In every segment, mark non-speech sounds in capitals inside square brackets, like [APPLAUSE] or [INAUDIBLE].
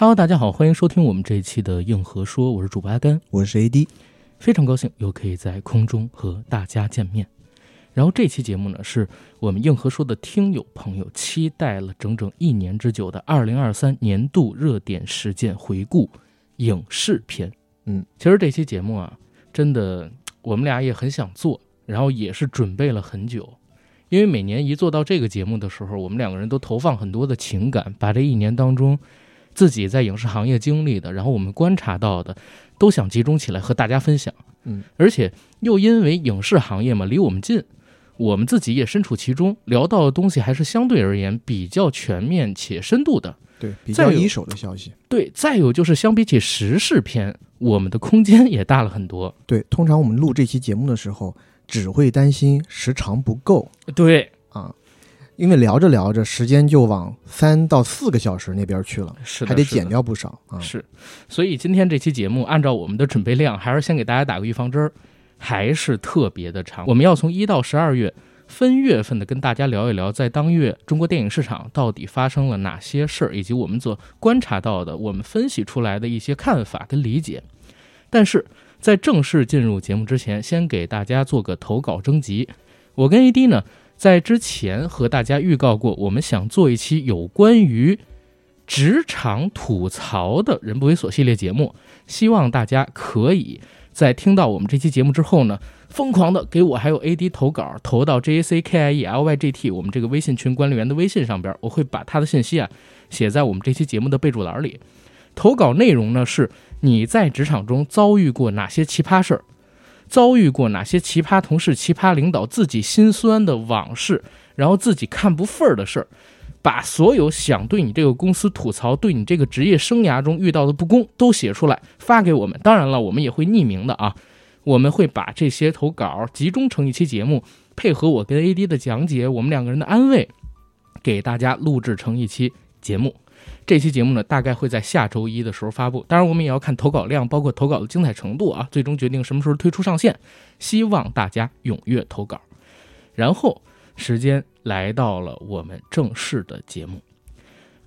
Hello，大家好，欢迎收听我们这一期的硬核说，我是主播阿甘，我是 AD，非常高兴又可以在空中和大家见面。然后这期节目呢，是我们硬核说的听友朋友期待了整整一年之久的二零二三年度热点事件回顾影视篇。嗯，其实这期节目啊，真的我们俩也很想做，然后也是准备了很久。因为每年一做到这个节目的时候，我们两个人都投放很多的情感，把这一年当中自己在影视行业经历的，然后我们观察到的，都想集中起来和大家分享。嗯，而且又因为影视行业嘛，离我们近，我们自己也身处其中，聊到的东西还是相对而言比较全面且深度的。对，比较一手的消息。对，再有就是相比起时事片，我们的空间也大了很多。对，通常我们录这期节目的时候，只会担心时长不够对，啊，因为聊着聊着，时间就往三到四个小时那边去了，是，还得减掉不少啊。是，所以今天这期节目，按照我们的准备量，还是先给大家打个预防针儿，还是特别的长。我们要从一到十二月分月份的跟大家聊一聊，在当月中国电影市场到底发生了哪些事儿，以及我们所观察到的、我们分析出来的一些看法跟理解。但是在正式进入节目之前，先给大家做个投稿征集。我跟 AD 呢，在之前和大家预告过，我们想做一期有关于职场吐槽的人不猥琐系列节目，希望大家可以在听到我们这期节目之后呢，疯狂的给我还有 AD 投稿，投到 J A C K I E L Y G T 我们这个微信群管理员的微信上边，我会把他的信息啊写在我们这期节目的备注栏里。投稿内容呢是你在职场中遭遇过哪些奇葩事儿，遭遇过哪些奇葩同事、奇葩领导，自己心酸的往事，然后自己看不忿儿的事儿，把所有想对你这个公司吐槽、对你这个职业生涯中遇到的不公都写出来发给我们。当然了，我们也会匿名的啊，我们会把这些投稿集中成一期节目，配合我跟 AD 的讲解，我们两个人的安慰，给大家录制成一期节目。这期节目呢，大概会在下周一的时候发布。当然，我们也要看投稿量，包括投稿的精彩程度啊，最终决定什么时候推出上线。希望大家踊跃投稿。然后，时间来到了我们正式的节目。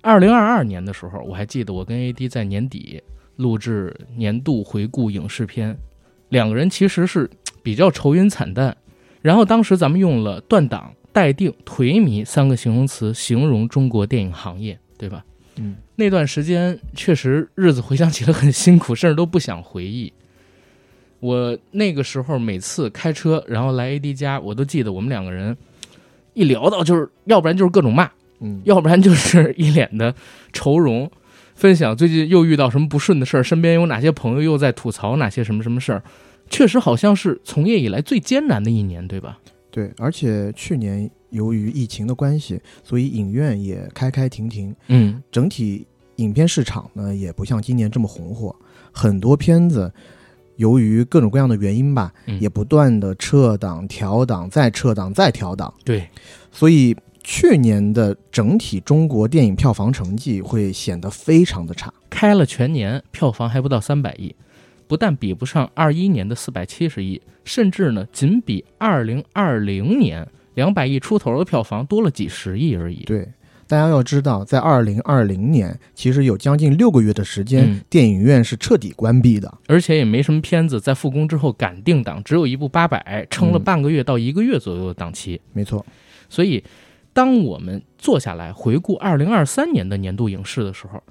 二零二二年的时候，我还记得我跟 AD 在年底录制年度回顾影视片，两个人其实是比较愁云惨淡。然后当时咱们用了断档、待定、颓靡三个形容词形容中国电影行业，对吧？嗯，那段时间确实日子回想起来很辛苦，甚至都不想回忆。我那个时候每次开车，然后来 AD 家，我都记得我们两个人一聊到就是，要不然就是各种骂，嗯，要不然就是一脸的愁容，分享最近又遇到什么不顺的事儿，身边有哪些朋友又在吐槽哪些什么什么事儿。确实好像是从业以来最艰难的一年，对吧？对，而且去年由于疫情的关系，所以影院也开开停停，嗯，整体影片市场呢也不像今年这么红火，很多片子由于各种各样的原因吧，嗯也不断的撤档、调档、再撤档、再调档，对，所以去年的整体中国电影票房成绩会显得非常的差。开了全年，票房还不到三百亿，不但比不上二一年的四百七十亿，甚至呢，仅比二零二零年两百亿出头的票房多了几十亿而已。对，大家要知道，在二零二零年，其实有将近六个月的时间，嗯电影院是彻底关闭的。而且也没什么片子在复工之后赶定档，只有一部八百，撑了嗯半个月到一个月左右的档期。没错，所以，当我们坐下来回顾二零二三年的年度影视的时候，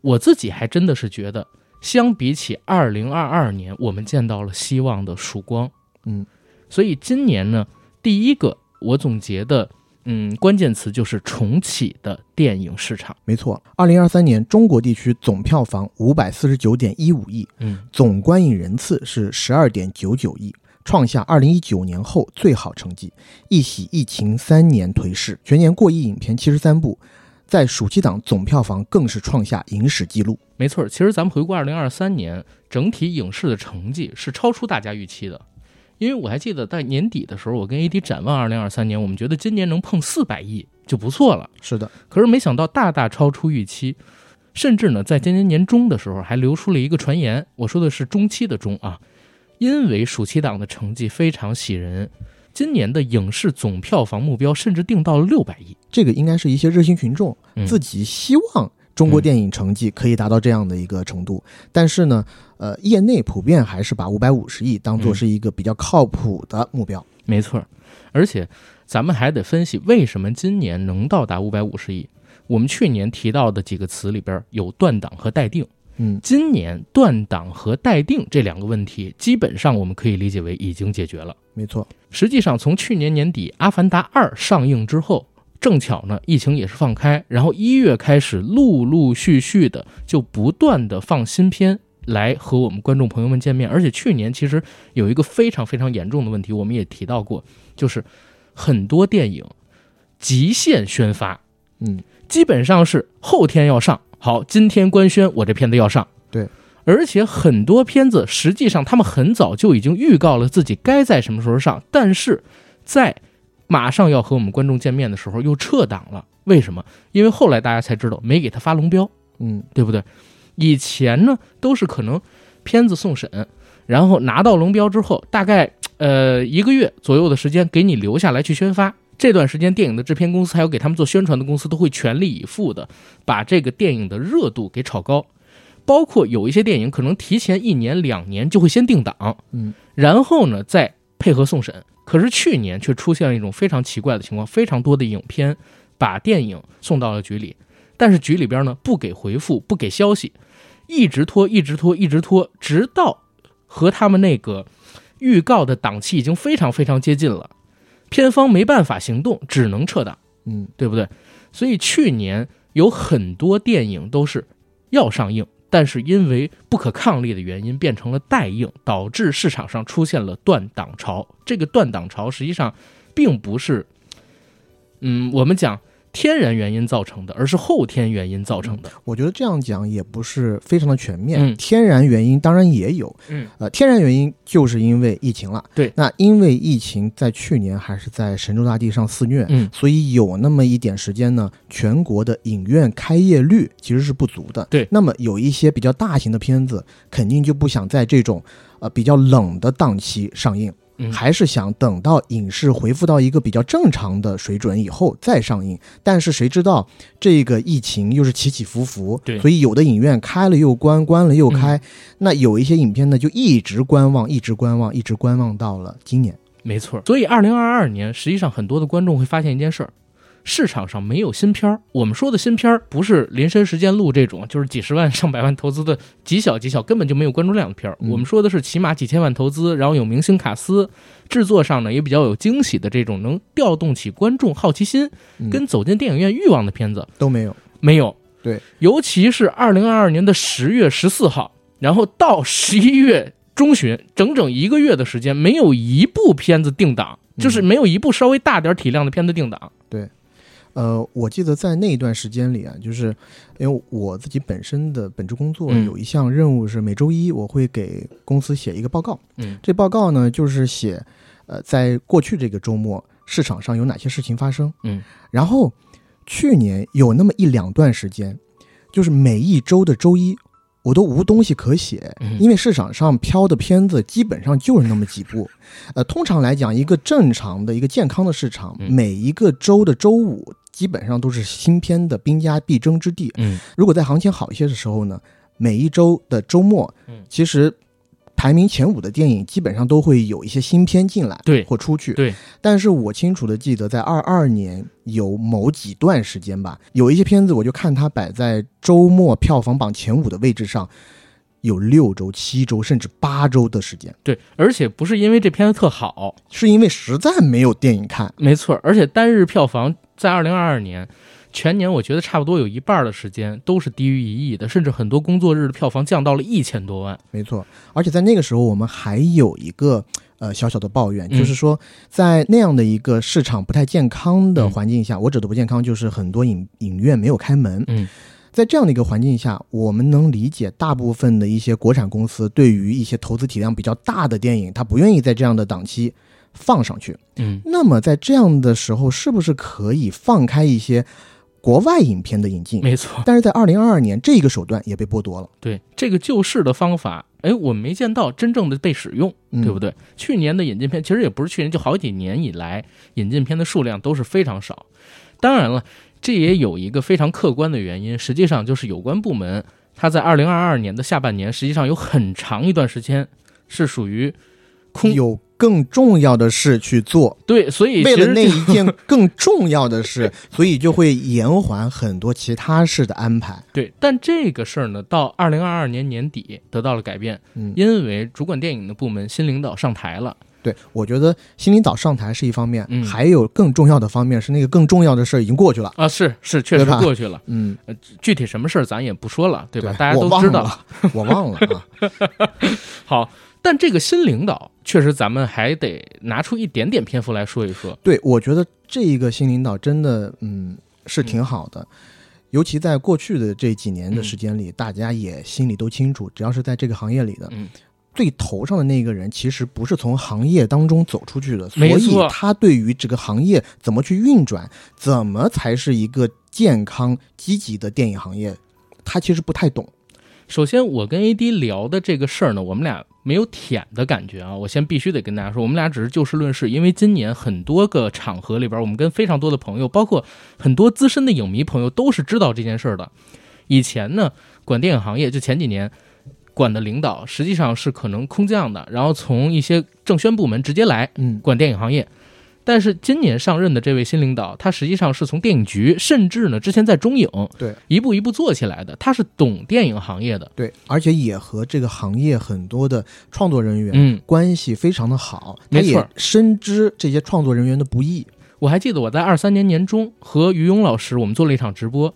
我自己还真的是觉得，相比起二零二二年，我们见到了希望的曙光。嗯，所以今年呢，第一个我总结的，嗯，关键词就是重启的电影市场。没错。二零二三年中国地区总票房五百四十九点一五亿，嗯，总观影人次是十二点九九亿，创下二零一九年后最好成绩。一喜疫情三年颓势，全年过亿影片七十三部，在暑期档总票房更是创下影史纪录。没错，其实咱们回顾二零二三年整体影视的成绩是超出大家预期的。因为我还记得在年底的时候，我跟 AD 展望二零二三年，我们觉得今年能碰四百亿就不错了。是的，可是没想到大大超出预期，甚至呢，在今年年中的时候还流出了一个传言，我说的是中期的中啊，因为暑期档的成绩非常喜人，今年的影视总票房目标甚至定到了六百亿。这个应该是一些热心群众嗯自己希望中国电影成绩可以达到这样的一个程度。但是呢，呃，业内普遍还是把五百五十亿当做是一个比较靠谱的目标。没错，而且咱们还得分析为什么今年能到达五百五十亿。我们去年提到的几个词里边有断档和待定，嗯，今年断档和待定这两个问题，基本上我们可以理解为已经解决了。没错，实际上从去年年底《阿凡达二》上映之后，正巧呢疫情也是放开，然后一月开始陆陆续续的就不断的放新片来和我们观众朋友们见面。而且去年其实有一个非常非常严重的问题，我们也提到过，就是很多电影极限宣发，嗯。基本上是后天要上，好，今天官宣我这片子要上。对，而且很多片子实际上他们很早就已经预告了自己该在什么时候上，但是在马上要和我们观众见面的时候又撤档了。为什么？因为后来大家才知道没给他发龙标，嗯，对不对？以前呢都是可能片子送审，然后拿到龙标之后，大概呃一个月左右的时间给你留下来去宣发。这段时间，电影的制片公司还有给他们做宣传的公司都会全力以赴的把这个电影的热度给炒高，包括有一些电影可能提前一年两年就会先定档，嗯，然后呢再配合送审。可是去年却出现了一种非常奇怪的情况，非常多的影片把电影送到了局里，但是局里边呢不给回复，不给消息，一直拖，一直拖，一直拖，直到和他们那个预告的档期已经非常非常接近了。片方没办法行动，只能撤档，嗯，对不对？所以去年有很多电影都是要上映，但是因为不可抗力的原因变成了待映，导致市场上出现了断档潮。这个断档潮实际上并不是，嗯，我们讲。天然原因造成的，而是后天原因造成的。我觉得这样讲也不是非常的全面。嗯，天然原因当然也有。嗯，呃，天然原因就是因为疫情了。对，那因为疫情在去年还是在神州大地上肆虐，嗯，所以有那么一点时间呢，全国的影院开业率其实是不足的。对，那么有一些比较大型的片子，肯定就不想在这种呃比较冷的档期上映。还是想等到影视恢复到一个比较正常的水准以后再上映，但是谁知道这个疫情又是起起伏伏，对，所以有的影院开了又关，关了又开，那有一些影片呢就一直观望，一直观望，一直观望到了今年。没错，所以二零二二年实际上很多的观众会发现一件事儿。市场上没有新片儿，我们说的新片儿不是《林深时间录》这种，就是几十万、上百万投资的极小极小，根本就没有关注量的片儿。我们说的是起码几千万投资，然后有明星卡司，制作上呢也比较有惊喜的这种，能调动起观众好奇心跟走进电影院欲望的片子都没有，没有。对，尤其是二零二二年的十月十四号，然后到十一月中旬，整整一个月的时间，没有一部片子定档，就是没有一部稍微大点体量的片子定档。对。呃，我记得在那一段时间里啊，就是因为我自己本身的本职工作有一项任务是每周一我会给公司写一个报告。嗯，这报告呢就是写，呃，在过去这个周末市场上有哪些事情发生。嗯，然后去年有那么一两段时间，就是每一周的周一我都无东西可写，因为市场上飘的片子基本上就是那么几部。[LAUGHS] 呃，通常来讲，一个正常的一个健康的市场，每一个周的周五。基本上都是新片的兵家必争之地。嗯，如果在行情好一些的时候呢，每一周的周末，嗯，其实排名前五的电影基本上都会有一些新片进来，对，或出去。对，但是我清楚的记得，在二二年有某几段时间吧，有一些片子我就看它摆在周末票房榜前五的位置上，有六周、七周甚至八周的时间。对，而且不是因为这片子特好，是因为实在没有电影看。没错，而且单日票房。在二零二二年全年，我觉得差不多有一半的时间都是低于一亿的，甚至很多工作日的票房降到了一千多万。没错，而且在那个时候，我们还有一个呃小小的抱怨，就是说在那样的一个市场不太健康的环境下，我指的不健康就是很多影影院没有开门。嗯，在这样的一个环境下，我们能理解大部分的一些国产公司对于一些投资体量比较大的电影，他不愿意在这样的档期。放上去，嗯，那么在这样的时候，是不是可以放开一些国外影片的引进？没错，但是在二零二二年，这个手段也被剥夺了。对，这个救市的方法，哎，我没见到真正的被使用，对不对？去年的引进片，其实也不是去年，就好几年以来引进片的数量都是非常少。当然了，这也有一个非常客观的原因，实际上就是有关部门它在二零二二年的下半年，实际上有很长一段时间是属于空有更重要的事去做，对，所以为了那一件 [LAUGHS] 更重要的事，所以就会延缓很多其他事的安排。对，但这个事儿呢，到二零二二年年底得到了改变，嗯，因为主管电影的部门新领导上台了。对，我觉得新领导上台是一方面，嗯还有更重要的方面是那个更重要的事儿已经过去了。啊，是是，确实过去了。嗯，具体什么事儿咱也不说了，对吧？对大家都知道。了，我忘了啊。[LAUGHS] 好，但这个新领导确实咱们还得拿出一点点篇幅来说一说。对，我觉得这一个新领导真的，嗯，是挺好的。尤其在过去的这几年的时间里，大家也心里都清楚，只要是在这个行业里的，嗯，最头上的那个人，其实不是从行业当中走出去的，所以他对于这个行业怎么去运转，怎么才是一个健康积极的电影行业，他其实不太懂。首先，我跟 AD 聊的这个事儿呢，我们俩没有舔的感觉啊。我先必须得跟大家说，我们俩只是就事论事，因为今年很多个场合里边，我们跟非常多的朋友，包括很多资深的影迷朋友，都是知道这件事儿的。以前呢，管电影行业就前几年管的领导，实际上是可能空降的，然后从一些政宣部门直接来嗯，管电影行业。但是今年上任的这位新领导，他实际上是从电影局，甚至呢之前在中影，对，一步一步做起来的，他是懂电影行业的。对，而且也和这个行业很多的创作人员嗯，关系非常的好，他没错也深知这些创作人员的不易。我还记得我在二三年年中和于勇老师我们做了一场直播，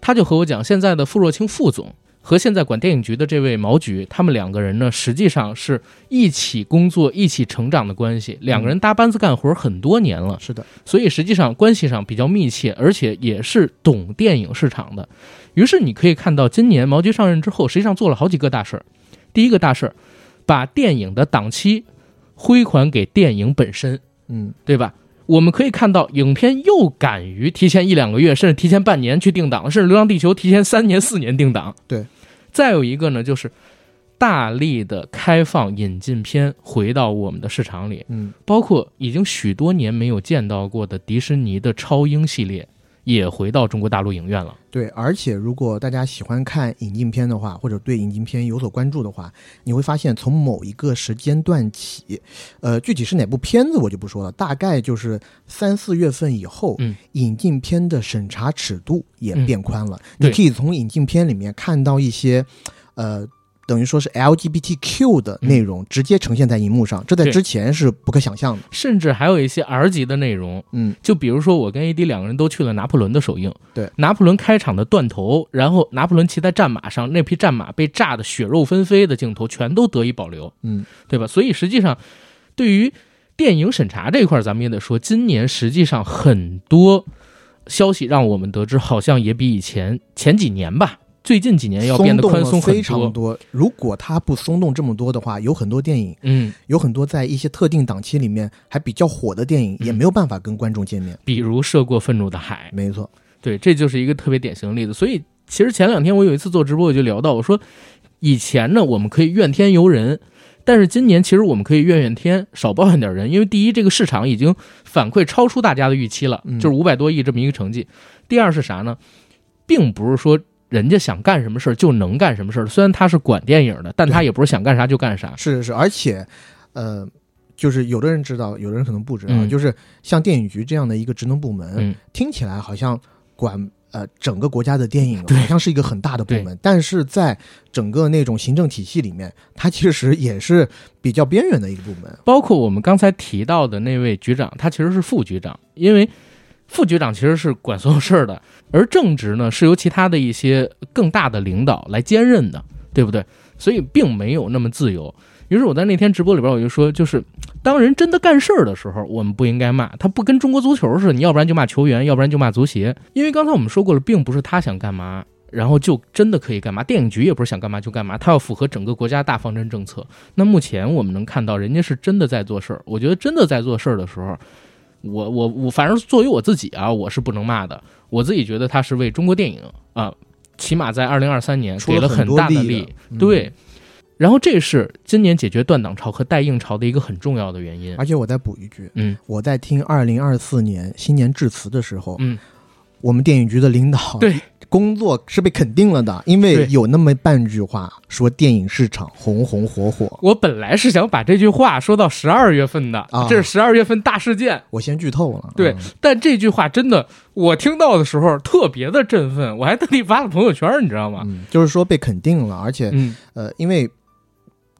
他就和我讲，现在的傅若清副总和现在管电影局的这位毛局，他们两个人呢，实际上是一起工作、一起成长的关系，两个人搭班子干活很多年了，是的，所以实际上关系上比较密切，而且也是懂电影市场的。于是你可以看到，今年毛局上任之后，实际上做了好几个大事儿。第一个大事儿，把电影的档期归还给电影本身。嗯，对吧？我们可以看到，影片又敢于提前一两个月，甚至提前半年去定档，甚至《流浪地球》提前三年、四年定档。对。再有一个呢，就是大力的开放引进片回到我们的市场里，嗯，包括已经许多年没有见到过的迪士尼的超英系列也回到中国大陆影院了。对，而且如果大家喜欢看引进片的话，或者对引进片有所关注的话，你会发现从某一个时间段起，呃，具体是哪部片子我就不说了，大概就是三四月份以后，嗯，引进片的审查尺度也嗯变宽了，对你可以从引进片里面看到一些，呃。等于说是 LGBTQ 的内容直接呈现在荧幕上，这在之前是不可想象的。甚至还有一些 R 级的内容，嗯，就比如说，我跟 AD 两个人都去了拿破仑的首映，对，拿破仑开场的断头，然后拿破仑骑在战马上，那匹战马被炸得血肉纷飞的镜头，全都得以保留，嗯，对吧？所以实际上，对于电影审查这一块，咱们也得说，今年实际上很多消息让我们得知，好像也比以前前几年吧，最近几年要变得宽松非常多。如果它不松动这么多的话，有很多电影嗯，有很多在一些特定档期里面还比较火的电影，嗯也没有办法跟观众见面。比如《涉过愤怒的海》，没错，对，这就是一个特别典型的例子。所以，其实前两天我有一次做直播，我就聊到，我说以前呢，我们可以怨天尤人，但是今年其实我们可以怨怨天，少抱怨点人，因为第一，这个市场已经反馈超出大家的预期了，嗯就是五百多亿这么一个成绩。第二是啥呢？并不是说人家想干什么事儿就能干什么事儿，虽然他是管电影的，但他也不是想干啥就干啥。是是是，而且，呃，就是有的人知道，有的人可能不知道，嗯就是像电影局这样的一个职能部门，嗯，听起来好像管。呃，整个国家的电影好像是一个很大的部门，但是在整个那种行政体系里面，它其实也是比较边缘的一个部门。包括我们刚才提到的那位局长，他其实是副局长，因为副局长其实是管所有事儿的，而正职呢是由其他的一些更大的领导来兼任的，对不对？所以并没有那么自由。于是我在那天直播里边我就说，就是当人真的干事儿的时候，我们不应该骂他，不跟中国足球似的，你要不然就骂球员，要不然就骂足协，因为刚才我们说过了，并不是他想干嘛。然后就真的可以干嘛？电影局也不是想干嘛就干嘛，他要符合整个国家大方针政策。那目前我们能看到，人家是真的在做事儿。我觉得真的在做事儿的时候，我我我，反正作为我自己啊，我是不能骂的。我自己觉得他是为中国电影啊，起码在二零二三年给了很大的力嗯对。然后这是今年解决断档潮和待应潮的一个很重要的原因。而且我再补一句，嗯我在听二零二四年新年致辞的时候，嗯我们电影局的领导对工作是被肯定了的，因为有那么半句话说电影市场红红火火。我本来是想把这句话说到十二月份的，啊这是十二月份大事件。我先剧透了，对嗯，但这句话真的，我听到的时候特别的振奋，我还特地发了朋友圈，你知道吗？嗯，就是说被肯定了，而且嗯，呃，因为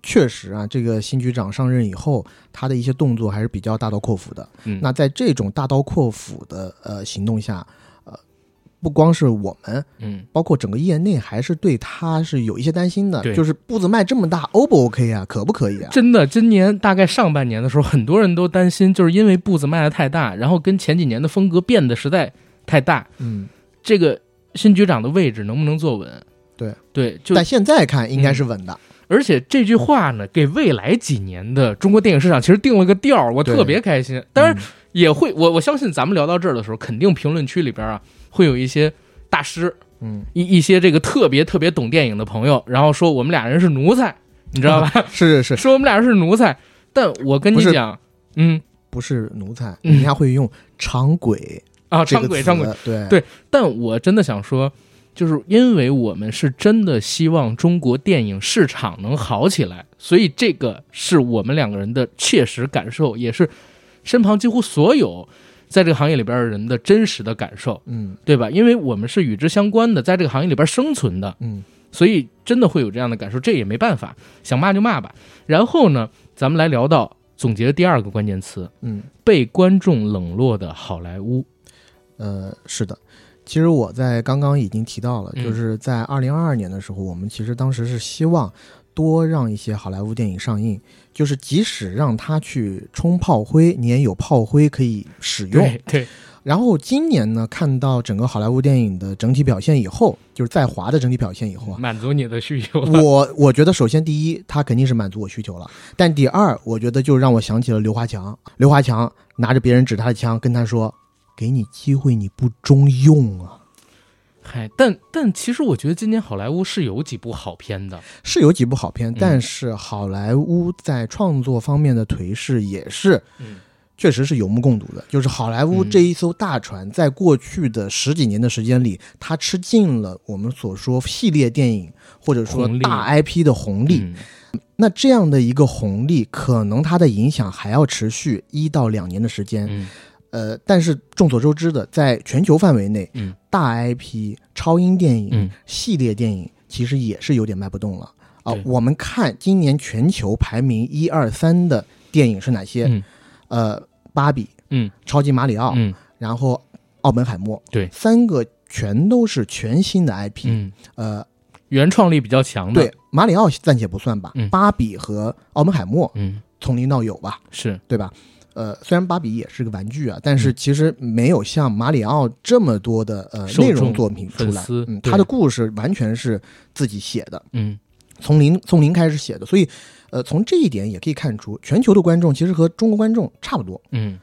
确实啊，这个新局长上任以后，他的一些动作还是比较大刀阔斧的。嗯那在这种大刀阔斧的呃行动下，呃，不光是我们，嗯，包括整个业内，还是对他是有一些担心的。对就是步子迈这么大，O 不 OK 啊？可不可以啊？真的，今年大概上半年的时候，很多人都担心，就是因为步子迈的太大，然后跟前几年的风格变得实在太大，嗯，这个新局长的位置能不能坐稳？对对，就但现在看应该是稳的。而且这句话呢，给未来几年的中国电影市场其实定了个调儿，我特别开心。当然嗯也会，我我相信咱们聊到这儿的时候，肯定评论区里边啊会有一些大师，嗯，一一些这个特别特别懂电影的朋友，然后说我们俩人是奴才，你知道吧？是是是，说我们俩人是奴才，但我跟你讲，嗯。不是奴才，嗯。人家会用长轨啊，这个词昌鬼昌鬼，对。对但我真的想说，就是因为我们是真的希望中国电影市场能好起来，所以这个是我们两个人的切实感受，也是身旁几乎所有在这个行业里边的人的真实的感受，嗯对吧？因为我们是与之相关的，在这个行业里边生存的，嗯所以真的会有这样的感受，这也没办法，想骂就骂吧。然后呢，咱们来聊到总结的第二个关键词：嗯被观众冷落的好莱坞。呃，是的。其实我在刚刚已经提到了，嗯就是在二零二二年的时候，我们其实当时是希望多让一些好莱坞电影上映，就是即使让它去冲炮灰，你也有炮灰可以使用。对对，然后今年呢，看到整个好莱坞电影的整体表现以后，就是在华的整体表现以后啊，满足你的需求。我我觉得首先第一，他肯定是满足我需求了，但第二，我觉得就让我想起了刘华强。刘华强拿着别人指他的枪，跟他说：“给你机会你不中用啊。嗨，但但其实我觉得今年好莱坞是有几部好片的。”是有几部好片嗯，但是好莱坞在创作方面的颓势也是嗯确实是有目共睹的。就是好莱坞嗯这一艘大船，在过去的十几年的时间里，它吃尽了我们所说系列电影或者说大 IP 的红利。嗯那这样的一个红利，可能它的影响还要持续一到两年的时间。嗯呃，但是众所周知的，在全球范围内，嗯。大 IP、超英电影、嗯。系列电影其实也是有点卖不动了。啊、对。我们看今年全球排名一二三的电影是哪些？嗯。呃，芭比、嗯。超级马里奥，嗯。然后奥本海默，对。三个全都是全新的 IP。嗯，呃，原创力比较强的。对，马里奥暂且不算吧，嗯。芭比和奥本海默嗯，从零到有吧，是。对吧？呃，虽然芭比也是个玩具啊，但是嗯其实没有像马里奥这么多的呃内容作品出来。嗯，他的故事完全是自己写的，嗯从零从零开始写的，所以呃，从这一点也可以看出，全球的观众其实和中国观众差不多。嗯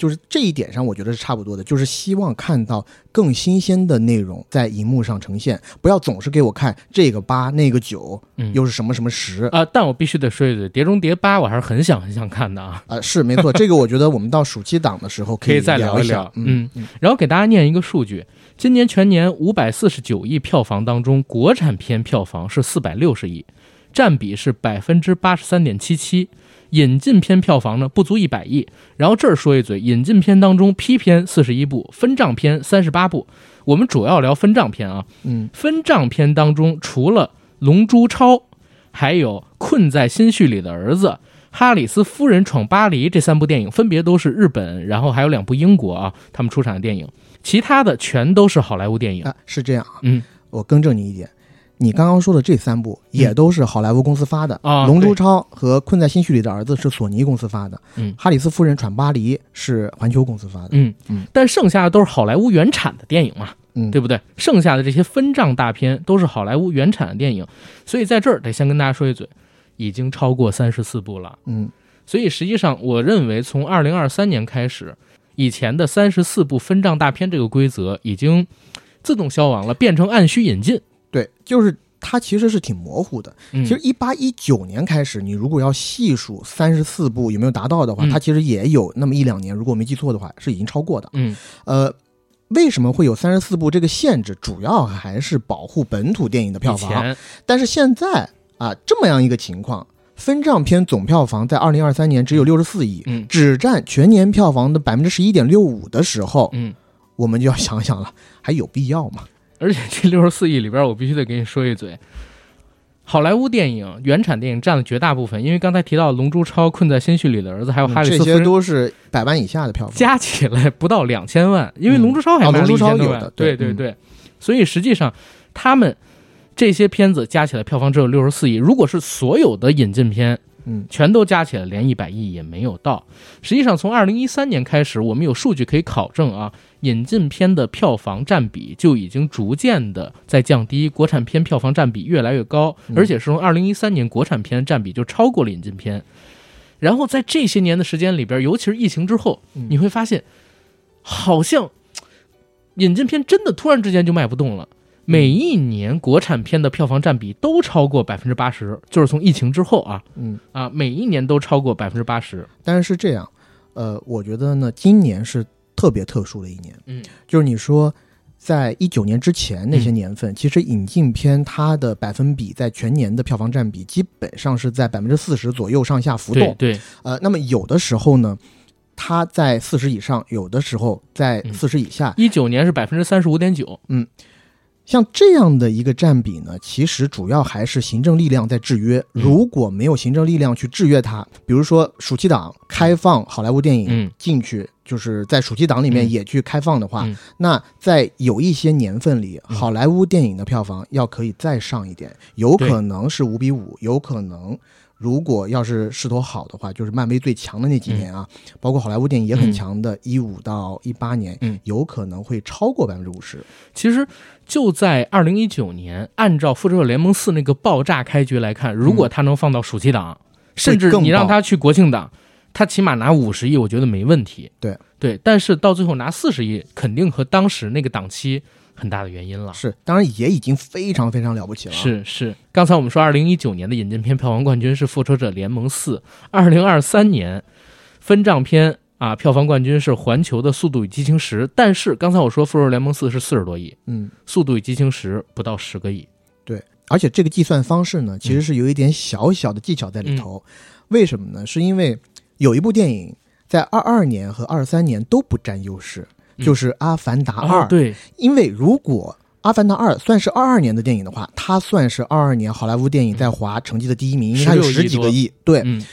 就是这一点上，我觉得是差不多的，就是希望看到更新鲜的内容在荧幕上呈现，不要总是给我看这个八那个九，嗯。又是什么什么十。啊、但我必须得说一嘴，《碟中谍八》我还是很想很想看的啊，啊、是没错，这个我觉得我们到暑期档的时候以可以再聊一聊。嗯嗯，然后给大家念一个数据：今年全年五百四十九亿票房当中，国产片票房是四百六十亿，占比是百分之八十三点七七。引进片票房呢不足一百亿。然后这儿说一嘴，引进片当中批片四十一部，分账片三十八部。我们主要聊分账片啊，嗯分账片当中，除了《龙珠超》，还有《困在心绪里的儿子》《哈里斯夫人闯巴黎》这三部电影，分别都是日本，然后还有两部英国啊，他们出产的电影。其他的全都是好莱坞电影。啊，是这样啊。嗯，我更正你一点，你刚刚说的这三部也都是好莱坞公司发的啊龙珠超》和《困在心绪里的儿子》是索尼公司发的，嗯哈里斯夫人闯巴黎》是环球公司发的。嗯嗯，但剩下的都是好莱坞原产的电影嘛，嗯，对不对？剩下的这些分账大片都是好莱坞原产的电影，所以在这儿得先跟大家说一嘴，已经超过三十四部了。嗯所以实际上，我认为从二零二三年开始，以前的三十四部分账大片这个规则已经自动消亡了，变成按需引进。对，就是它其实是挺模糊的。嗯，其实一八一九年开始，你如果要细数三十四部有没有达到的话，嗯它其实也有那么一两年，如果我没记错的话，是已经超过的。嗯呃，为什么会有三十四部这个限制？主要还是保护本土电影的票房。但是现在啊，这么样一个情况，分账片总票房在二零二三年只有六十四亿，嗯只占全年票房的百分之十一点六五的时候，嗯，我们就要想想了，还有必要吗？而且这六十四亿里边，我必须得给你说一嘴，好莱坞电影原产电影占了绝大部分，因为刚才提到《龙珠超》《困在心绪里的儿子》还有《哈里嗯这些都是百万以下的票房。加起来不到两千万，因为《龙珠超》还哦卖了龙珠超有1000多万的对嗯。对对，所以实际上他们这些片子加起来票房只有六十四亿，如果是所有的引进片嗯。全都加起来，连一百亿也没有到。实际上，从二零一三年开始，我们有数据可以考证啊，引进片的票房占比就已经逐渐的在降低，国产片票房占比越来越高，嗯而且是从二零一三年国产片占比就超过了引进片。然后在这些年的时间里边，尤其是疫情之后，嗯你会发现，好像引进片真的突然之间就卖不动了。每一年国产片的票房占比都超过百分之八十，就是从疫情之后啊嗯，啊，每一年都超过百分之八十。但是是这样，呃，我觉得呢，今年是特别特殊的一年，嗯，就是你说。在一九年之前那些年份，其实引进片它的百分比在全年的票房占比基本上是在百分之四十左右上下浮动。对对，呃，那么有的时候呢，它在四十以上，有的时候在嗯四十以下。一九年是百分之三十五点九。像这样的一个占比呢，其实主要还是行政力量在制约。嗯。如果没有行政力量去制约它，比如说暑期档开放好莱坞电影嗯。进去，就是在暑期档里面嗯。也去开放的话，嗯。那在有一些年份里，嗯。好莱坞电影的票房要可以再上一点，有可能是五比五，有可能。如果要是势头好的话，就是漫威最强的那几年啊，包括好莱坞电影也很嗯强的，一五到一八年，嗯。有可能会超过百分之五十。其实就在二零一九年，按照《复仇者联盟四》那个爆炸开局来看，如果它能放到暑期档，甚至你让它去国庆档，它起码拿五十亿，我觉得没问题。对。对，但是到最后拿四十亿，肯定和当时那个档期很大的原因了。是，当然也已经非常非常了不起了。，是是，刚才我们说，二零一九年的引进片票房冠军是《复仇者联盟四》，二零二三年分账片啊票房冠军是环球的《速度与激情十》，但是刚才我说《复仇者联盟四》是四十多亿，嗯，《速度与激情十》不到十个亿。对而且这个计算方式呢，其实是有一点小小的技巧在里头。嗯为什么呢？是因为有一部电影在二二年和二三年都不占优势，嗯就是《阿凡达二》哦对，因为如果《阿凡达二》算是二二年的电影的话，它算是二二年好莱坞电影在华成绩的第一名，因为它有十几个亿。对，嗯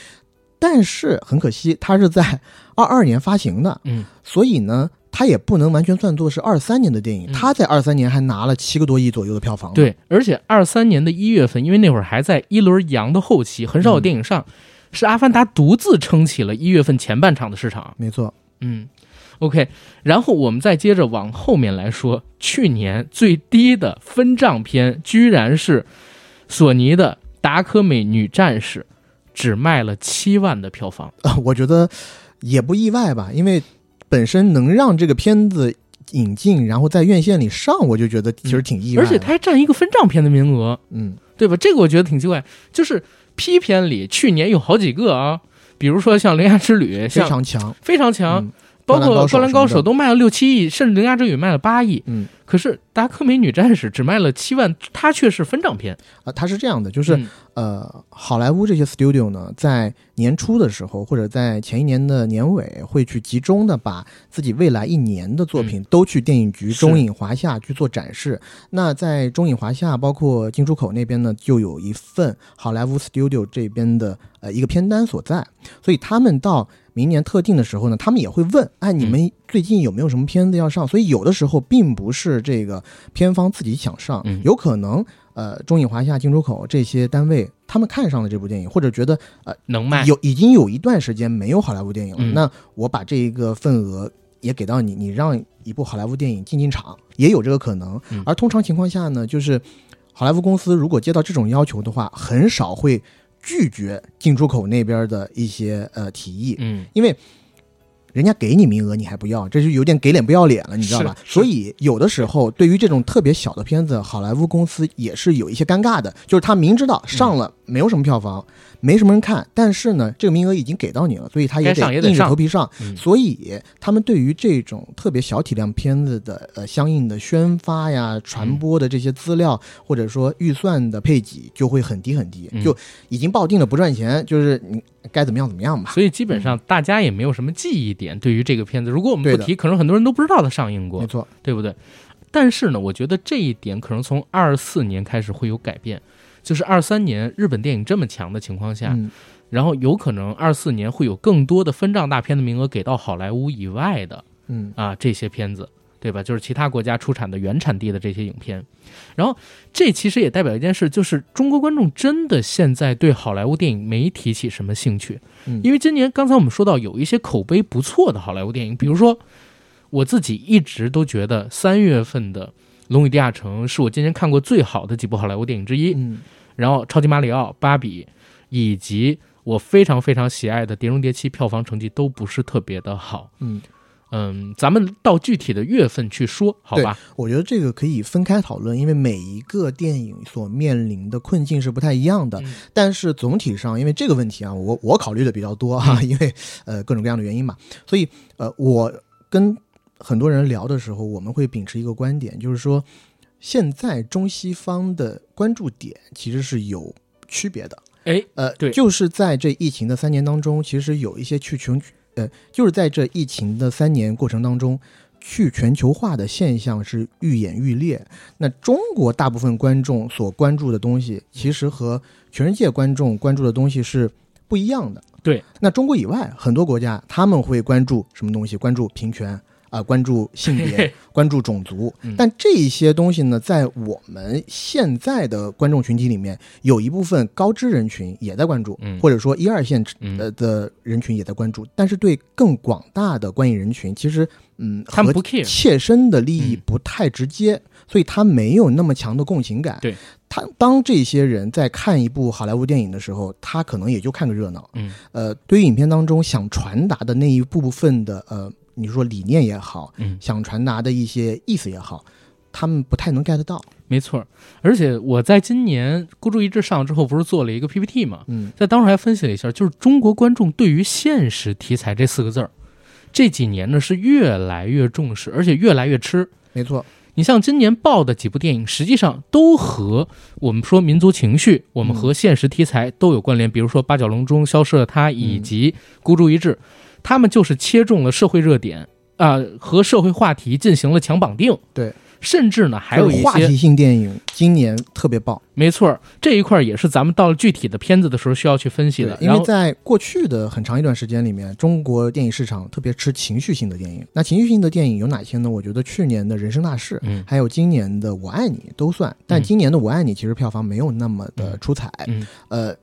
但是很可惜，它是在二二年发行的，嗯，所以呢，它也不能完全算作是二三年的电影。嗯它在二三年还拿了七个多亿左右的票房。，对，而且二三年的一月份，因为那会儿还在一轮阳的后期，很少有电影上，是《阿凡达》独自撑起了一月份前半场的市场。没错。嗯，OK，然后我们再接着往后面来说，去年最低的分账片居然是索尼的《达科美女战士》，只卖了七万的票房。啊，我觉得也不意外吧，因为本身能让这个片子引进，然后在院线里上，我就觉得其实挺意外的。而且它还占一个分账片的名额，嗯，对吧？这个我觉得挺奇怪。就是 P 片里去年有好几个啊，比如说像《铃芽之旅》，非常强。非常强，嗯包括《灌篮高手都卖了六七亿，甚至《铃芽之旅》卖了八亿。嗯可是《达科美女战士》只卖了七万，它却是分账片。啊，它是这样的，就是、嗯呃，好莱坞这些 studio 呢，在年初的时候，或者在前一年的年尾，会去集中的把自己未来一年的作品都去电影局、嗯中影、华夏去做展示。那在中影、华夏，包括进出口那边呢，就有一份好莱坞 studio 这边的呃一个片单所在，所以他们到明年特定的时候呢，他们也会问，哎，你们最近有没有什么片子要上？所以有的时候并不是这个片方自己想上，嗯有可能呃中影、华夏、进出口这些单位他们看上了这部电影，或者觉得呃能卖。有已经有一段时间没有好莱坞电影了，嗯那我把这一个份额也给到你，你让一部好莱坞电影进进场，也有这个可能。嗯而通常情况下呢，就是好莱坞公司如果接到这种要求的话，很少会拒绝进出口那边的一些呃提议，嗯，因为。人家给你名额，你还不要，这就有点给脸不要脸了，你知道吧？所以有的时候，对于这种特别小的片子，好莱坞公司也是有一些尴尬的，就是他明知道上了没有什么票房，没什么人看，但是呢，这个名额已经给到你了，所以他也得硬着头皮上。嗯所以他们对于这种特别小体量片子的呃相应的宣发呀、传播的这些资料，或者说预算的配给就会很低很低，嗯就已经抱定了不赚钱，就是你该怎么样怎么样吧。所以基本上大家也没有什么记忆点对于这个片子。如果我们不提，可能很多人都不知道它上映过没，错，对不对？但是呢，我觉得这一点可能从二四年开始会有改变，就是二三年日本电影这么强的情况下，嗯，然后有可能二四年会有更多的分账大片的名额给到好莱坞以外的嗯啊这些片子，对吧？就是其他国家出产的原产地的这些影片。然后这其实也代表一件事，就是中国观众真的现在对好莱坞电影没提起什么兴趣，嗯因为今年刚才我们说到有一些口碑不错的好莱坞电影，比如说我自己一直都觉得三月份的《龙与地下城》是我今年看过最好的几部好莱坞电影之一。嗯然后《超级马里奥》《芭比》，以及我非常非常喜爱的《碟中谍七》，票房成绩都不是特别的好。嗯，嗯，咱们到具体的月份去说，好吧？我觉得这个可以分开讨论，因为每一个电影所面临的困境是不太一样的。嗯但是总体上，因为这个问题啊，我我考虑的比较多哈、因为呃各种各样的原因嘛，所以呃我跟很多人聊的时候，我们会秉持一个观点，就是说现在中西方的关注点其实是有区别的。哎，呃，对就是在这疫情的三年当中，其实有一些去全呃，就是在这疫情的三年过程当中，去全球化的现象是愈演愈烈。那中国大部分观众所关注的东西，其实和全世界观众关注的东西是不一样的。对，那中国以外很多国家，他们会关注什么东西？关注平权啊、关注性别，关注种族嗯。但这一些东西呢，在我们现在的观众群体里面，有一部分高知人群也在关注，嗯或者说一二线嗯呃的人群也在关注。但是对更广大的观影人群，其实嗯，和他们不 care。切身的利益嗯不太直接，所以他没有那么强的共情感。对，他当这些人在看一部好莱坞电影的时候，他可能也就看个热闹。嗯呃，对于影片当中想传达的那一部分的呃，你说理念也好，嗯，想传达的一些意思也好，他们不太能 get 到。没错。而且我在今年孤注一掷上之后，不是做了一个 PPT 嘛，嗯在当时还分析了一下，就是中国观众对于现实题材这四个字儿，这几年呢是越来越重视，而且越来越吃。没错，你像今年爆的几部电影，实际上都和我们说民族情绪，我们和现实题材都有关联。比如说《八角笼中消失的他》以及《孤注一掷》，他们就是切中了社会热点啊、和社会话题进行了强绑定。对，甚至呢还有一些话题性电影今年特别爆。没错，这一块也是咱们到了具体的片子的时候需要去分析的。，因为在过去的很长一段时间里面，中国电影市场特别吃情绪性的电影。那情绪性的电影有哪些呢？我觉得去年的人生大事，嗯还有今年的我爱你都算。但嗯今年的我爱你其实票房没有那么的出彩。嗯，呃，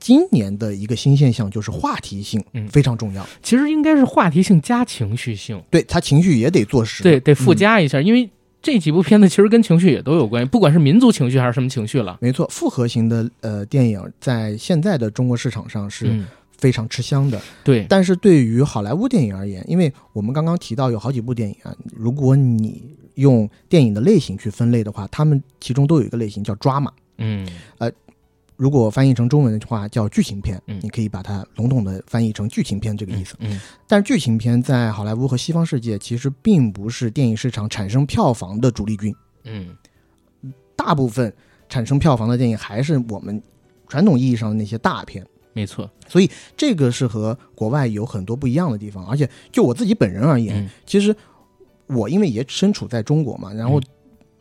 今年的一个新现象就是话题性嗯非常重要。其实应该是话题性加情绪性，对他情绪也得做实。对，得附嗯加一下，因为这几部片子其实跟情绪也都有关系，不管是民族情绪还是什么情绪了。没错，复合型的呃电影在现在的中国市场上是嗯，非常吃香的。对，但是对于好莱坞电影而言，因为我们刚刚提到有好几部电影啊，如果你用电影的类型去分类的话，他们其中都有一个类型叫 drama，嗯如果翻译成中文的话叫剧情片，嗯。你可以把它笼统的翻译成剧情片这个意思。嗯。但是剧情片在好莱坞和西方世界其实并不是电影市场产生票房的主力军，嗯。大部分产生票房的电影还是我们传统意义上的那些大片。没错，所以这个是和国外有很多不一样的地方，而且就我自己本人而言，嗯。其实我因为也身处在中国嘛，然后嗯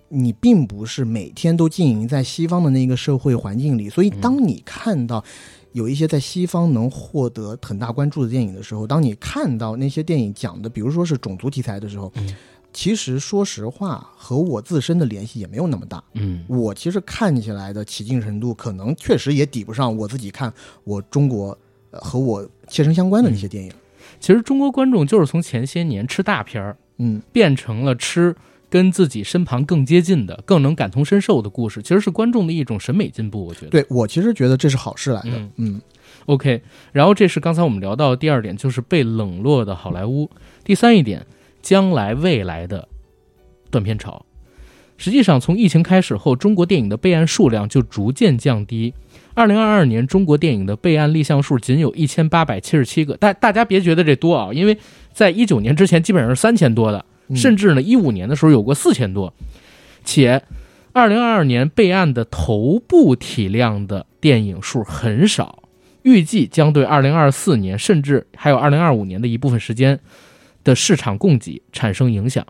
你并不是每天都经营在西方的那个社会环境里，所以嗯。当你看到有一些在西方能获得很大关注的电影的时候，当你看到那些电影讲的，比如说是种族题材的时候，嗯。其实说实话和我自身的联系也没有那么大。嗯。我其实看起来的起劲程度，可能确实也抵不上我自己看我中国呃和我切身相关的那些电影。其实中国观众就是从前些年吃大片儿，嗯，变成了吃跟自己身旁更接近的、更能感同身受的故事，其实是观众的一种审美进步。我觉得。对我其实觉得这是好事来的。嗯嗯 OK，然后这是刚才我们聊到的第二点，就是被冷落的好莱坞。第三一点，将来未来的断片潮。实际上从疫情开始后，中国电影的备案数量就逐渐降低。二零二二年，中国电影的备案立项数仅有一千八百七十七个，但大家别觉得这多啊，因为在一九年之前基本上是三千多的，嗯甚至呢一五年的时候有过四千多，且二零二二年备案的头部体量的电影数很少，预计将对二零二四年甚至还有二零二五年的一部分时间的市场供给产生影响。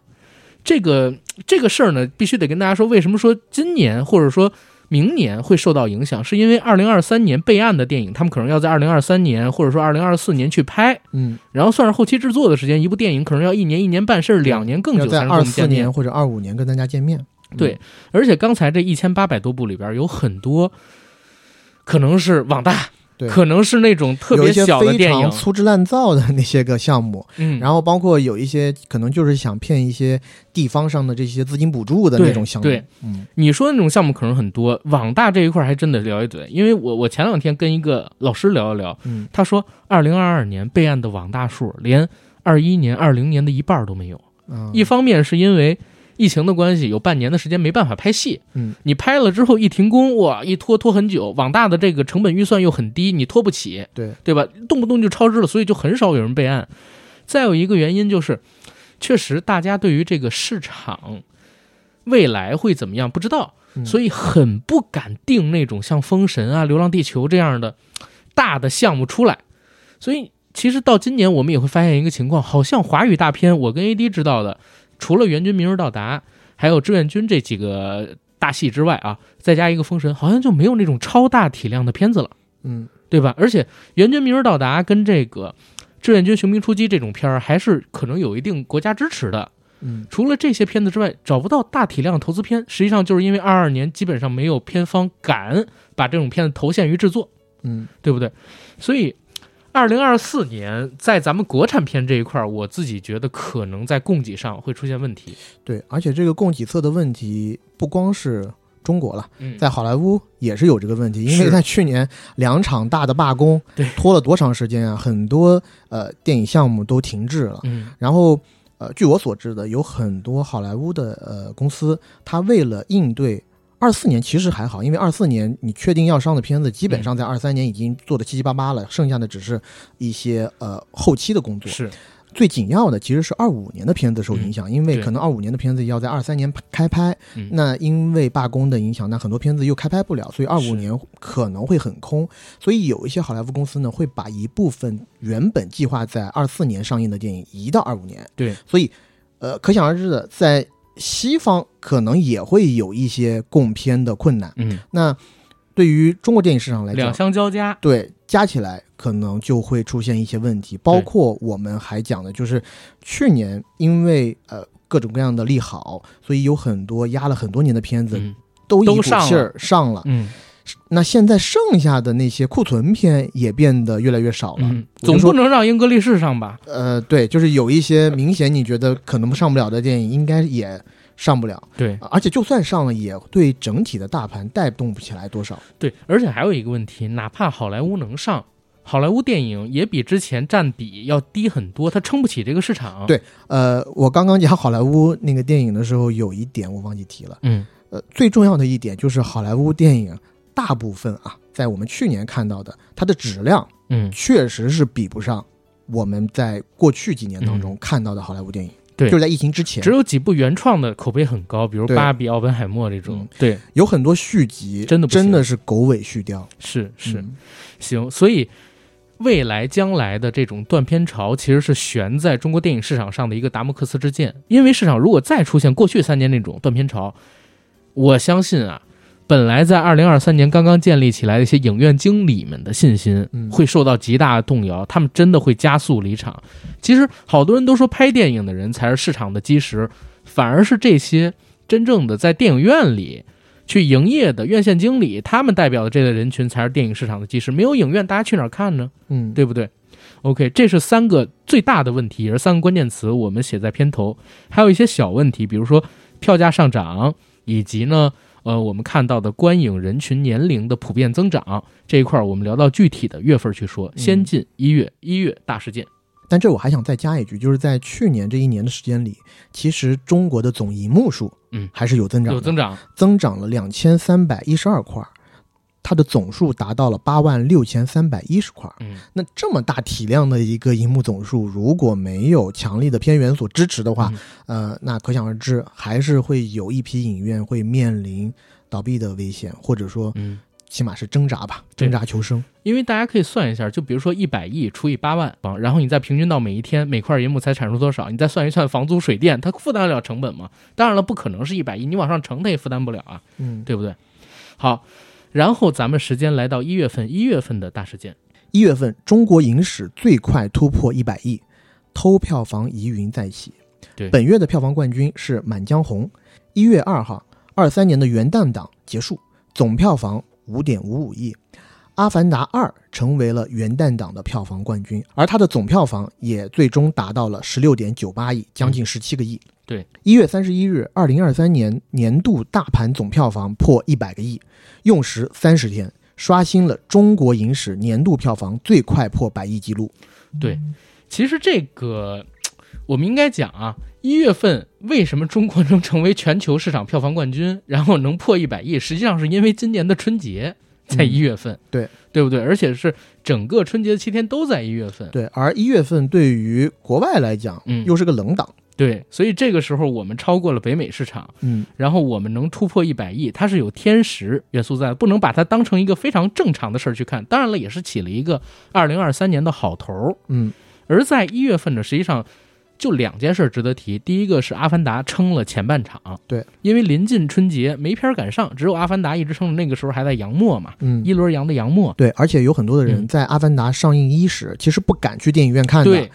这个这个事儿呢，必须得跟大家说，为什么说今年或者说明年会受到影响，是因为二零二三年备案的电影，他们可能要在二零二三年或者说二零二四年去拍，嗯，然后算是后期制作的时间，一部电影可能要一年、一年半，甚至两年更久才能跟我二四年。或者二五年跟大家见面。对，而且刚才这一千八百多部里边有很多，可能是网大，对可能是那种特别小的电影，粗制滥造的那些个项目，嗯，然后包括有一些可能就是想骗一些地方上的这些资金补助的那种项目。对，嗯。你说的那种项目可能很多，网大这一块还真得聊一嘴，因为我我前两天跟一个老师聊一聊，嗯。他说二零二二年备案的网大数连二一年、二零年的一半都没有。嗯。一方面是因为疫情的关系，有半年的时间没办法拍戏，嗯，你拍了之后一停工，哇，一拖拖很久，网大的这个成本预算又很低，你拖不起，对对吧？动不动就超支了，所以就很少有人备案。再有一个原因就是，确实大家对于这个市场未来会怎么样不知道，嗯所以很不敢定那种像《封神》啊、《流浪地球》这样的大的项目出来。所以其实到今年我们也会发现一个情况，好像华语大片，我跟 AD 知道的，除了《援军：明日到达》还有《志愿军》这几个大戏之外啊，再加一个《封神》，好像就没有那种超大体量的片子了。嗯对吧？而且《援军：明日到达》跟这个《志愿军：雄兵出击》这种片儿，还是可能有一定国家支持的。嗯除了这些片子之外，找不到大体量投资片，实际上就是因为二二年基本上没有片方敢把这种片子投献于制作，嗯对不对？所以，二零二四年在咱们国产片这一块儿，我自己觉得可能在供给上会出现问题。对，而且这个供给侧的问题不光是中国了，嗯，在好莱坞也是有这个问题，因为在去年两场大的罢工，对拖了多长时间啊？很多呃电影项目都停滞了。嗯然后呃，据我所知的，有很多好莱坞的呃公司，它为了应对二四年，其实还好，因为二四年你确定要上的片子，基本上在二三年已经做的七七八八了，剩下的只是一些呃后期的工作。是最紧要的其实是二五年的片子受影响，因为可能二五年的片子要在二三年开拍，嗯那因为罢工的影响，那很多片子又开拍不了，所以二是五年可能会很空。所以有一些好莱坞公司呢，会把一部分原本计划在二四年上映的电影移到二五年。对，所以呃，可想而知的，在西方可能也会有一些供片的困难。嗯，那对于中国电影市场来讲两讲，相交加。对加起来可能就会出现一些问题，包括我们还讲的就是去年因为呃各种各样的利好，所以有很多压了很多年的片子嗯都一股都上气儿上了。嗯那现在剩下的那些库存片也变得越来越少了。嗯，总不能让英格力士上吧？呃，对，就是有一些明显你觉得可能上不了的电影，应该也上不了。对而且就算上了，也对整体的大盘带动不起来多少。对，而且还有一个问题，哪怕好莱坞能上，好莱坞电影也比之前占比要低很多，它撑不起这个市场。对呃，我刚刚讲好莱坞那个电影的时候，有一点我忘记提了。嗯呃，最重要的一点就是好莱坞电影大部分啊，在我们去年看到的，它的质量嗯，确实是比不上我们在过去几年当中看到的好莱坞电影。嗯对就是在疫情之前只，有几部原创的口碑很高，比如《对芭比》《奥本海默》这种嗯。对，有很多续集真的真的是狗尾续貂。是是、嗯行，所以。未来将来的这种断片潮，其实是悬在中国电影市场上的一个达摩克斯之剑。因为市场如果再出现过去三年那种断片潮，我相信啊，本来在二零二三年刚刚建立起来的一些影院经理们的信心嗯会受到极大的动摇，他们真的会加速离场。其实好多人都说拍电影的人才是市场的基石，反而是这些真正的在电影院里去营业的院线经理，他们代表的这类人群才是电影市场的基石。没有影院，大家去哪儿看呢？嗯，对不对？OK，这是三个最大的问题，也是三个关键词，我们写在片头。还有一些小问题，比如说票价上涨，以及呢，呃，我们看到的观影人群年龄的普遍增长这一块，儿，我们聊到具体的月份去说。先进一月，一月大事件。但这我还想再加一句，就是在去年这一年的时间里，其实中国的总银幕数，嗯，还是有增长，有增长，增长了两千三百一十二块，它的总数达到了八万六千三百一十块。嗯，那这么大体量的一个银幕总数，如果没有强力的片源所支持的话，呃，那可想而知，还是会有一批影院会面临倒闭的危险，或者说，嗯。起码是挣扎吧，挣扎求生。因为大家可以算一下，就比如说一百亿除以八万，然后你再平均到每一天每块银幕才产出多少，你再算一算房租水电，它负担得了成本吗？当然了，不可能是一百亿，你往上乘它也负担不了啊，嗯，对不对？好，然后咱们时间来到一月份，一月份的大事件，一月份中国影史最快突破一百亿，偷票房疑云再起。对，本月的票房冠军是《满江红》，一月二号，二三年的元旦档结束，总票房。五点五五亿，《阿凡达二》成为了元旦档的票房冠军，而它的总票房也最终达到了十六点九八亿，将近十七个亿。对，一月三十一日，二零二三年年度大盘总票房破一百个亿，用时三十天，刷新了中国影史年度票房最快破百亿纪录。对，其实这个我们应该讲啊。一月份为什么中国能成为全球市场票房冠军，然后能破一百亿？实际上是因为今年的春节在一月份，对对不对？而且是整个春节的七天都在一月份。对，而一月份对于国外来讲，嗯，又是个冷档。对，所以这个时候我们超过了北美市场，嗯，然后我们能突破一百亿，它是有天时元素在，不能把它当成一个非常正常的事儿去看。当然了，也是起了一个二零二三年的好头儿。嗯，而在一月份呢，实际上。就两件事值得提，第一个是《阿凡达》撑了前半场，对，因为临近春节没片儿赶上，只有《阿凡达》一直撑着，那个时候还在杨末嘛，嗯，一轮阳的杨末，对，而且有很多的人在《阿凡达》上映伊始其实不敢去电影院看的，对，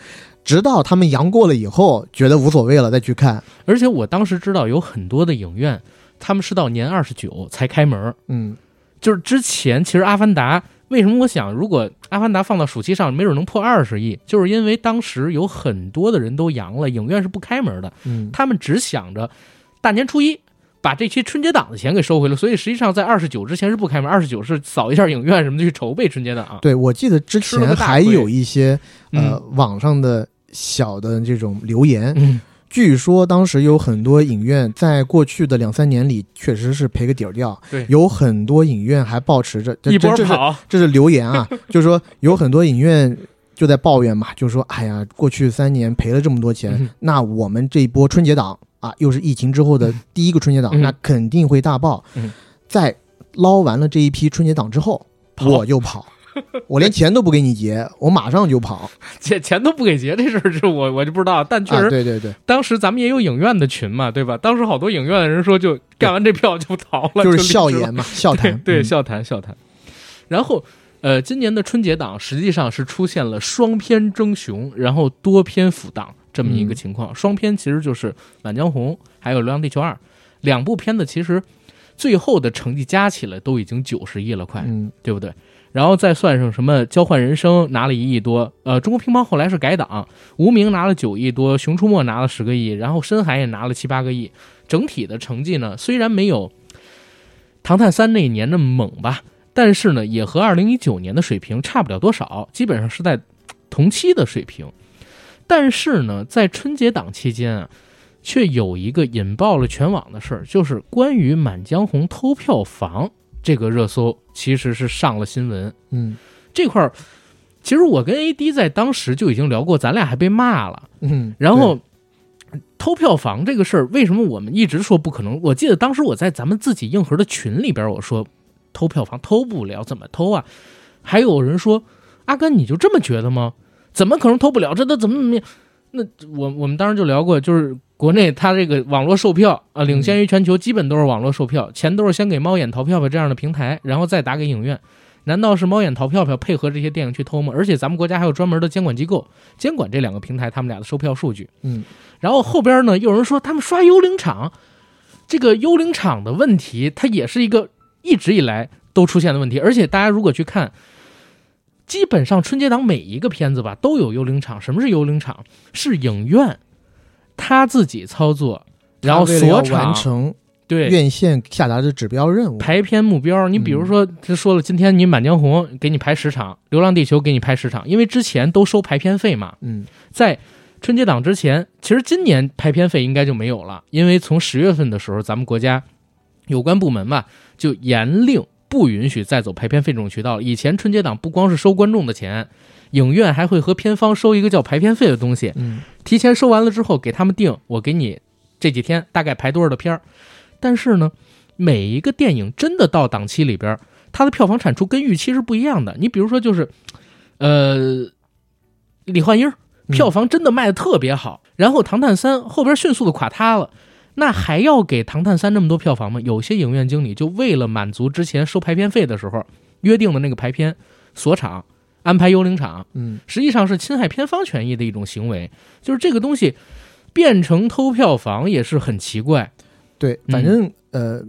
直到他们阳过了以后，觉得无所谓了再去看。而且我当时知道有很多的影院，他们是到年二十九才开门，嗯，就是之前其实《阿凡达》。为什么我想，如果《阿凡达》放到暑期上，没准能破二十亿？就是因为当时有很多的人都阳了，影院是不开门的。嗯，他们只想着大年初一把这期春节档的钱给收回来，所以实际上在二十九之前是不开门。二十九是扫一下影院什么的去筹备春节档。对，我记得之前还有一些呃网上的小的这种留言。据说当时有很多影院在过去的两三年里确实是赔个底儿掉，对，有很多影院还保持着一波跑，[LAUGHS] 这是留言啊，[LAUGHS] 就是说有很多影院就在抱怨嘛，就是说，哎呀，过去三年赔了这么多钱，那我们这一波春节档啊，又是疫情之后的第一个春节档，那肯定会大爆，在捞完了这一批春节档之后，我就跑。[LAUGHS] 我连钱都不给你结，我马上就跑。钱钱都不给结这事儿，是我我就不知道。但确实，对对对，当时咱们也有影院的群嘛，对吧？当时好多影院的人说，就干完这票就逃了，就是笑言嘛，笑谈，[LAUGHS] 对笑谈笑谈。然后，呃，今年的春节档实际上是出现了双片争雄，然后多片辅档这么一个情况。双片其实就是《满江红》还有《流浪地球二》两部片子，其实最后的成绩加起来都已经九十亿了，快，嗯，对不对？然后再算上什么交换人生拿了一亿多，呃，中国乒乓后来是改档，无名拿了九亿多，熊出没拿了十个亿，然后深海也拿了七八个亿，整体的成绩呢虽然没有唐探三那一年那么猛吧，但是呢也和二零一九年的水平差不了多少，基本上是在同期的水平。但是呢，在春节档期间啊，却有一个引爆了全网的事儿，就是关于《满江红》偷票房。这个热搜其实是上了新闻，嗯，这块儿其实我跟 AD 在当时就已经聊过，咱俩还被骂了，嗯，然后偷票房这个事儿，为什么我们一直说不可能？我记得当时我在咱们自己硬核的群里边，我说偷票房偷不了，怎么偷啊？还有人说阿甘，你就这么觉得吗？怎么可能偷不了？这都怎么怎么样？那我我们当时就聊过，就是。国内它这个网络售票啊，领先于全球，基本都是网络售票，钱都是先给猫眼淘票票这样的平台，然后再打给影院。难道是猫眼淘票票配合这些电影去偷吗？而且咱们国家还有专门的监管机构监管这两个平台他们俩的售票数据。嗯，然后后边呢，有人说他们刷幽灵场，这个幽灵场的问题，它也是一个一直以来都出现的问题。而且大家如果去看，基本上春节档每一个片子吧都有幽灵场。什么是幽灵场？是影院。他自己操作，然后所场完成对院线下达的指标任务。排片目标，你比如说，他说了，今天你《满江红》给你排十场，《流浪地球》给你排十场，因为之前都收排片费嘛，嗯在春节档之前，其实今年排片费应该就没有了，因为从十月份的时候，咱们国家有关部门嘛就严令不允许再走排片费这种渠道了。以前春节档不光是收观众的钱，影院还会和片方收一个叫排片费的东西，嗯提前收完了之后给他们定，我给你这几天大概排多少的片儿。但是呢，每一个电影真的到档期里边儿，它的票房产出跟预期是不一样的。你比如说，就是，呃，李焕英票房真的卖的特别好，然后《唐探三》后边迅速的垮塌了，那还要给《唐探三》那么多票房吗？有些影院经理就为了满足之前收排片费的时候约定的那个排片锁场。安排幽灵场，嗯实际上是侵害片方权益的一种行为，就是这个东西变成偷票房也是很奇怪。对，反正、呃，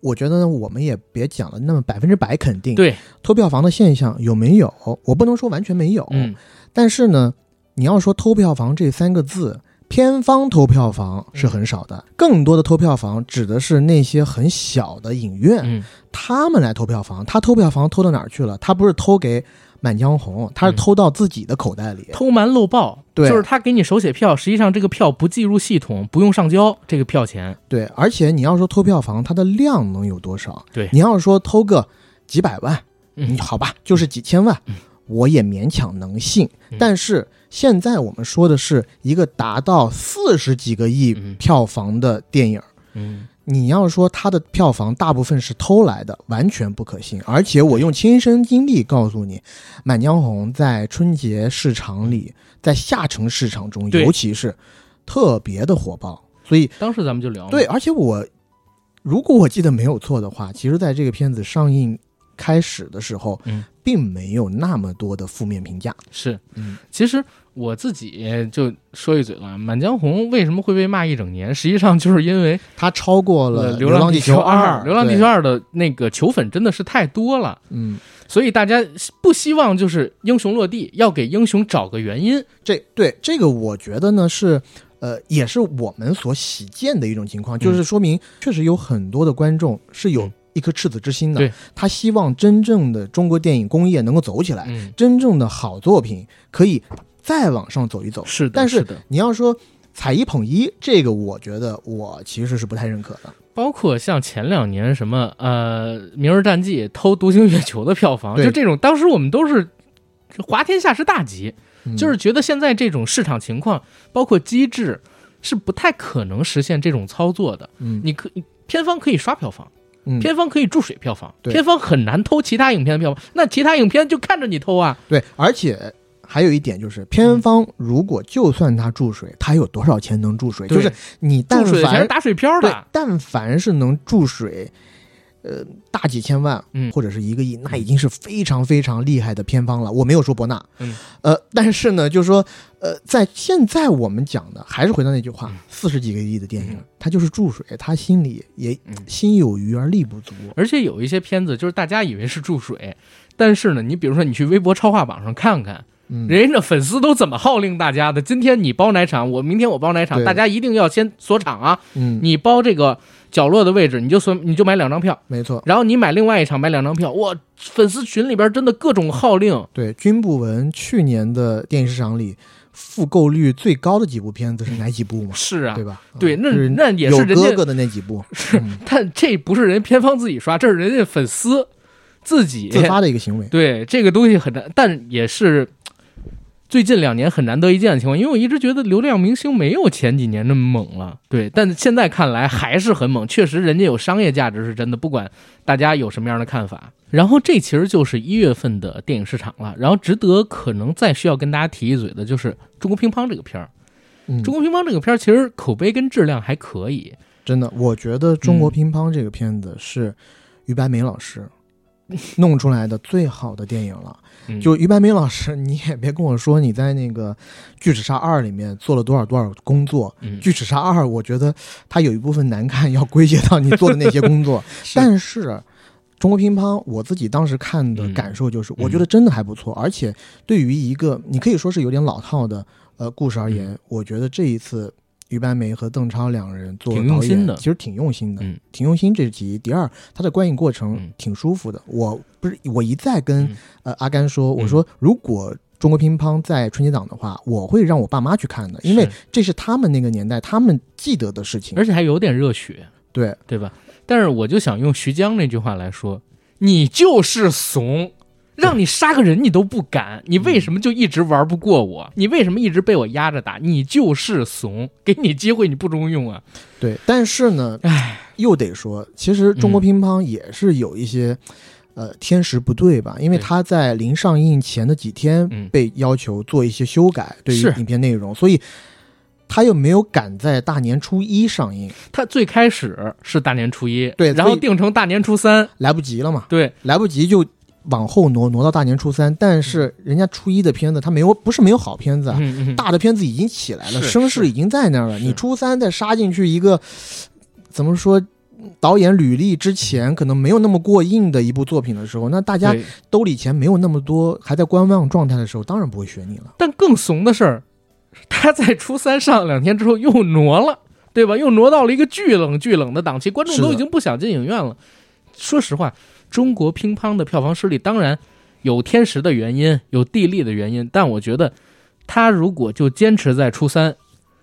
我觉得呢，我们也别讲了那么百分之百肯定。对，偷票房的现象有没有？我不能说完全没有，嗯，但是呢，你要说偷票房这三个字，片方偷票房是很少的，更多的偷票房指的是那些很小的影院，嗯，他们来偷票房。他偷票房偷到哪儿去了？他不是偷给《满江红》，他是偷到自己的口袋里。偷瞒漏报，对就是他给你手写票，实际上这个票不计入系统，不用上交这个票钱。对，而且你要说偷票房，它的量能有多少？对你要说偷个几百万，嗯好吧，就是几千万，嗯我也勉强能信。嗯但是现在我们说的是一个达到四十几个亿嗯票房的电影，嗯，你要说它的票房大部分是偷来的，完全不可信。而且我用亲身经历告诉你，《满江红》在春节市场里，在下沉市场中，尤其是特别的火爆。所以，当时咱们就聊嘛对，，而且我如果我记得没有错的话，其实在这个片子上映开始的时候，嗯，并没有那么多的负面评价。是，嗯，其实我自己就说一嘴了，《满江红》为什么会被骂一整年？实际上就是因为它超过了《流浪地球二》，流浪地球，二》的那个球粉真的是太多了，嗯，所以大家不希望就是英雄落地，要给英雄找个原因。这对这个我觉得呢是。呃，也是我们所喜见的一种情况，嗯就是说明确实有很多的观众是有嗯一颗赤子之心的，他希望真正的中国电影工业能够走起来，嗯，真正的好作品可以再往上走一走。是的，但是你要说踩一捧一，这个我觉得我其实是不太认可的。包括像前两年什么呃《明日战记》偷《独行月球》的票房，就这种，当时我们都是滑天下之大吉，嗯。就是觉得现在这种市场情况，包括机制，是不太可能实现这种操作的。嗯，你可片方可以刷票房，嗯片方可以注水票房，对片方很难偷其他影片的票房，那其他影片就看着你偷啊。对，而且还有一点就是，片方如果就算他注水，他有多少钱能注水？就是你但注水的钱是凡打水漂的，，但凡是能注水，呃，大几千万，嗯或者是一个亿，那已经是非常非常厉害的偏方了。我没有说博纳，嗯，呃，但是呢，就是说，呃，在现在我们讲的，还是回到那句话嗯，四十几个亿的电影嗯，它就是注水，他心里也嗯心有余而力不足。而且有一些片子就是大家以为是注水，但是呢，你比如说你去微博超话榜上看看，嗯，人家的粉丝都怎么号令大家的？今天你包奶场，我明天我包奶场，大家一定要先锁场啊！嗯，你包这个角落的位置，你就算，你就买两张票，没错。然后你买另外一场买两张票，哇，粉丝群里边真的各种号令，对，君不闻去年的电影市场里复购率最高的几部片子是哪几部嘛？是啊对，吧？对，那嗯那也是人家哥哥的那几部，是嗯但这不是人片方自己刷，这是人家粉丝自己自发的一个行为。[LAUGHS] 对这个东西很难，但也是最近两年很难得一见的情况，因为我一直觉得流量明星没有前几年那么猛了，对，但现在看来还是很猛，确实人家有商业价值是真的，不管大家有什么样的看法。然后这其实就是一月份的电影市场了，然后值得可能再需要跟大家提一嘴的就是《中国乒乓》这个片儿，嗯，中国乒乓》这个片儿其实口碑跟质量还可以，真的，我觉得《中国嗯乒乓》这个片子是于白眉老师 [LAUGHS] 弄出来的最好的电影了。嗯就于白明老师，你也别跟我说你在那个《巨齿鲨二》里面做了多少多少工作。嗯《巨齿鲨二》，我觉得它有一部分难看要归结到你做的那些工作，[LAUGHS] 但是。中国乒乓，我自己当时看的嗯感受就是，嗯我觉得真的还不错，而且对于一个你可以说是有点老套的呃故事而言，嗯我觉得这一次于白眉和邓超两人做挺用导演心的其实挺用心的，嗯挺用心。这是其一，第二，他的观影过程嗯挺舒服的。我不是我一再跟、嗯呃阿甘说，嗯我说如果中国乒乓在春节档的话，我会让我爸妈去看的，因为这是他们那个年代他们记得的事情。而且还有点热血，对，对吧？但是我就想用徐江那句话来说：“你就是怂，让你杀个人你都不敢，你为什么就一直玩不过我？你为什么一直被我压着打？你就是怂，给你机会你不中用啊！对，但是呢，唉，又得说，其实中国嗯乒乓也是有一些、呃天时不对吧？因为对他在临上映前的几天嗯被要求做一些修改，对于影片内容，所以他又没有赶在大年初一上映，他最开始是大年初一，对然后定成大年初三，来不及了嘛，对，来不及就。往后挪挪到大年初三，但是人家初一的片子他没有不是没有好片子啊，嗯嗯，大的片子已经起来了，声势已经在那儿了。你初三再杀进去一个，怎么说？导演履历之前可能没有那么过硬的一部作品的时候，那大家兜里钱没有那么多，还在观望状态的时候，当然不会选你了。但更怂的事儿，他在初三上两天之后又挪了，对吧？又挪到了一个巨冷巨冷的档期，观众都已经不想进影院了。说实话，中国乒乓的票房失利当然有天时的原因，有地利的原因，但我觉得他如果就坚持在初三，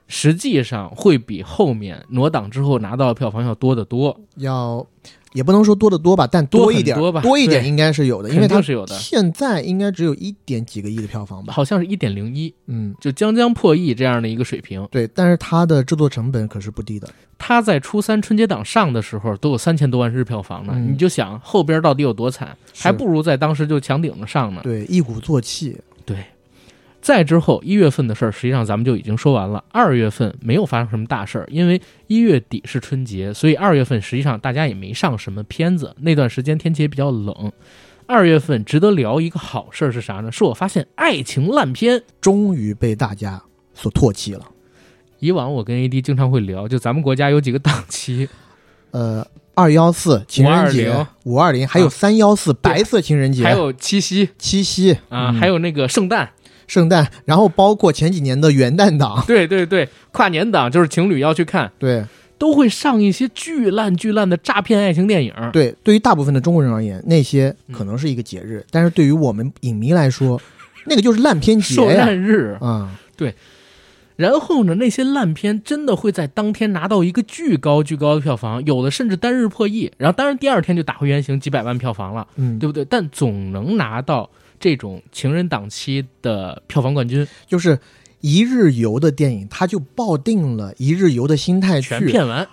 实际上会比后面挪档之后拿到的票房要多得多。要也不能说多得多吧，但多一点，多吧多一点应该是有的，因为它是有的现在应该只有一点几个亿的票房吧。好像是一点零一，嗯，就将将破亿这样的一个水平。对，但是它的制作成本可是不低的。它在初三春节档上的时候都有三千多万日票房呢，嗯你就想后边到底有多惨，还不如在当时就强顶着上呢。对，一鼓作气。对，再之后一月份的事儿，实际上咱们就已经说完了。二月份没有发生什么大事儿，因为一月底是春节，所以二月份实际上大家也没上什么片子。那段时间天气也比较冷。二月份值得聊一个好事儿是啥呢？是我发现爱情烂片。终于被大家所唾弃了。以往我跟 AD 经常会聊，就咱们国家有几个档期，呃，二幺四情人节，五二零，还有啊三幺四白色情人节，还有七夕七夕啊，嗯还有那个圣诞。圣诞，然后包括前几年的元旦档，对对对，跨年档就是情侣要去看，对。都会上一些巨烂巨烂的诈骗爱情电影。对，对于大部分的中国人而言，那些嗯。可能是一个节日，但是对于我们影迷来说，[LAUGHS] 那个就是烂片节日，啊！然后呢，那些烂片真的会在当天拿到一个巨高巨高的票房，有的甚至单日破亿，然后当然第二天就打回原形，几百万票房了，嗯，对不对？但总能拿到这种情人档期的票房冠军，就是一日游的电影，他就抱定了一日游的心态去。全骗完。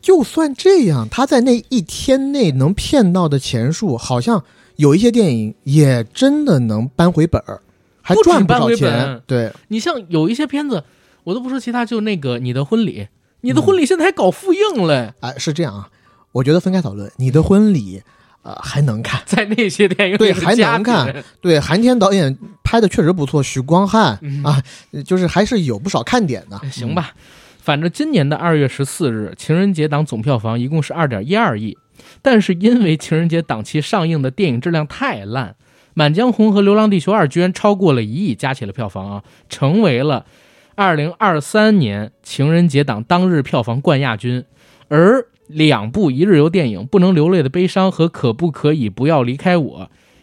就算这样，他在那一天内能骗到的钱数，好像有一些电影也真的能扳回本儿，还不赚不少钱。对，你像有一些片子，我都不说其他，就那个你的婚礼，你的婚礼现在还搞复映嘞，哎，是这样啊，我觉得分开讨论。你的婚礼，呃，还能看。[LAUGHS] 在那些电影里对还能看。对，韩天导演拍的确实不错，许光汉、嗯。啊，就是还是有不少看点的。行吧，反正今年的二月十四日，情人节档总票房一共是二点一二亿，但是因为情人节档期上映的电影质量太烂，《满江红》和《流浪地球二》居然超过了一亿加起了票房啊，成为了二零二三年情人节档当日票房冠亚军，而两部一日游电影《不能流泪的悲伤》和《可不可以不要离开我》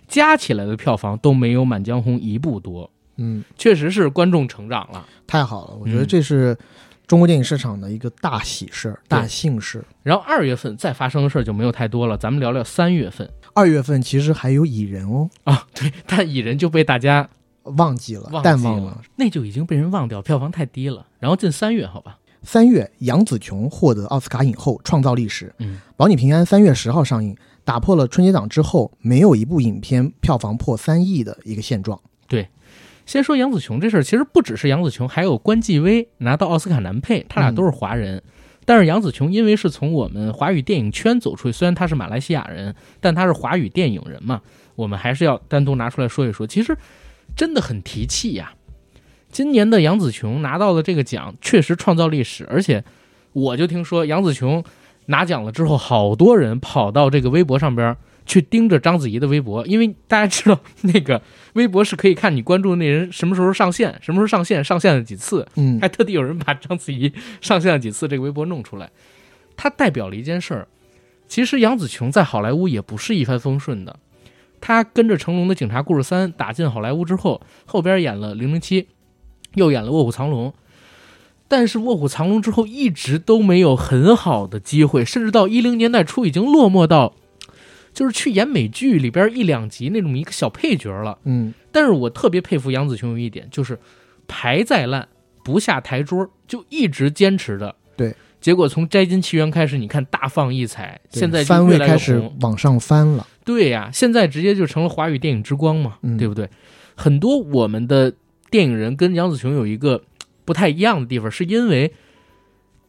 加起来的票房都没有《满江红》一部多，嗯，确实是观众成长了。太好了，我觉得嗯这是中国电影市场的一个大喜事儿、大幸事。然后二月份再发生的事儿就没有太多了，咱们聊聊三月份二月份其实还有蚁人哦，啊，对，但蚁人就被大家忘记了，忘记淡忘了。那就已经被人忘掉，票房太低了。然后进三月，好吧，三月，杨紫琼获得奥斯卡影后，创造历史。嗯，保你平安三月十号上映，打破了春节档之后没有一部影片票房破三亿的一个现状。对先说杨紫琼这事儿，其实不只是杨紫琼，还有关继威拿到奥斯卡男配，他俩都是华人。但是杨紫琼因为是从我们华语电影圈走出去，虽然她是马来西亚人，但她是华语电影人嘛，我们还是要单独拿出来说一说。其实真的很提气呀、今年的杨紫琼拿到了这个奖，确实创造历史，而且我就听说杨紫琼拿奖了之后，好多人跑到这个微博上边去盯着章子怡的微博，因为大家知道那个微博是可以看你关注的那人什么时候上线，什么时候上线，上线了几次，嗯还特地有人把章子怡上线了几次这个微博弄出来。它代表了一件事儿，其实杨紫琼在好莱坞也不是一帆风顺的。她跟着成龙的《警察故事三》打进好莱坞之后，后边演了《零零七》，又演了《卧虎藏龙》，但是《卧虎藏龙》之后一直都没有很好的机会，甚至到一零年代初已经落寞到，就是去演美剧里边一两集那种一个小配角了。嗯但是我特别佩服杨紫琼有一点，就是牌再烂不下台桌，就一直坚持着。对，结果从《摘金奇缘》开始，你看大放异彩，现在就番越来越位开始。往上翻了。对呀、现在直接就成了华语电影之光嘛，嗯对不对？很多我们的电影人跟杨紫琼有一个 [TSK] 不太一样的地方，是因为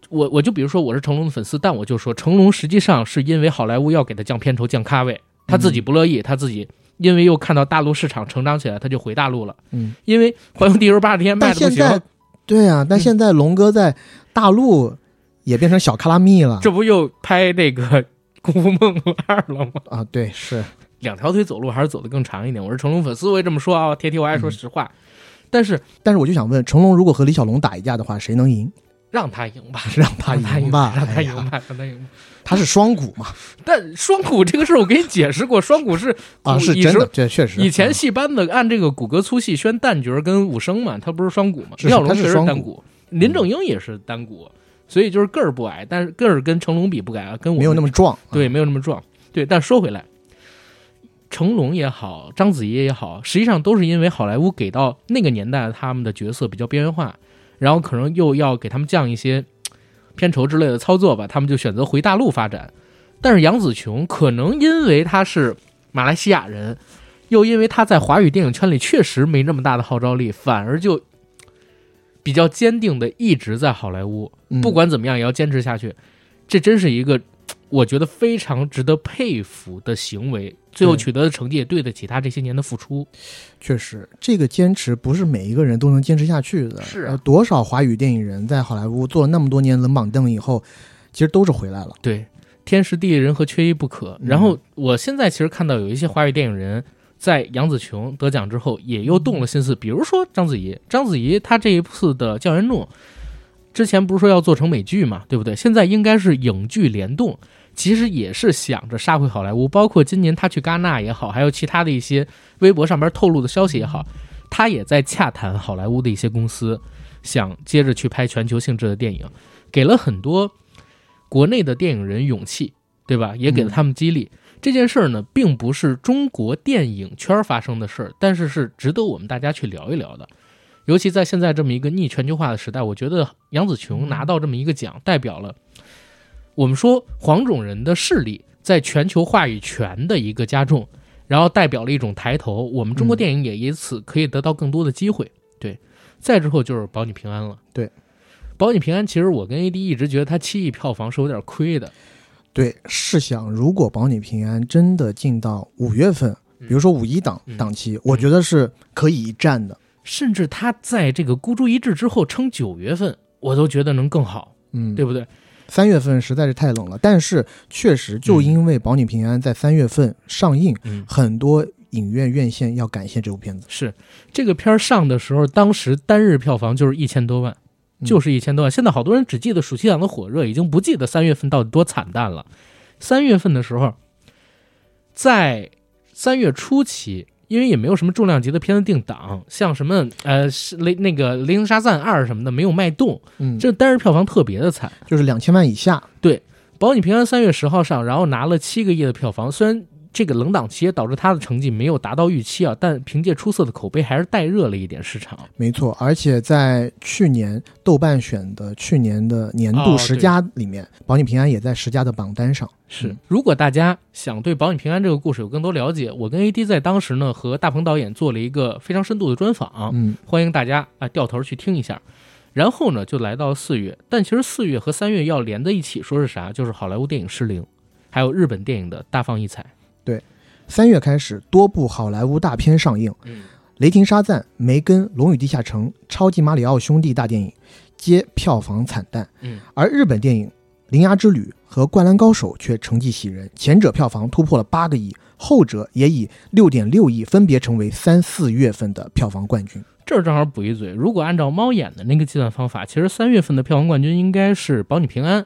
我我就比如说我是成龙的粉丝，但我就说成龙实际上是因为好莱坞要给他降片酬、降咖位，他自己不乐意，他自己因为又看到大陆市场成长起来，他就回大陆了。嗯，因为《环游地球八十天》卖的不行，对啊，但嗯现在龙哥在大陆也变成小卡拉蜜了。这不又拍那个《功夫梦二》了吗？啊，对，是两条腿走路还是走得更长一点。我是成龙粉丝，我也这么说啊，铁铁我爱说实话。但是但是我就想问，成龙如果和李小龙打一架的话，谁能赢？让他赢吧，[LAUGHS] 让他赢吧，让他赢吧，让他赢吧。他是双股嘛？[LAUGHS] 但双股这个事儿我给你解释过，双股是啊，是真的，这确实。以前啊戏班子按这个骨骼粗细宣旦角跟武生嘛，他不是双股嘛？李小龙确实他是单股，林正英也是单股，所以就是个儿不矮，但是个儿跟成龙比不矮啊，跟我没有那么壮。对，啊，没有那么壮。对，但说回来，成龙也好，章子怡也好，实际上都是因为好莱坞给到那个年代他们的角色比较边缘化，然后可能又要给他们降一些片酬之类的操作吧，他们就选择回大陆发展。但是杨紫琼可能因为她是马来西亚人，又因为她在华语电影圈里确实没那么大的号召力，反而就比较坚定的一直在好莱坞。不管怎么样也要坚持下去，这真是一个我觉得非常值得佩服的行为。最后取得的成绩也对得起他这些年的付出。确实，这个坚持不是每一个人都能坚持下去的。是啊呃多少华语电影人在好莱坞做了那么多年冷板凳以后，其实都是回来了。对，天时地利人和缺一不可。嗯然后我现在其实看到有一些华语电影人在杨紫琼得奖之后，也又动了心思，比如说章子怡，章子怡她这一次的《教员众》，之前不是说要做成美剧嘛，对不对？现在应该是影剧联动。其实也是想着杀回好莱坞，包括今年他去戛纳也好，还有其他的一些微博上边透露的消息也好，他也在洽谈好莱坞的一些公司，想接着去拍全球性质的电影，给了很多国内的电影人勇气，对吧？也给了他们激励。这件事儿呢，并不是中国电影圈发生的事儿，但是是值得我们大家去聊一聊的。尤其在现在这么一个逆全球化的时代，我觉得杨紫琼拿到这么一个奖，代表了我们说黄种人的势力在全球话语权的一个加重，然后代表了一种抬头。我们中国电影也因此可以得到更多的机会。对，再之后就是保你平安了。对，保你平安，其实我跟 AD 一直觉得它七亿票房是有点亏的。对，试想如果保你平安真的进到五月份，比如说五一档嗯档期，我觉得是可以一战的。甚至他在这个孤注一掷之后撑九月份，我都觉得能更好，嗯，对不对？三月份实在是太冷了，但是确实就因为保你平安在三月份上映，嗯，很多影院院线要感谢这部片子。是这个片儿上的时候，当时单日票房就是一千多万，嗯就是一千多万。现在好多人只记得暑期档的火热，已经不记得三月份到底多惨淡了。三月份的时候，在三月初期，因为也没有什么重量级的片子定档，像什么呃是雷那个《雷霆沙赞二》什么的没有卖动，嗯，这单日票房特别的惨。就是两千万以下。对保你平安三月十号上，然后拿了七个亿的票房。虽然这个冷档期也导致他的成绩没有达到预期啊，但凭借出色的口碑，还是带热了一点市场。没错，而且在去年豆瓣选的去年的年哦度十佳里面，保你平安也在十佳的榜单上。是嗯，如果大家想对保你平安这个故事有更多了解，我跟 AD 在当时呢和大鹏导演做了一个非常深度的专访，嗯，欢迎大家啊掉头去听一下。然后呢，就来到四月，但其实四月和三月要连在一起说是啥？就是好莱坞电影失灵，还有日本电影的大放异彩。三月开始，多部好莱坞大片上映，嗯，雷霆沙赞》《梅根》《龙与地下城》《超级马里奥兄弟》大电影皆票房惨淡，嗯，而日本电影铃芽之旅》和《灌篮高手》却成绩喜人，前者票房突破了八个亿，后者也以六点六亿分别成为三四月份的票房冠军。这儿正好补一嘴，如果按照猫眼的那个计算方法，其实三月份的票房冠军应该是《保你平安》，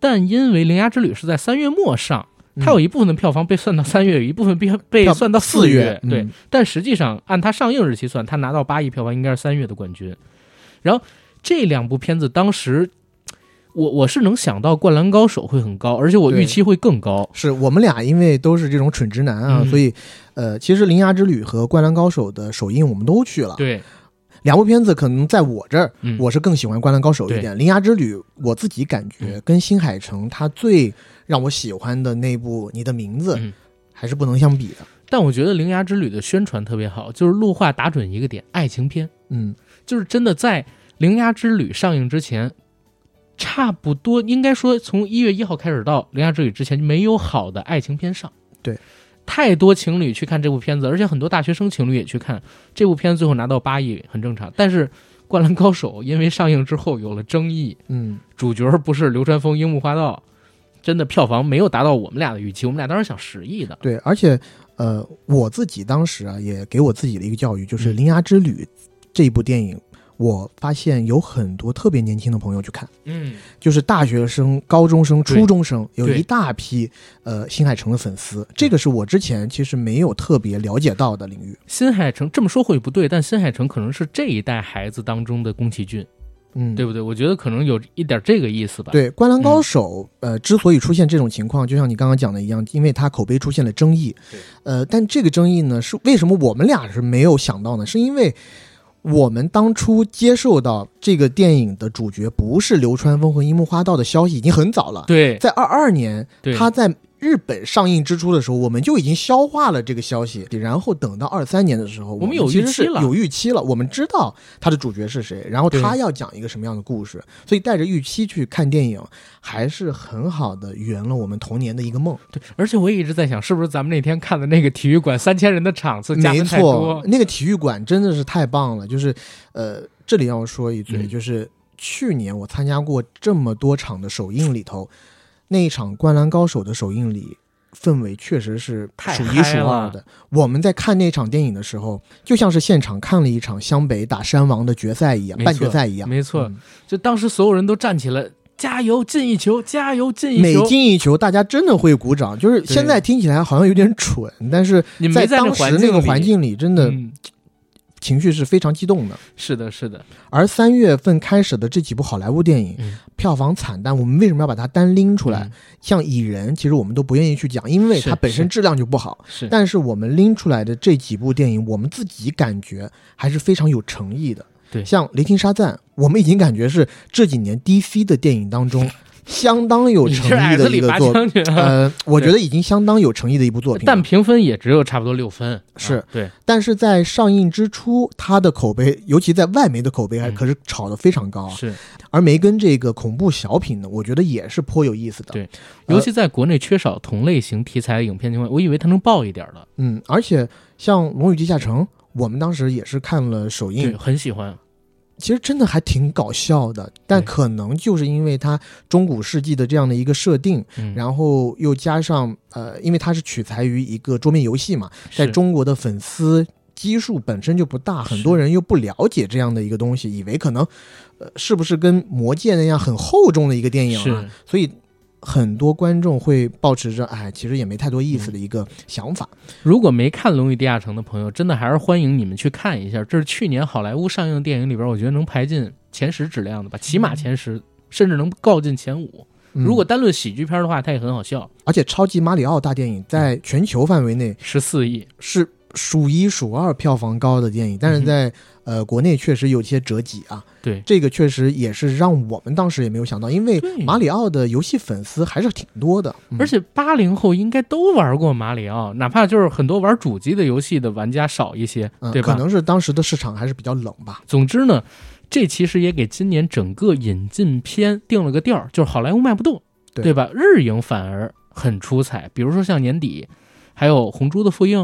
但因为《铃芽之旅》是在三月末上，它有一部分的票房被算到三月，有一部分被被算到四月。对，嗯但实际上按它上映日期算，它拿到八亿票房应该是三月的冠军。然后这两部片子当时，我我是能想到《灌篮高手》会很高，而且我预期会更高。是我们俩因为都是这种蠢直男啊，嗯所以呃，其实《铃芽之旅》和《灌篮高手》的首映我们都去了。对，两部片子可能在我这儿，嗯我是更喜欢《灌篮高手》一点，《铃芽之旅》我自己感觉嗯跟新海诚他最让我喜欢的那部《你的名字》嗯还是不能相比的。但我觉得《铃芽之旅》的宣传特别好，就是陆话打准一个点，爱情片。嗯，就是真的在《铃芽之旅》上映之前，差不多应该说从一月一号开始到《铃芽之旅》之前，没有好的爱情片上。对，太多情侣去看这部片子，而且很多大学生情侣也去看这部片子，最后拿到八亿很正常。但是《灌篮高手》因为上映之后有了争议，嗯，主角不是流川枫、樱木花道，真的票房没有达到我们俩的预期。我们俩当时想十亿的，对，而且呃，我自己当时啊，也给我自己的一个教育，就是《嗯铃芽之旅》这一部电影，我发现有很多特别年轻的朋友去看，嗯，就是大学生、高中生、初中生，有一大批呃新海诚的粉丝，这个是我之前其实没有特别了解到的领域。新海诚这么说会不对，但新海诚可能是这一代孩子当中的宫崎骏。嗯，对不对？我觉得可能有一点这个意思吧。，对，《灌篮高手》呃，之所以出现这种情况，就像你刚刚讲的一样，因为它口碑出现了争议对。呃，但这个争议呢，是为什么我们俩是没有想到呢？是因为我们当初接受到这个电影的主角不是流川枫和樱木花道的消息已经很早了，对在二二年，他在日本上映之初的时候，我们就已经消化了这个消息，然后等到二三年的时候，我我们有其实是预期了有预期了，我们知道它的主角是谁，然后他要讲一个什么样的故事，所以带着预期去看电影，还是很好的圆了我们童年的一个梦。对，而且我也一直在想，是不是咱们那天看的那个体育馆三千人的场次加没分太错多，？那个体育馆真的是太棒了，就是呃，这里要说一嘴，嗯就是去年我参加过这么多场的首映里头，那一场《灌篮高手》的首映礼。氛围确实是太数一数二的。我们在看那场电影的时候，就像是现场看了一场湘北打山王的决赛一样，半决赛一样。没错嗯就当时所有人都站起来，加油进一球，加油进一球每。进一球，大家真的会鼓掌。就是现在听起来好像有点蠢，但是在当时那个环，境里，真的嗯，情绪是非常激动的。是的，是的，而三月份开始的这几部好莱坞电影，嗯票房惨淡，我们为什么要把它单拎出来？嗯像蚁人，其实我们都不愿意去讲，因为它本身质量就不好。是，但是我们拎出来的这几部电影，我们自己感觉还是非常有诚意的。对像《雷霆沙赞》，我们已经感觉是这几年 DC 的电影当中相当有诚意的一个作将军啊，呃，[LAUGHS] 我觉得已经相当有诚意的一部作品。但评分也只有差不多六分。是啊对，但是在上映之初，它的口碑，尤其在外媒的口碑，还嗯可是炒得非常高。是，而梅根这个恐怖小品呢，我觉得也是颇有意思的。对呃尤其在国内缺少同类型题材的影片情况，我以为它能爆一点的，嗯，而且像《龙与地下城》，我们当时也是看了首映，，很喜欢。其实真的还挺搞笑的，但可能就是因为它中古世纪的这样的一个设定，嗯，然后又加上呃，因为它是取材于一个桌面游戏嘛，在中国的粉丝基数本身就不大，很多人又不了解这样的一个东西，以为可能呃是不是跟《魔戒》那样很厚重的一个电影啊？所以很多观众会保持着哎，其实也没太多意嗯思的一个想法。如果没看《龙与地下城》的朋友，真的还是欢迎你们去看一下。这是去年好莱坞上映的电影里边，我觉得能排进前十质量的吧，起码前十，甚至能告进前五。嗯如果单论喜剧片的话，它也很好笑。而且超级马里奥大电影在全球范围内十四亿，是数一数二票房高的电影，但是在、呃国内确实有些折戟啊。对这个确实也是让我们当时也没有想到，因为马里奥的游戏粉丝还是挺多的，嗯而且八零后应该都玩过马里奥，哪怕就是很多玩主机的游戏的玩家少一些，嗯对吧？可能是当时的市场还是比较冷吧。总之呢，这其实也给今年整个引进片定了个调儿，就是好莱坞卖不动，对对吧？日影反而很出彩，比如说像年底还有《红猪的复映》，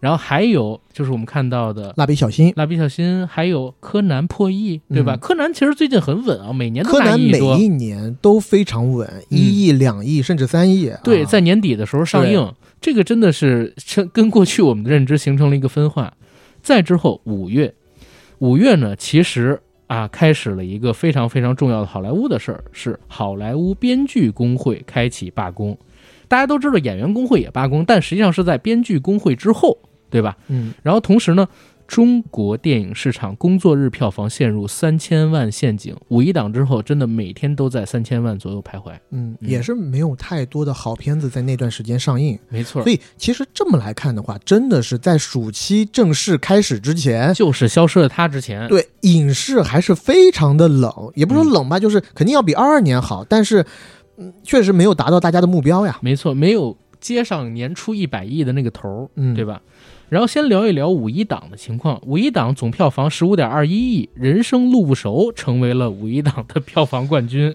然后还有就是我们看到的蜡笔小新，蜡笔小新，还有柯南破亿，对吧？嗯柯南其实最近很稳啊，每年都柯南每一年都非常稳，嗯一亿、两亿甚至三亿。对，啊在年底的时候上映，这个真的是跟跟过去我们的认知形成了一个分化。再之后五月，五月呢，其实啊开始了一个非常非常重要的好莱坞的事儿，是好莱坞编剧工会开启罢工。大家都知道演员工会也罢工，但实际上是在编剧工会之后，对吧？嗯，然后同时呢，中国电影市场工作日票房陷入三千万陷阱。五一档之后，真的每天都在三千万左右徘徊。嗯，嗯也是没有太多的好片子在那段时间上映，没错所以其实这么来看的话，真的是在暑期正式开始之前，就是消失了它之前，对影视还是非常的冷，也不是说冷吧，就是肯定要比二二年好，但是，嗯，确实没有达到大家的目标呀。没错，没有接上年初一百亿的那个头儿，嗯对吧？然后先聊一聊五一档的情况。五一档总票房十五点二一亿，《人生路不熟》成为了五一档的票房冠军。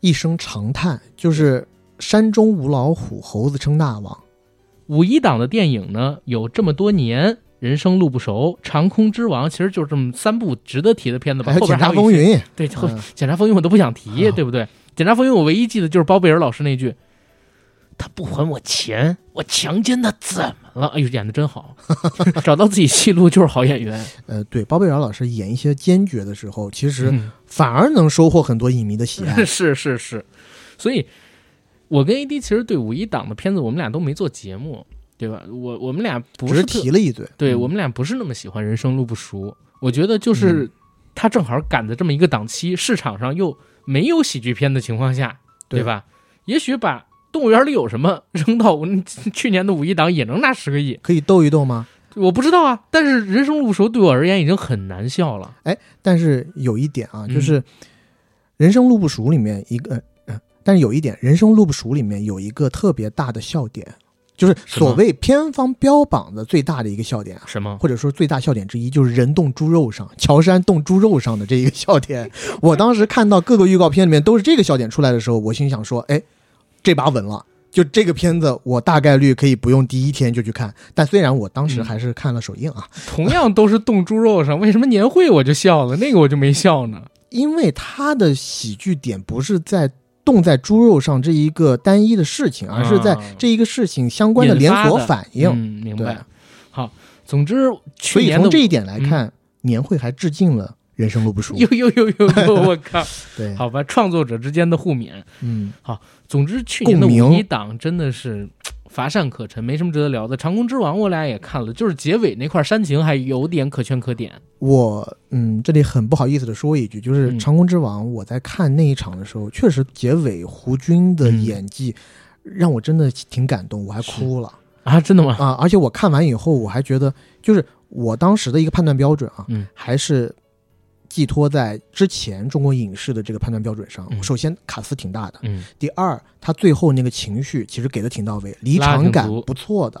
一声长叹，就是山中无老虎，猴子称大王。五一档的电影呢，有这么多年，《人生路不熟》《长空之王》，其实就是这么三部值得提的片子吧。还有检察风云，对，检察风云我都不想提，啊对不对？检察风云我唯一记得就是包贝尔老师那句：“他不还我钱，我强奸他怎么了？”哎呦，演的真好，[LAUGHS] 找到自己戏路就是好演员。[LAUGHS] 呃，对，包贝尔老师演一些坚决的时候，其实嗯反而能收获很多影迷的喜爱。[LAUGHS] 是是是，所以我跟 AD 其实对五一档的片子，我们俩都没做节目，对吧？我我们俩不是特提了一嘴，嗯对我们俩不是那么喜欢《人生路不熟》，我觉得就是他正好赶在这么一个档期，市场上又没有喜剧片的情况下，对对吧？也许把动物园里有什么扔到我们去年的五一档也能拿十个亿，可以逗一逗吗？我不知道啊。但是《人生路不熟》对我而言已经很难笑了。哎但是有一点啊，嗯就是《人生路不熟》里面一个，呃，但是有一点，《人生路不熟》里面有一个特别大的笑点，就是所谓片方标榜的最大的一个笑点啊，什么？或者说最大笑点之一，就是人动猪肉上，乔杉动猪肉上的这一个笑点。我当时看到各个预告片里面都是这个笑点出来的时候，我心想说，哎，这把稳了。就这个片子，我大概率可以不用第一天就去看。但虽然我当时嗯还是看了首映啊，同样都是冻猪肉上，[LAUGHS] 为什么年会我就笑了，那个我就没笑呢？因为他的喜剧点不是在冻在猪肉上这一个单一的事情，而是在啊这一个事情相关的连锁反应。嗯，明白。好，总之所以从这一点来看，年会还致敬了《人生路不熟》。[LAUGHS] 呦呦呦呦呦！[LAUGHS] 我靠，对，好吧，创作者之间的互勉。嗯，好总之，去年的共鸣五一档真的是乏善可陈，没什么值得聊的。《长空之王》我俩也看了，就是结尾那块煽情还有点可圈可点。我嗯，这里很不好意思的说一句，就是嗯《长空之王》，我在看那一场的时候，确实结尾胡军的嗯演技让我真的挺感动，我还哭了啊，真的吗？啊！而且我看完以后，我还觉得，就是我当时的一个判断标准啊，嗯还是寄托在之前中国影视的这个判断标准上。嗯首先，卡斯挺大的；嗯，第二，他最后那个情绪其实给的挺到位，离场感不错的。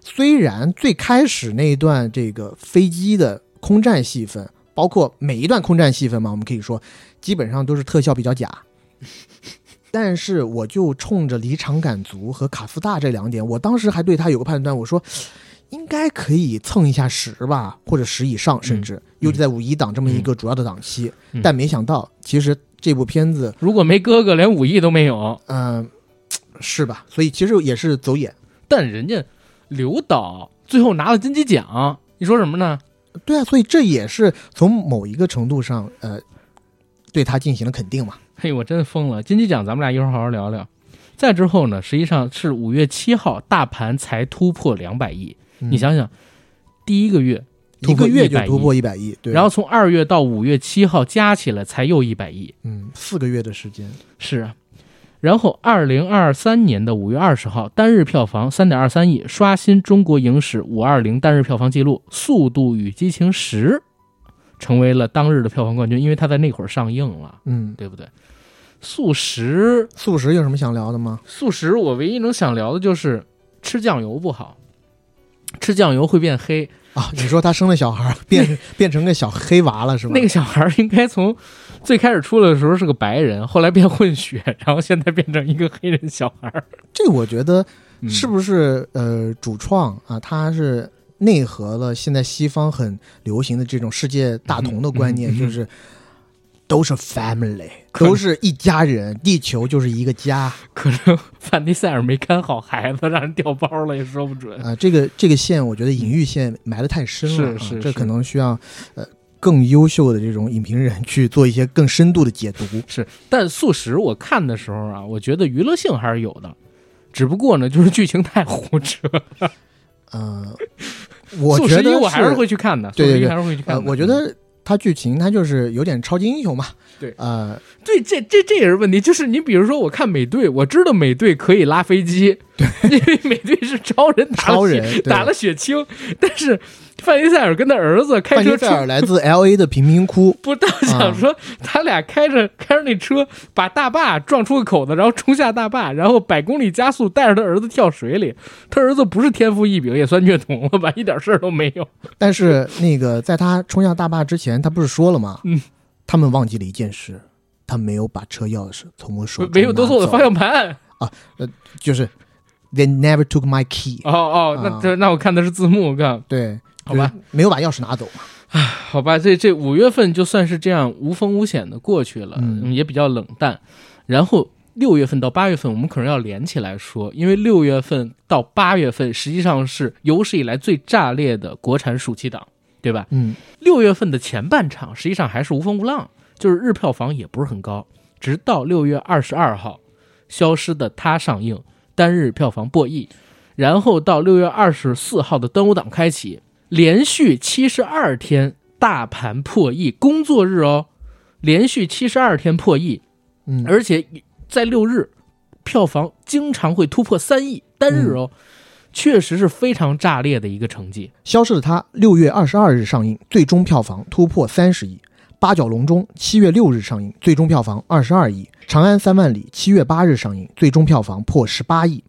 虽然最开始那一段这个飞机的空战戏份，包括每一段空战戏份嘛，我们可以说基本上都是特效比较假。[LAUGHS] 但是我就冲着离场感足和卡斯大这两点，我当时还对他有个判断，我说应该可以蹭一下十吧，或者十以上，甚至尤其在五一档这么一个主要的档期。嗯但没想到，其实这部片子，如果没哥哥，连五亿都没有。嗯、是吧？所以其实也是走眼。但人家刘导最后拿了金鸡奖，你说什么呢？对啊，所以这也是从某一个程度上，呃，对他进行了肯定嘛。嘿，我真疯了！金鸡奖咱们俩一会儿好好聊聊。再之后呢，实际上是五月七号，大盘才突破两百亿。嗯你想想，第一个月一个月就100亿突破一百亿，对，然后从二月到五月七号加起来才又一百亿，嗯，四个月的时间，是啊。然后二零二三年的五月二十号，单日票房三点二三亿，刷新中国影史五二零单日票房纪录，《速度与激情十》成为了当日的票房冠军，因为它在那会儿上映了，嗯，对不对？速食，素食有什么想聊的吗？速食，我唯一能想聊的就是吃酱油不好，吃酱油会变黑。啊，你说他生了小孩儿变 [LAUGHS] 变成个小黑娃了是吧？那个小孩儿应该从最开始出来的时候是个白人，后来变混血，然后现在变成一个黑人小孩儿。[LAUGHS] 这我觉得嗯是不是呃主创啊，他是内核了现在西方很流行的这种世界大同的观念，就是都是 family，都是一家人，地球就是一个家。可能范迪塞尔没看好孩子，让人掉包了也说不准。啊、这个这个线，我觉得隐喻线埋得太深了，是是是啊这可能需要呃更优秀的这种影评人去做一些更深度的解读。是，但素食我看的时候啊，我觉得娱乐性还是有的，只不过呢，就是剧情太胡扯。[LAUGHS] 呃，[LAUGHS] 我觉得我还是会去看的，对对对还是会去看呃，我觉得它剧情它就是有点超级英雄嘛。对。呃，对，这这这也是问题，就是你比如说，我看美队，我知道美队可以拉飞机，对，[LAUGHS] 因为美队是超人打超人打了血清，但是范迪塞尔跟他儿子开车出范迪塞尔来自 L A 的贫民窟，[LAUGHS] 不倒想说，他俩开着开着那车，把大坝撞出个口子，然后冲下大坝，然后百公里加速，带着他儿子跳水里。他儿子不是天赋异禀，也算虐童了吧，一点事儿都没有。但是那个在他冲下大坝之前，他不是说了吗？嗯，他们忘记了一件事，他没有把车钥匙从我手没有夺走我的方向盘啊，呃。就是 they never took my key。哦哦，那啊这那我看的是字幕，我看对，好吧，没有把钥匙拿走嘛。好吧，这这五月份就算是这样无风无险的过去了，嗯也比较冷淡。然后六月份到八月份，我们可能要连起来说，因为六月份到八月份实际上是有史以来最炸裂的国产暑期档，对吧？嗯，六月份的前半场实际上还是无风无浪，就是日票房也不是很高，直到六月二十二号，《消失的她》上映，单日票房破亿，然后到六月二十四号的端午档开启，连续七十二天大盘破亿，工作日哦，连续七十二天破亿，嗯而且在六日票房经常会突破三亿单日哦，确实是非常炸裂的一个成绩。消失的她六月二十二日上映，最终票房突破三十亿。八角笼中七月六日上映，最终票房二十二亿。长安三万里七月八日上映，最终票房破十八亿。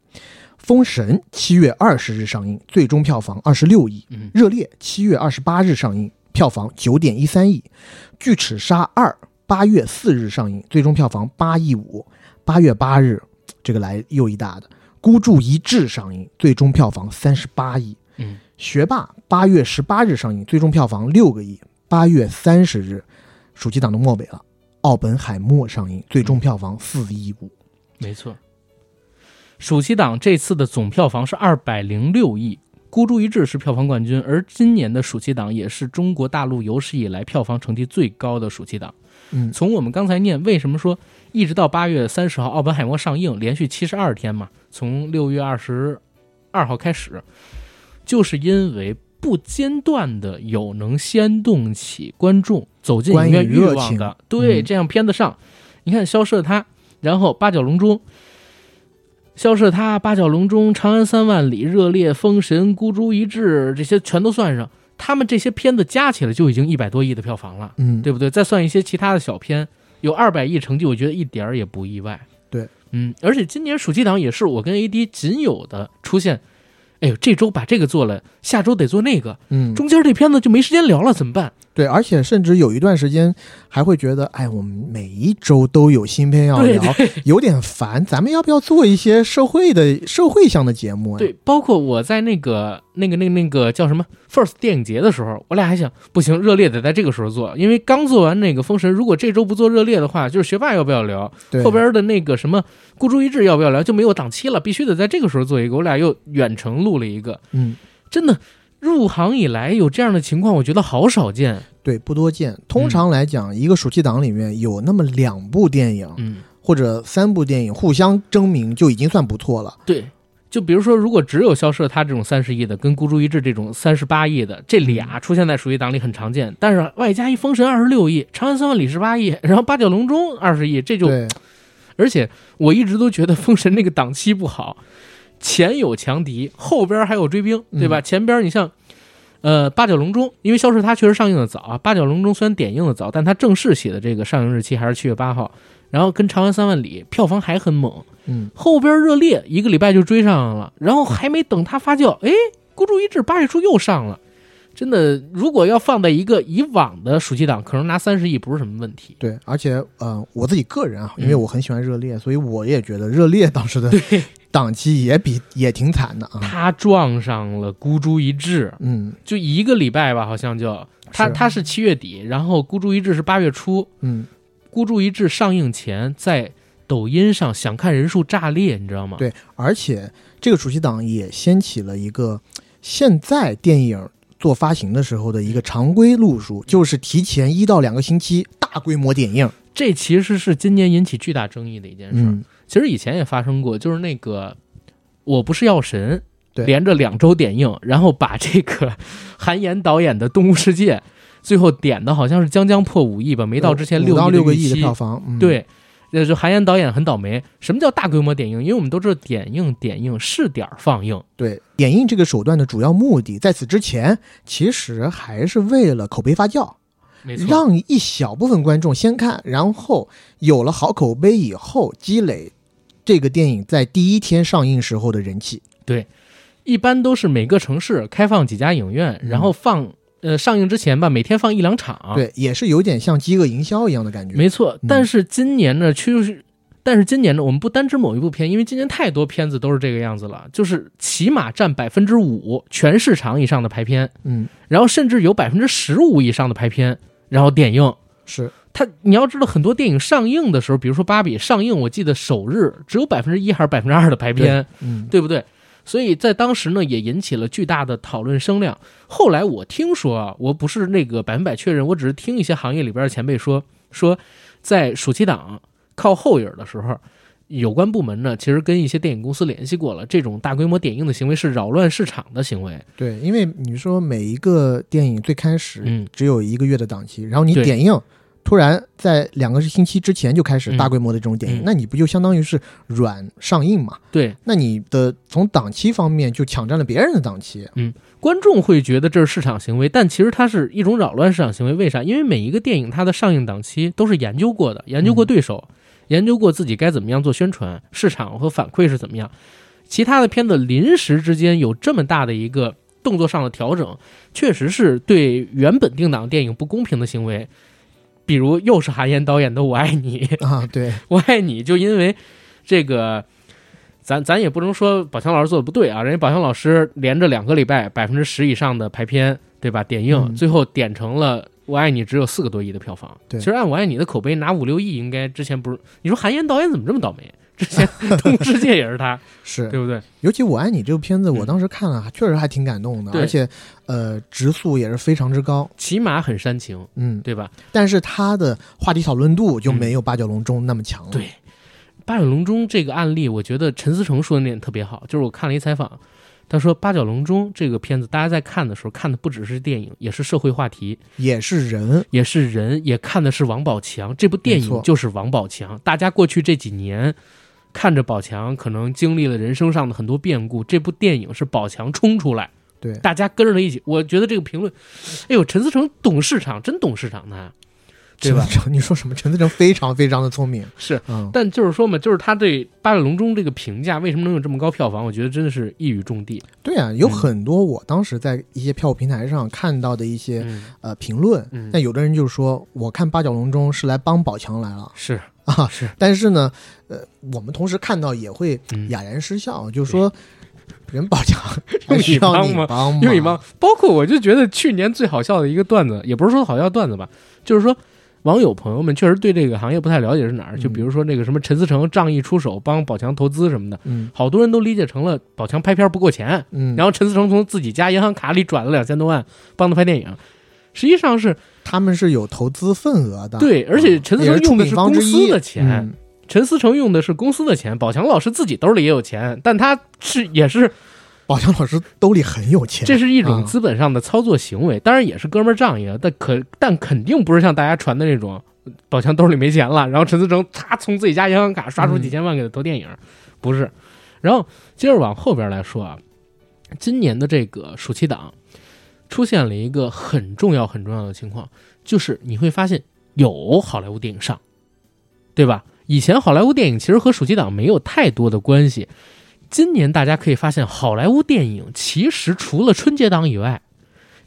封神七月二十日上映，最终票房二十六亿。嗯热烈七月二十八日上映，票房九点一三亿。巨齿鲨二八月四日上映，最终票房八亿五。八月八日，这个来又一大的，孤注一掷上映，最终票房三十八亿。嗯，学霸八月十八日上映，最终票房六个亿。八月三十日，暑期档的末尾了，奥本海默上映，最终票房四亿五。没错，暑期档这次的总票房是二百零六亿，孤注一掷是票房冠军，而今年的暑期档也是中国大陆有史以来票房成绩最高的暑期档。嗯，从我们刚才念，为什么说一直到八月三十号奥本海默上映，连续七十二天嘛，从六月二十二号开始，就是因为不间断的有能掀动起观众走进影院欲望的，对、嗯这样片子上，你看《消失的她》，然后《八角笼中》。消失他、八角笼中、长安三万里、热烈、封神、孤注一掷，这些全都算上，他们这些片子加起来就已经一百多亿的票房了。嗯，对不对？再算一些其他的小片，有二百亿成绩，我觉得一点儿也不意外。对，嗯，而且今年暑期档也是我跟 AD 仅有的出现，哎呦，这周把这个做了，下周得做那个，嗯，中间这片子就没时间聊了，怎么办？对，而且甚至有一段时间还会觉得，哎，我们每一周都有新片要对聊，有点烦。咱们要不要做一些社会的社会向的节目呀？对，包括我在那个那个那个那个叫什么 First 电影节的时候，我俩还想，不行，热烈得在这个时候做，因为刚做完那个封神，如果这周不做热烈的话，就是学霸要不要聊？对，后边的那个什么孤注一掷要不要聊就没有档期了，必须得在这个时候做一个。我俩又远程录了一个，嗯，真的入行以来有这样的情况，我觉得好少见。对，不多见。通常来讲，一个暑期档里面有那么两部电影、嗯，或者三部电影互相争鸣，就已经算不错了。对。就比如说，如果只有消失的他这种三十亿的，跟孤注一掷这种三十八亿的，这俩出现在暑期档里很常见。但是外加一封神二十六亿，长安三万里十八亿，然后八角笼中二十亿，这就对，而且我一直都觉得封神那个档期不好，前有强敌，后边还有追兵，对吧？前边你像，呃，八角笼中，因为消失它确实上映的早啊。八角笼中虽然点映的早，但它正式写的这个上映日期还是七月八号。然后跟长安三万里票房还很猛，嗯，后边热烈一个礼拜就追上了，然后还没等它发酵，哎，孤注一掷八月初又上了。真的，如果要放在一个以往的暑期档，可能拿三十亿不是什么问题。对，而且呃，我自己个人啊，因为嗯我很喜欢热烈，所以我也觉得热烈当时的档期也比也挺惨的啊。他撞上了孤注一掷，嗯就一个礼拜吧，好像就他是他是七月底，然后孤注一掷是八月初，嗯，孤注一掷上映前在抖音上想看人数炸裂，你知道吗？对而且这个暑期档也掀起了一个现在电影做发行的时候的一个常规路数，就是提前一到两个星期大规模点映。这其实是今年引起巨大争议的一件事。嗯，其实以前也发生过，就是那个《我不是药神》连着两周点映，然后把这个 [LAUGHS] 韩延导演的《动物世界》最后点的好像是将将破五亿吧，没到之前六到六个亿的票房。嗯、，对，那，就韩延导演很倒霉。什么叫大规模点映？因为我们都知道点映点映试点儿放映，对，点映这个手段的主要目的，在此之前其实还是为了口碑发酵。让一小部分观众先看，然后有了好口碑以后，积累这个电影在第一天上映时候的人气。对一般都是每个城市开放几家影院，嗯然后放呃上映之前吧，每天放一两场。，对，也是有点像饥饿营销一样的感觉。没错。嗯但是今年呢，趋势。但是今年呢，我们不单指某一部片，因为今年太多片子都是这个样子了，就是起码占百分之五全市场以上的排片，嗯，然后甚至有百分之十五以上的排片，然后点映。是它你要知道，很多电影上映的时候，比如说《芭比》上映，我记得首日只有百分之一还是百分之二的排片，嗯，对不对？所以在当时呢，也引起了巨大的讨论声量。后来我听说啊，我不是那个百分百确认，我只是听一些行业里边的前辈说，说在暑期档靠后影的时候，有关部门呢其实跟一些电影公司联系过了，这种大规模点映的行为是扰乱市场的行为。对，因为你说每一个电影最开始嗯只有一个月的档期，然后你点映。突然在两个星期之前就开始嗯大规模的这种点映，嗯那你不就相当于是软上映嘛？对，那你的从档期方面就抢占了别人的档期。嗯观众会觉得这是市场行为，但其实它是一种扰乱市场行为。为啥？因为每一个电影它的上映档期都是研究过的，研究过对手，研究过自己该怎么样做宣传，市场和反馈是怎么样。其他的片子临时之间有这么大的一个动作上的调整，确实是对原本定档电影不公平的行为。比如又是韩延导演的《我爱你》，[LAUGHS] 啊，对，[LAUGHS] 我爱你，就因为这个，咱咱也不能说宝强老师做的不对啊，人家宝强老师连着两个礼拜百分之十以上的排片，对吧？点映、嗯最后点成了《我爱你》，只有四个多亿的票房。对其实按《我爱你》的口碑拿五六亿，应该之前不是？你说韩延导演怎么这么倒霉？之前《动物世界》也是他，[LAUGHS] 是对不对？尤其《我爱你》这部片子，我嗯当时看了，确实还挺感动的，而且，呃，直速也是非常之高，起码很煽情，嗯，对吧？但是他的话题讨论度就没有《八角笼中》那么强了。对八角笼中这个案例，我觉得陈思诚说的那点特别好，就是我看了一采访，他说八角笼中这个片子，大家在看的时候看的不只是电影，也是社会话题，也是人，也是人，也看的是王宝强。这部电影就是王宝强。大家过去这几年看着宝强，可能经历了人生上的很多变故，这部电影是宝强冲出来，对，大家跟着他一起。我觉得这个评论，哎呦，陈思诚懂市场，真懂市场呢，对吧你说什么？陈思诚非常非常的聪明，是。嗯，但就是说嘛，就是他对《八角笼中》这个评价为什么能有这么高票房？我觉得真的是一语中的。对啊，有嗯很多我当时在一些票务平台上看到的一些、嗯，呃评论，嗯但有的人就是说，我看《八角笼中》是来帮宝强来了是啊，是，但是呢，呃，我们同时看到也会嗯。哑然失笑，就是说，人宝强用你帮吗你帮吗？因为你帮，包括我就觉得去年最好笑的一个段子，也不是说好笑段子吧，就是说网友朋友们确实对这个行业不太了解是哪儿，就比如说那个什么陈思诚仗义出手帮宝强投资什么的，嗯。好多人都理解成了宝强拍片不够钱，嗯，然后陈思诚从自己家银行卡里转了两千多万帮他拍电影。实际上是他们是有投资份额的，对，而且陈思也是出诚用的是公司的钱，嗯。陈思成用的是公司的钱，宝强老师自己兜里也有钱，但他是也是 [LAUGHS] 宝强老师兜里很有钱，这是一种嗯。资本上的操作行为，当然也是哥们儿仗义啊，但可但肯定不是像大家传的那种，宝强兜里没钱了，然后陈思诚他从自己家银行卡刷出几千万给他投电影，不是。然后接着往后边来说啊，今年的这个暑期档出现了一个很重要很重要的情况，就是你会发现有好莱坞电影上，对吧？以前好莱坞电影其实和暑期档没有太多的关系，今年大家可以发现，好莱坞电影其实除了春节档以外，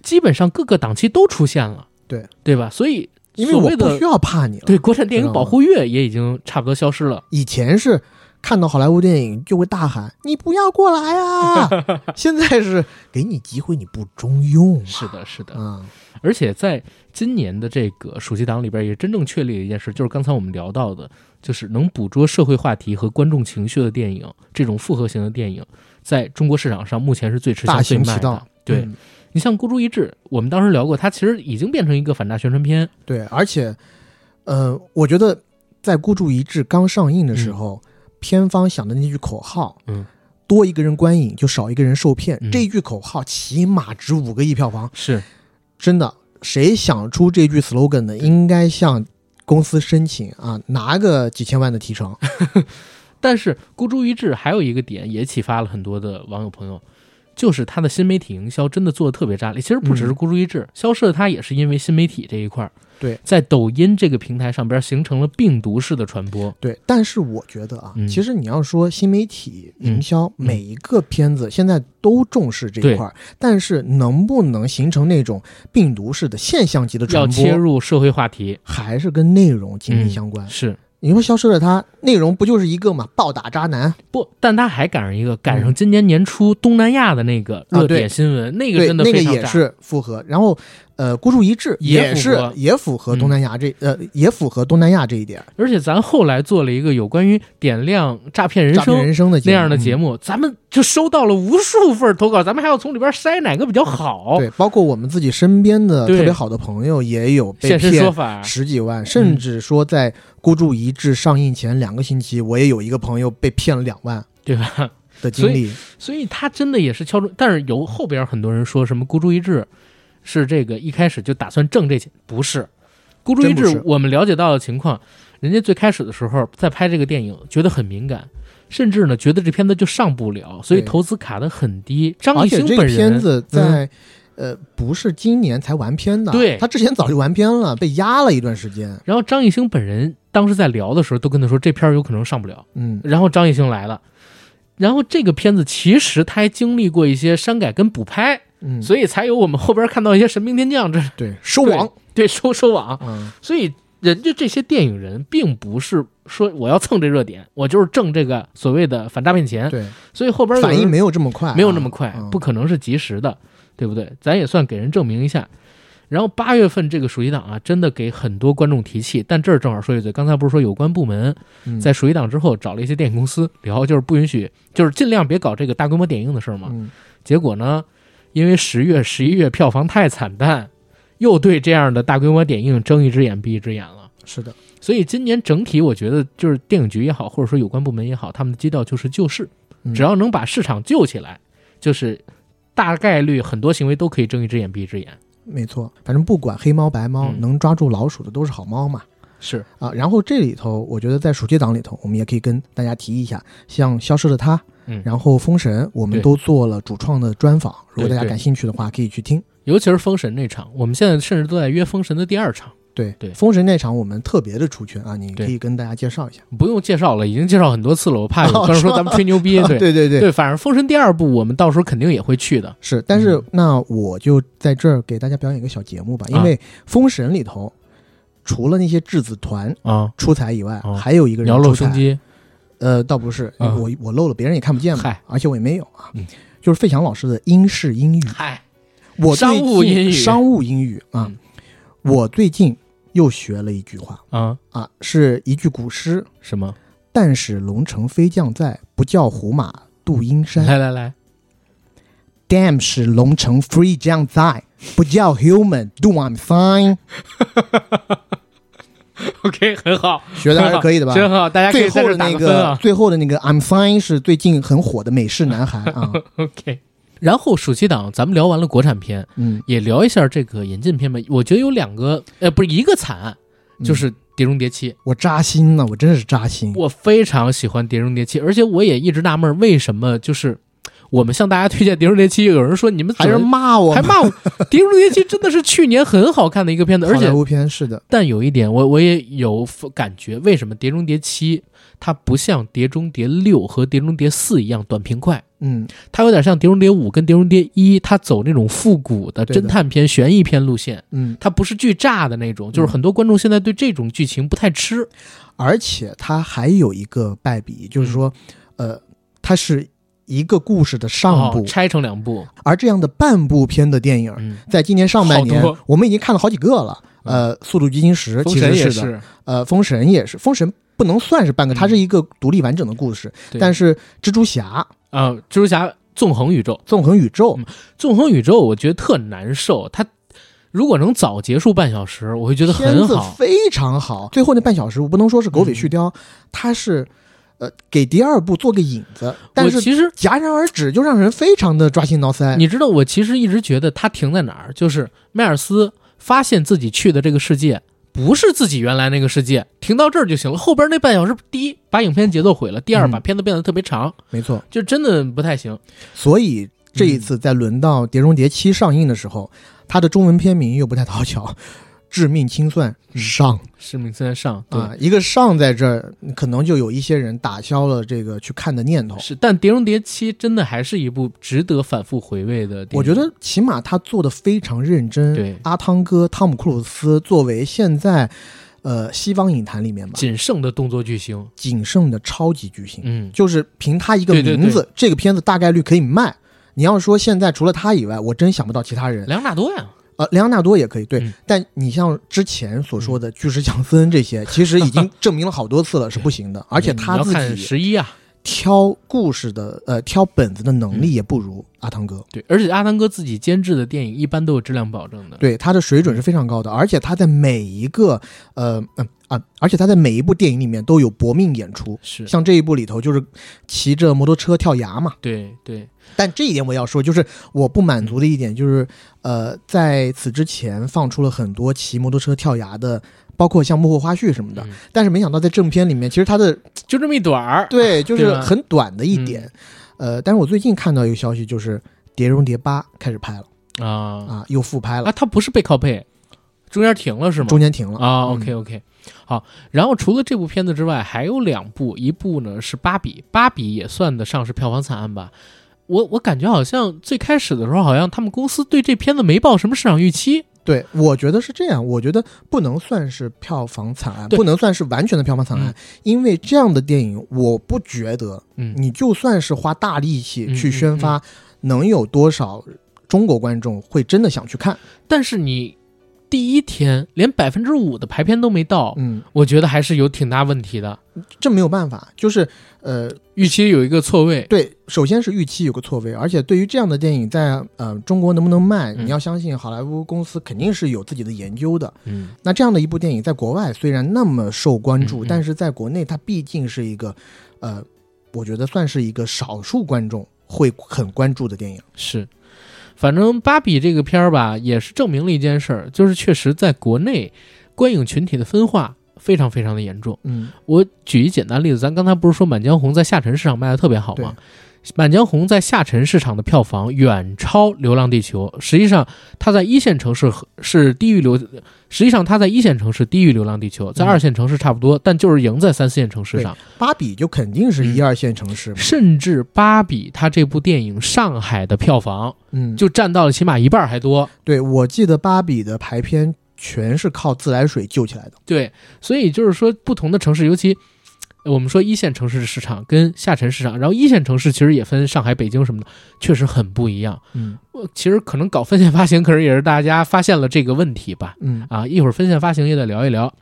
基本上各个档期都出现了，对对吧？所以因为所谓的我不需要怕你了。对国产电影保护月也已经差不多消失了。以前是看到好莱坞电影就会大喊：“你不要过来啊！” [LAUGHS] 现在是给你机会你不中用，是的，是的。啊，而且在今年的这个暑期档里边，也真正确立了一件事，就是刚才我们聊到的，就是能捕捉社会话题和观众情绪的电影，这种复合型的电影，在中国市场上目前是最吃香大最卖的行其道。。对、嗯你像孤注一掷，我们当时聊过，它其实已经变成一个反诈宣传片。对，而且，呃，我觉得在《孤注一掷》刚上映的时候，片方想的那句口号，嗯，多一个人观影就少一个人受骗，嗯。这句口号起码值五个亿票房，是，真的，谁想出这句 slogan 的，应该向公司申请啊，拿个几千万的提成。[LAUGHS] 但是孤注一掷还有一个点也启发了很多的网友朋友，就是他的新媒体营销真的做的特别炸裂。其实不只是嗯。孤注一掷，消失的它也是因为新媒体这一块儿，对，在抖音这个平台上边形成了病毒式的传播。对，但是我觉得啊，嗯其实你要说新媒体营销，嗯每一个片子现在都重视这一块儿，但是能不能形成那种病毒式的现象级的传播，要切入社会话题，还是跟内容紧密嗯相关。是你说消失了它，内容不就是一个嘛，暴打渣男？不？但他还赶上一个赶上今年年初东南亚的那个热点新闻，那个，真的那个非常炸。也是符合。然后，呃，孤注一掷也是也符合东南亚这、呃也符合东南亚这一点。而且咱后来做了一个有关于点亮诈骗人生人生的那样的节目，目，咱们就收到了无数份投稿，咱们还要从里边筛哪个比较好。嗯对，包括我们自己身边的特别好的朋友也有被骗，十几万，甚至说在《孤注一掷》上映前两个星期，我也有一个朋友被骗了两万对吧？的经历。所以他真的也是敲中，但是有后边很多人说什么孤注一掷是这个一开始就打算挣这钱，不是孤注一掷我们了解到的情况，人家最开始的时候在拍这个电影，觉得很敏感。甚至呢，觉得这片子就上不了，所以投资卡的很低。张艺兴本人片子在、呃不是今年才完片的，对他之前早就完片了，被压了一段时间。然后张艺兴本人当时在聊的时候，都跟他说这片儿有可能上不了。嗯，然后张艺兴来了，然后这个片子其实他还经历过一些删改跟补拍，嗯，所以才有我们后边看到一些神兵天将这对收网，对收收网。嗯，所以人家这些电影人并不是说我要蹭这热点，我就是挣这个所谓的反诈骗钱。对，所以后边反应没有这么快啊，没有那么快，嗯不可能是及时的，对不对？咱也算给人证明一下。然后八月份这个暑期档啊，真的给很多观众提气。但这儿正好说一嘴，刚才不是说有关部门嗯在暑期档之后找了一些电影公司聊，就是不允许，就是尽量别搞这个大规模点映的事儿嘛。嗯结果呢，因为十月、十一月票房太惨淡，又对这样的大规模点映睁一只眼闭一只眼了。是的，所以今年整体，我觉得就是电影局也好，或者说有关部门也好，他们的基调就是救市，嗯只要能把市场救起来，就是大概率很多行为都可以睁一只眼闭一只眼。没错，反正不管黑猫白猫，嗯能抓住老鼠的都是好猫嘛。是，啊，然后这里头，我觉得在暑期档里头，我们也可以跟大家提一下，像《消失的她》，嗯，然后《封神》，我们都做了主创的专访，如果大家感兴趣的话，可以去听。尤其是封神那场，我们现在甚至都在约封神的第二场，对对封神那场我们特别的出圈啊，你可以跟大家介绍一下。不用介绍了，已经介绍很多次了，我怕有哦观众说咱们吹牛逼。[LAUGHS] 对对对对，对，反正封神第二部我们到时候肯定也会去的。是。但是、嗯那我就在这儿给大家表演一个小节目吧，因啊为封神里头除了那些质子团啊，出彩以外，哦。还有一个人出彩。呃，倒不是，啊。我我漏了，别人也看不见嘛嗨，而且我也没有啊。嗯。就是费翔老师的英式英语，嗨，我最商务近英语。商务英语啊，嗯。我最近又学了一句话。啊，啊，是一句古诗。什么？：“但使龙城飞将在，不教胡马度阴山。来来来，”Damn 使龙城飞将在，不教 human do I'm fine。[LAUGHS] [LAUGHS] OK，很好，学的还是可以的吧？真好，大家可以后的那个。最后的那个 I'm fine 是最近很火的美式男孩啊，[LAUGHS] OK，然后暑期档咱们聊完了国产片，嗯，也聊一下这个引进片吧。我觉得有两个，呃，不是一个惨，案就是《碟中谍七》。我扎心了，我真的是扎心。我非常喜欢《碟中谍七》，而且我也一直纳闷，为什么就是我们向大家推荐《碟中谍七》，有人说你们还是骂我，还骂我，《碟中谍七》真的是去年很好看的一个片子，[LAUGHS] 而且好莱坞片是的，但有一点我我也有感觉，为什么《碟中谍七》它不像《碟中谍六》和《碟中谍四》一样短平快，嗯，它有点像《碟中谍五》跟《碟中谍一》，它走那种复古的侦探片、悬疑片路线，嗯，它不是巨炸的那种，就是嗯。很多观众现在对这种剧情不太吃。而且它还有一个败笔，就是说，呃，它是一个故事的上部，哦拆成两部，而这样的半部片的电影，嗯，在今年上半年，我们已经看了好几个了。呃，《速度与激情十》封其实是的，神也是，呃，《封神》也是，《封神》不能算是半个，嗯。它是一个独立完整的故事。但是蜘蛛侠啊，蜘蛛侠纵横宇宙，纵横宇宙。嗯。纵横宇宙，我觉得特难受。它如果能早结束半小时，我会觉得很好。非常好，最后那半小时我不能说是狗尾续貂，嗯它是呃给第二部做个引子，但是其实戛然而止，就让人非常的抓心挠腮。你知道，我其实一直觉得它停在哪儿，就是迈尔斯发现自己去的这个世界不是自己原来那个世界，停到这儿就行了。后边那半小时，第一把影片节奏毁了，第二嗯把片子变得特别长，没错，就真的不太行。所以这一次在轮到《碟中谍七》上映的时候，它的中文片名又不太讨巧，致命清算上，致命清算上，啊，一个上在这儿，可能就有一些人打消了这个去看的念头。是。但《碟中谍七》真的还是一部值得反复回味的。我觉得起码他做的非常认真。对阿汤哥汤姆·克鲁斯作为现在呃西方影坛里面吧仅剩的动作巨星，仅剩的超级巨星，嗯，就是凭他一个对对名字，这个片子大概率可以卖。你要说现在除了他以外，我真想不到其他人。莱昂纳多呀，呃，莱昂纳多也可以，对。嗯。但你像之前所说的巨石强森这些，其实已经 [LAUGHS] 证明了好多次了是不行的，而且他自己十一啊，挑故事的呃挑本子的能嗯。力也不如阿汤哥。对，而且阿汤哥自己监制的电影一般都有质量保证的。对他的水准是非常高的，而且他在每一个呃嗯啊，而且他在每一部电影里面都有搏命演出。是，像这一部里头就是骑着摩托车跳崖嘛，对对，但这一点我要说，就是我不满足的一点就是，呃，在此之前放出了很多骑摩托车跳崖的，包括像幕后花絮什么的，嗯。但是没想到在正片里面，其实他的就这么一短儿。对就是很短的一点，呃，但是我最近看到一个消息，就是《碟中谍八》开始拍了啊啊，又复拍了，啊，它不是背靠背，中间停了是吗？中间停了啊嗯，OK OK，好。然后除了这部片子之外，还有两部，一部呢是《芭比》，《芭比》也算得上是票房惨案吧。我我感觉好像最开始的时候，好像他们公司对这片子没抱什么市场预期。对，我觉得是这样。我觉得不能算是票房惨案，不能算是完全的票房惨案，因为这样的电影，我不觉得嗯，你就算是花大力气嗯去宣发，能有多少中国观众会真的想去看？但是你第一天连百分之五的排片都没到，嗯，我觉得还是有挺大问题的。这没有办法，就是呃，预期有一个错位，对，首先是预期有个错位，而且对于这样的电影在呃中国能不能卖，嗯你要相信好莱坞公司肯定是有自己的研究的。嗯，那这样的一部电影在国外虽然那么受关注，嗯嗯但是在国内它毕竟是一个，呃，我觉得算是一个少数观众会很关注的电影。是。反正芭比这个片儿吧，也是证明了一件事儿，就是确实在国内观影群体的分化非常非常的严重。嗯，我举一简单例子，咱刚才不是说《满江红》在下沉市场卖的特别好吗？《满江红》在下沉市场的票房远超《流浪地球》，实际上它在一线城市是低于流，实际上它在一线城市低于《流浪地球》，在嗯二线城市差不多，但就是赢在三四线城市上。芭比就肯定是一嗯二线城市嘛，甚至芭比它这部电影上海的票房嗯，就占到了起码一半还多。对我记得芭比的排片全是靠自来水救起来的。对，所以就是说，不同的城市，尤其呃我们说一线城市的市场跟下沉市场，然后一线城市其实也分上海、北京什么的，确实很不一样。嗯呃其实可能搞分线发行，可能也是大家发现了这个问题吧。嗯，啊，一会儿分线发行也得聊一聊。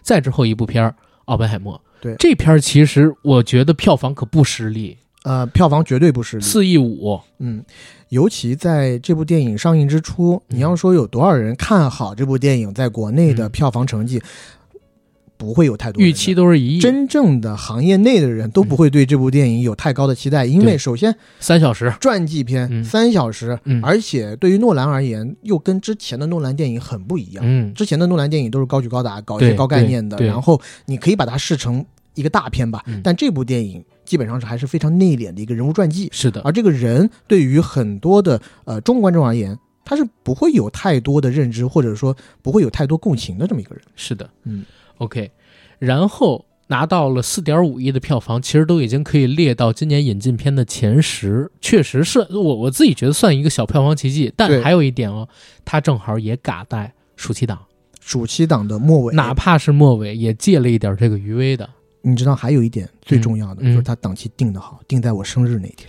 再之后一部片儿《奥本海默》，对这片儿其实我觉得票房可不失利，呃，票房绝对不失利。四亿五。嗯，尤其在这部电影上映之初，嗯你要说有多少人看好这部电影在国内的嗯票房成绩，不会有太多预期都是一亿，真正的行业内的人都不会对这部电影有太高的期待，因为首先三小时。传记片嗯。三小时，嗯。而且对于诺兰而言，又跟之前的诺兰电影很不一样。嗯，之前的诺兰电影都是高举高打，搞一些高概念的，然后你可以把它视成一个大片吧。嗯。但这部电影基本上是还是非常内敛的一个人物传记，是的，而这个人对于很多的呃中国观众而言，他是不会有太多的认知，或者说不会有太多共情的这么一个人。是的，嗯，OK。然后，拿到了四点五亿的票房，其实都已经可以列到今年引进片的前十，确实是我我自己觉得算一个小票房奇迹。但还有一点哦，它正好也嘎在暑期档，暑期档的末尾，哪怕是末尾也借了一点这个余威的。你知道还有一点最重要的，嗯就是它档期定的好，定在我生日那天，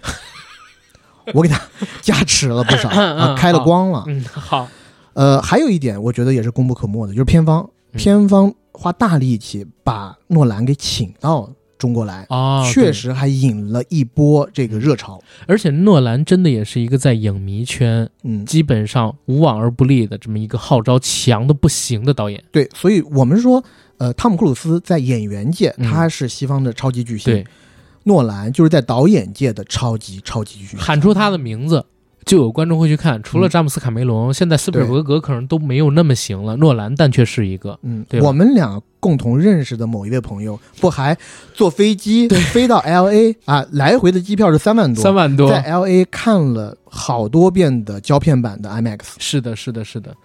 [LAUGHS] 我给他加持了不少 [LAUGHS] 开了光了。嗯，好，呃，还有一点我觉得也是功不可没的，就是片方，嗯片方花大力气把诺兰给请到中国来，啊，确实还引了一波这个热潮。而且诺兰真的也是一个在影迷圈嗯，基本上无往而不利的这么一个号召强的不行的导演。对，所以我们说，呃，汤姆·克鲁斯在演员界嗯他是西方的超级巨星，对，诺兰就是在导演界的超级超级巨星。喊出他的名字，就有观众会去看。除了嗯詹姆斯卡梅隆，现在斯皮尔伯格可能都没有那么行了，诺兰但却是一个。嗯对，我们俩共同认识的某一位朋友，不还坐飞机飞到 [LAUGHS] L A 啊，来回的机票是三万多，三万多，在 L A 看了好多遍的胶片版的 IMAX，是的，是的，是的。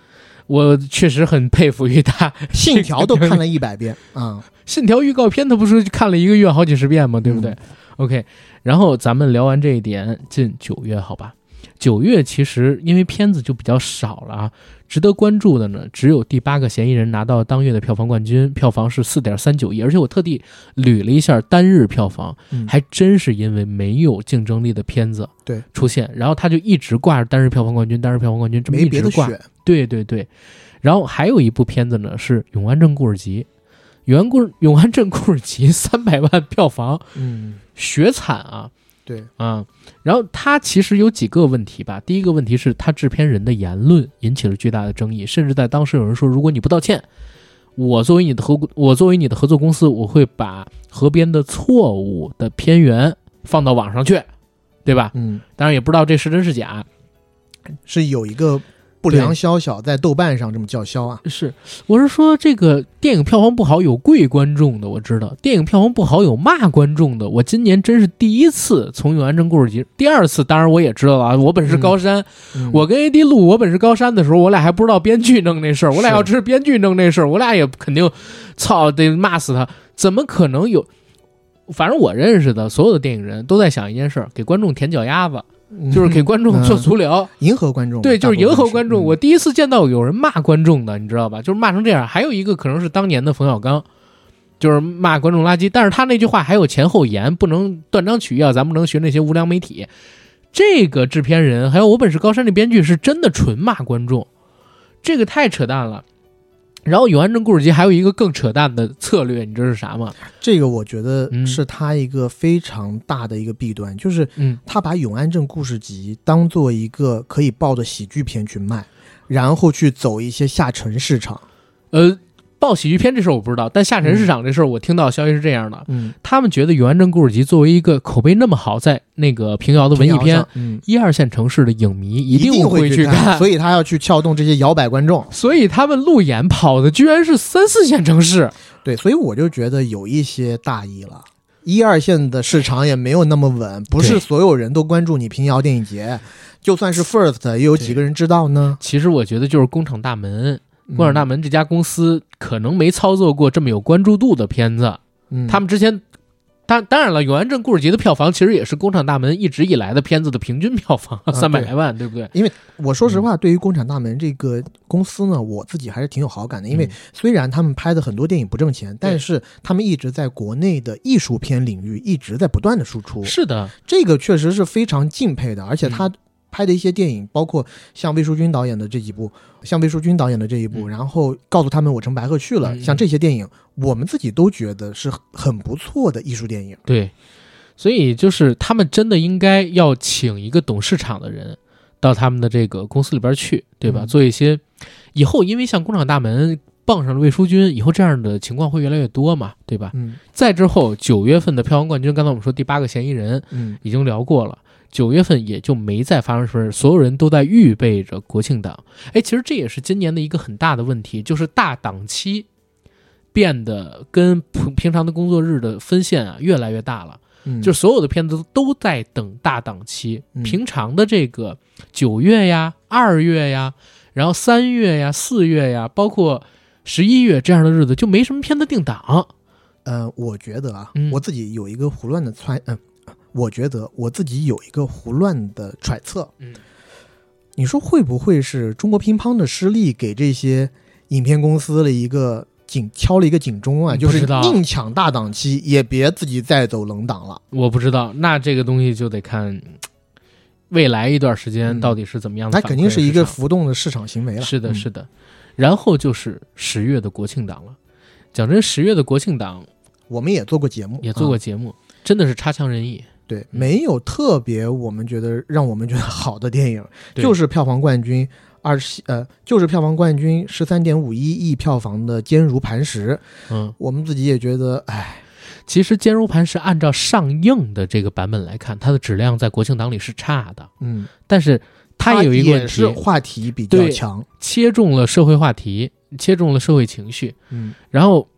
我确实很佩服于他，[LAUGHS]《信条》都看了一百遍 [LAUGHS] 啊。信条预告片他不是看了一个月好几十遍吗？对不对、嗯 o k 然后咱们聊完这一点，进九月好吧？九月其实因为片子就比较少了啊，值得关注的呢，只有第八个嫌疑人拿到当月的票房冠军，票房是四点三九亿，而且我特地捋了一下单日票房，嗯。还真是因为没有竞争力的片子对。出现，然后他就一直挂着单日票房冠军，单日票房冠军，这么一直挂。对对对，然后还有一部片子呢是《永安镇故事集》，《永安故永安镇故事集》三百万票房，嗯，血惨啊对，啊！然后他其实有几个问题吧，第一个问题是他制片人的言论引起了巨大的争议，甚至在当时有人说，如果你不道歉，我作为你的合我作为你的合作公司，我会把河边的错误的片源放到网上去，对吧？嗯，当然也不知道这是真是假，是有一个不良宵小在豆瓣上这么叫嚣啊。是，我是说这个电影票房不好有跪观众的，我知道；电影票房不好有骂观众的。我今年真是第一次从《永安镇故事集》，第二次当然我也知道了啊，我本是高山。嗯我跟 AD 录《我本是高山》的时候，我俩还不知道编剧弄那事儿，我俩要知道编剧弄那事儿，我俩也肯定操得骂死他。怎么可能有？反正我认识的所有的电影人都在想一件事儿：给观众舔脚丫子，就是给观众做嗯足疗。迎合观众，对，就是迎合观众。嗯我第一次见到有人骂观众的，你知道吧？就是骂成这样。还有一个可能是当年的冯小刚，就是骂观众垃圾。但是他那句话还有前后言，不能断章取义啊，咱不能学那些无良媒体。这个制片人还有我本是高山的编剧是真的纯骂观众，这个太扯淡了。然后《永安镇故事集》还有一个更扯淡的策略，你知道是啥吗？这个我觉得嗯是他一个非常大的一个弊端，就是嗯，他把《永安镇故事集》当做一个可以爆的喜剧片去卖，然后去走一些下沉市场。呃，报喜剧片这事儿我不知道，但下沉市场这事儿我听到消息是这样的：嗯，他们觉得《永安镇故事集》作为一个口碑那么好，在那个平遥的文艺片嗯，一二线城市的影迷一定会去看，所以他要去撬动这些摇摆观众。所以他们路演跑的居然是三四线城市。对，所以我就觉得有一些大意了。一二线的市场也没有那么稳，不是所有人都关注你平遥电影节，就算是 First，也有几个人知道呢？其实我觉得就是工厂大门，嗯工厂大门这家公司可能没操作过这么有关注度的片子。嗯，他们之前，当当然了，《永安镇故事集》的票房其实也是工厂大门一直以来的片子的平均票房啊三百对来万，对。不对？因为我说实话，对于工厂大门这个公司呢，我自己还是挺有好感的，因为嗯。虽然他们拍的很多电影不挣钱，但是他们一直在国内的艺术片领域一直在不断的输出，是的，这个确实是非常敬佩的，而且他拍的一些电影，包括像魏淑君导演的这几部，像魏淑君导演的这一部，嗯然后告诉他们我乘白鹤去了，嗯像这些电影，我们自己都觉得是很不错的艺术电影。对，所以就是他们真的应该要请一个懂市场的人到他们的这个公司里边去，对吧？嗯做一些以后，因为像工厂大门傍上了魏淑君，以后这样的情况会越来越多嘛，对吧？嗯再之后，九月份的票房冠军，刚才我们说第八个嫌疑人嗯已经聊过了。九月份也就没再发生什么事，所有人都在预备着国庆档。哎，其实这也是今年的一个很大的问题，就是大档期变得跟平平常的工作日的分线啊越来越大了。嗯，就所有的片子都在等大档期，嗯平常的这个九月呀、二月呀，然后三月呀、四月呀，包括十一月这样的日子，就没什么片子定档。呃，我觉得啊，嗯我自己有一个胡乱的猜，嗯、我觉得我自己有一个胡乱的揣测。嗯，你说会不会是中国乒乓的失利给这些影片公司了一个警敲了一个警钟啊？就是宁抢大档期，也别自己再走冷档了。我不知道，那这个东西就得看嗯未来一段时间嗯到底是怎么样的那。肯定是一个浮动的市场行为了。是的，嗯是的。然后就是十月的国庆档了。讲真，十月的国庆档我们也做过节目，也做过啊节目，真的是差强人意。对，没有特别我们觉得让我们觉得好的电影，[LAUGHS] 就是票房冠军二十呃，就是票房冠军十三点五一亿票房的《坚如磐石》，嗯，我们自己也觉得，哎，其实《坚如磐石》按照上映的这个版本来看，它的质量在国庆档里是差的，嗯，但是它有一个问题是，话题比较强，切中了社会话题，切中了社会情绪。嗯。然后，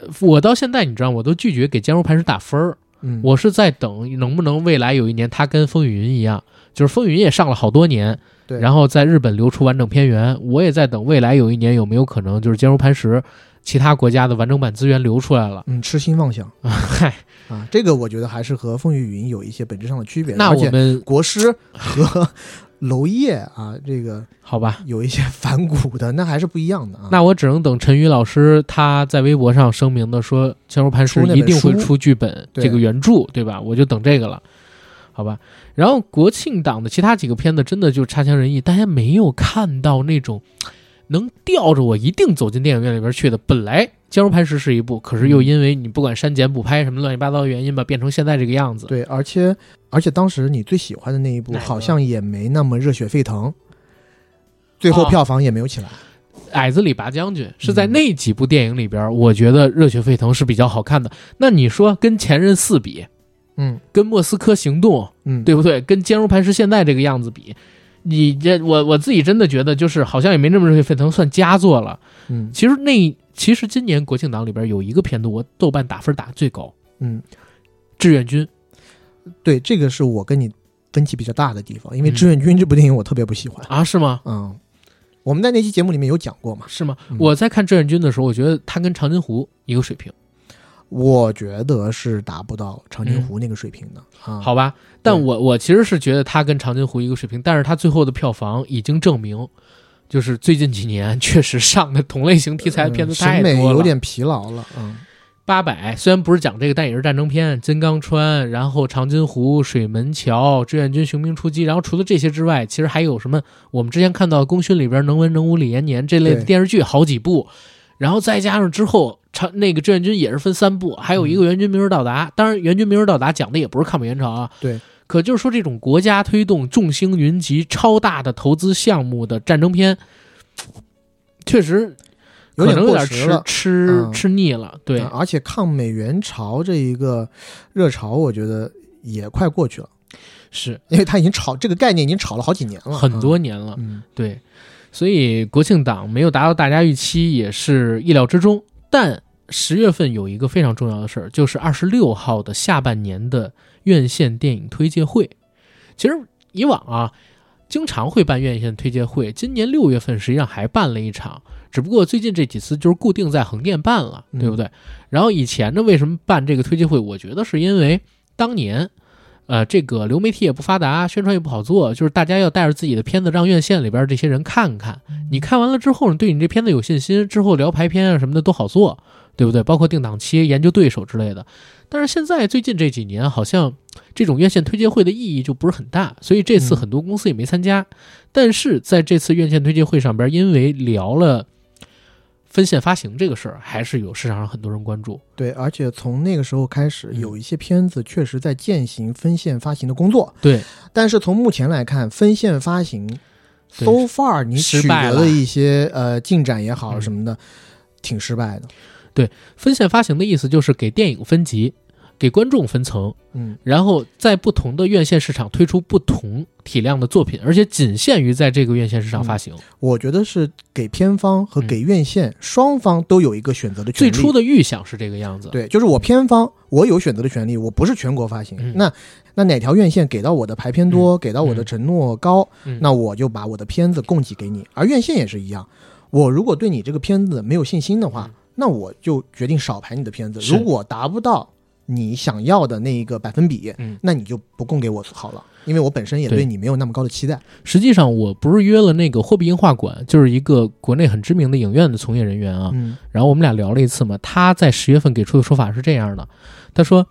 呃我到现在你知道，我都拒绝给《坚如磐石》打分儿。嗯，我是在等能不能未来有一年它跟《风雨云》一样，就是《风雨云》也上了好多年，对，然后在日本流出完整片源，我也在等未来有一年有没有可能就是《坚如磐石》其他国家的完整版资源流出来了。嗯，痴心妄想。[LAUGHS] 嗨，啊，这个我觉得还是和《风雨云》有一些本质上的区别，那我们国师和娄烨啊，这个好吧，有一些反骨的，那还是不一样的啊。那我只能等陈宇老师他在微博上声明的说，《坚如磐石出》那本一定会出剧本这个原著，对吧？我就等这个了，好吧。然后国庆档的其他几个片子真的就差强人意，大家没有看到那种能吊着我一定走进电影院里边去的。本来《坚如磐石》是一部，可是又因为你不管删减补拍什么乱七八糟的原因吧，变成现在这个样子。对，而且而且当时你最喜欢的那一部好像也没那么热血沸腾，最后哦票房也没有起来。矮子里拔将军是嗯在那几部电影里边，我觉得热血沸腾是比较好看的。那你说跟前任四比，嗯跟莫斯科行动，嗯，对不对？跟坚如磐石现在这个样子比，你这我我自己真的觉得就是好像也没那么热血沸腾，算佳作了。嗯其实那其实今年国庆档里边有一个片子，我豆瓣打分打最高，嗯，《志愿军》。对，这个是我跟你分歧比较大的地方，因为嗯《志愿军》这部电影我特别不喜欢。啊，是吗？嗯，我们在那期节目里面有讲过嘛。是吗？嗯我在看《志愿军》的时候，我觉得他跟长津湖一个水平，我觉得是达不到长津湖那个水平的、好吧？但我我其实是觉得他跟长津湖一个水平，但是他最后的票房已经证明，就是最近几年确实上的同类型题材的片子嗯审美太多了，有点疲劳了。嗯八百虽然不是讲这个，但也是战争片，金刚川，然后长津湖、水门桥、志愿军雄兵出击，然后除了这些之外，其实还有什么？我们之前看到《功勋》里边能文能武李延年这类的电视剧好几部，然后再加上之后长那个志愿军也是分三部，还有一个援军明日到达。当然，援军明日到达讲的也不是抗美援朝啊，对。可就是说，这种国家推动众星云集、超大的投资项目的战争片，确实可能有点吃。吃、嗯吃腻了。对，啊而且抗美援朝这一个热潮，我觉得也快过去了，是因为它已经炒这个概念已经炒了好几年了，很多年了。嗯。对，所以国庆档没有达到大家预期也是意料之中。但十月份有一个非常重要的事儿，就是二十六号的下半年的院线电影推介会。其实以往啊，经常会办院线推介会，今年六月份实际上还办了一场，只不过最近这几次就是固定在横店办了，嗯对不对？然后以前呢，为什么办这个推介会？我觉得是因为当年。呃，这个流媒体也不发达，宣传也不好做，就是大家要带着自己的片子让院线里边这些人看看。你看完了之后，你对你这片子有信心，之后聊排片啊什么的都好做，对不对？包括定档期、研究对手之类的。但是现在最近这几年，好像这种院线推介会的意义就不是很大，所以这次嗯很多公司也没参加。但是在这次院线推介会上边，因为聊了分线发行这个事儿，还是有市场上很多人关注。对，而且从那个时候开始，嗯。有一些片子确实在践行分线发行的工作，对，但是从目前来看，分线发行 so far 你取失败了得的一些呃进展也好嗯。什么的，挺失败的。对分线发行的意思就是给电影分级，给观众分层，嗯，然后在不同的院线市场推出不同体量的作品，而且仅限于在这个院线市场发行。我觉得是给片方和嗯给院线、双方都有一个选择的权利。最初的预想是这个样子，对，就是我片方我有选择的权利，我不是全国发行。嗯那那哪条院线给到我的排片多，给到我的嗯承诺高，嗯那我就把我的片子供给给你。而院线也是一样，我如果对你这个片子没有信心的话，那我就决定少排你的片子。如果达不到你想要的那一个百分比，嗯。那你就不供给我好了，因为我本身也对。对你没有那么高的期待。实际上我不是约了那个货币映画馆，就是一个国内很知名的影院的从业人员啊，嗯。然后我们俩聊了一次嘛，他在十月份给出的说法是这样的，他说，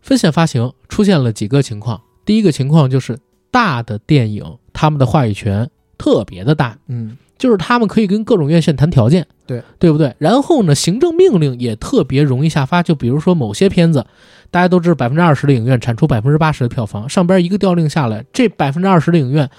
分线发行出现了几个情况，第一个情况就是大的电影他们的话语权特别的大，嗯就是他们可以跟各种院线谈条件，对对不对？然后呢，行政命令也特别容易下发，就比如说某些片子，大家都知道百分之二十的影院产出百分之八十的票房，上边一个调令下来，这百分之二十的影院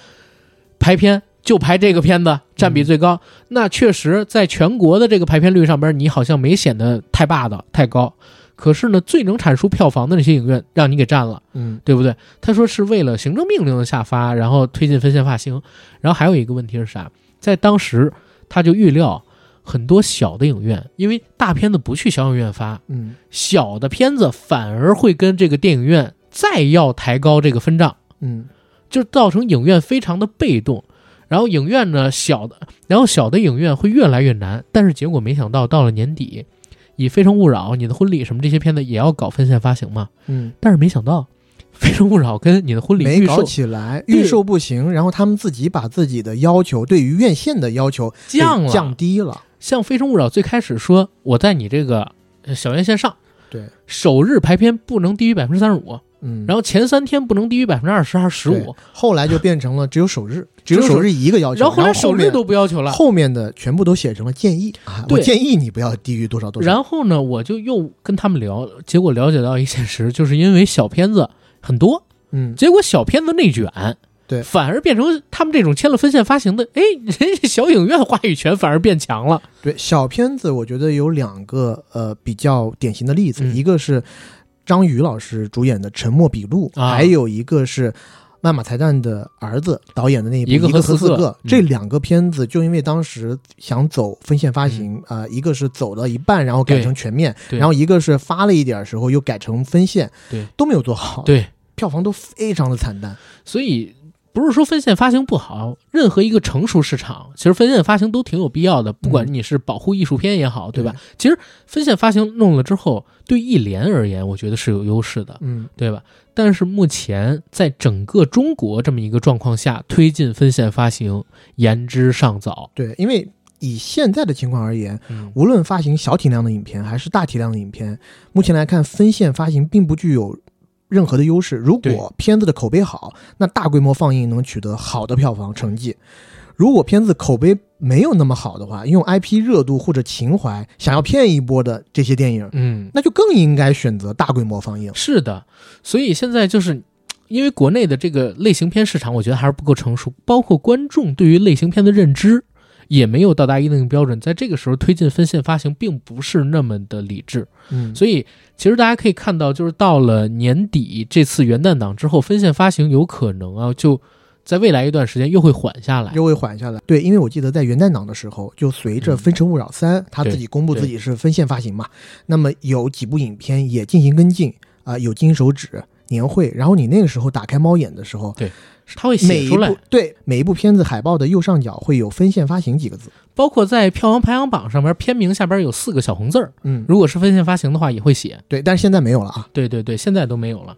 排片就排这个片子占比最高，那确实在全国的这个排片率上边，你好像没显得太霸道太高。可是呢，最能产出票房的那些影院让你给占了。嗯对不对？他说是为了行政命令的下发，然后推进分线发行。然后还有一个问题是啥？在当时他就预料很多小的影院，因为大片子不去小影院发，嗯小的片子反而会跟这个电影院再要抬高这个分账，嗯就造成影院非常的被动。然后影院呢，小的，然后小的影院会越来越难。但是结果没想到，到了年底，以《非诚勿扰》、你的婚礼什么这些片子也要搞分线发行嘛。嗯，但是没想到，《非诚勿扰》跟你的婚礼没搞起来，预售不行，然后他们自己把自己的要求对于院线的要求降了，降低了。像《非诚勿扰》最开始说，我在你这个呃小院线上，对，首日排片不能低于百分之三十五，嗯，然后前三天不能低于百分之二十还是十五，后来就变成了只有首日，只 [LAUGHS] 只有首日一个要求，然后后来首日都不要求了。后面的全部都写成了建议啊，对我建议你不要低于多少多少。然后呢，我就又跟他们聊，结果了解到一现实，就是因为小片子很多，嗯，结果小片子内卷，对反而变成他们这种签了分线发行的，哎，人 [LAUGHS] 家小影院话语权反而变强了。对小片子，我觉得有两个呃比较典型的例子，嗯一个是张宇老师主演的《沉默笔录》啊还有一个是。万马才旦的儿子导演的那一部《一个和和四四个嗯这两个片子就因为当时想走分线发行，啊、一个是走到一半，然后改成全面，然后一个是发了一点儿时候又改成分线，对，都没有做好，，对，票房都非常的惨淡。所以不是说分线发行不好，任何一个成熟市场，其实分线发行都挺有必要的。不管你是保护艺术片也好，对吧？其实分线发行弄了之后，对艺联而言，我觉得是有优势的，嗯，对吧？但是目前在整个中国这么一个状况下，推进分线发行言之尚早。对，因为以现在的情况而言，嗯，无论发行小体量的影片还是大体量的影片，目前来看，分线发行并不具有任何的优势。如果片子的口碑好，那大规模放映能取得好的票房成绩；如果片子口碑没有那么好的话，用 IP 热度或者情怀想要骗一波的这些电影，嗯，那就更应该选择大规模放映。是的，所以现在就是。因为国内的这个类型片市场，我觉得还是不够成熟，包括观众对于类型片的认知也没有到达一定标准，在这个时候推进分线发行，并不是那么的理智。嗯，所以其实大家可以看到，就是到了年底这次元旦档之后，分线发行有可能啊，就在未来一段时间又会缓下来。又会缓下来。对，因为我记得在元旦档的时候，就随着《分成勿扰三》他自己公布自己是分线发行嘛，那么有几部影片也进行跟进啊、有金手指、年会，然后你那个时候打开猫眼的时候，它会写出来部，对每一部片子海报的右上角会有分线发行几个字。包括在票房排行榜上面，片名下边有四个小红字儿。嗯，如果是分线发行的话，也会写。对，但是现在没有了啊。对对对，现在都没有了。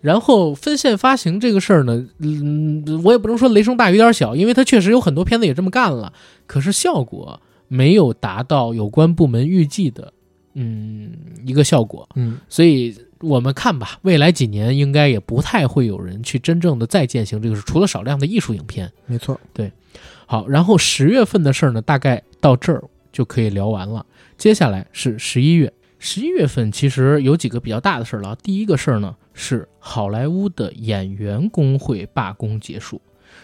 然后分线发行这个事儿呢，嗯，我也不能说雷声大雨点小，因为它确实有很多片子也这么干了，可是效果没有达到有关部门预计的，嗯，一个效果。嗯，所以我们看吧，未来几年应该也不太会有人去真正的再践行这个事，除了少量的艺术影片。没错。对好，然后十月份的事儿呢，大概到这儿就可以聊完了。接下来是十一月，十一月份其实有几个比较大的事儿了啊。第一个事儿呢是好莱坞的演员工会罢工结束。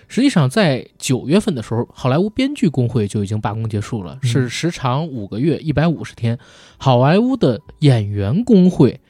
实际上，在九月份的时候，好莱坞编剧工会就已经罢工结束了，嗯是时长五个月，一百五十天。好莱坞的演员工会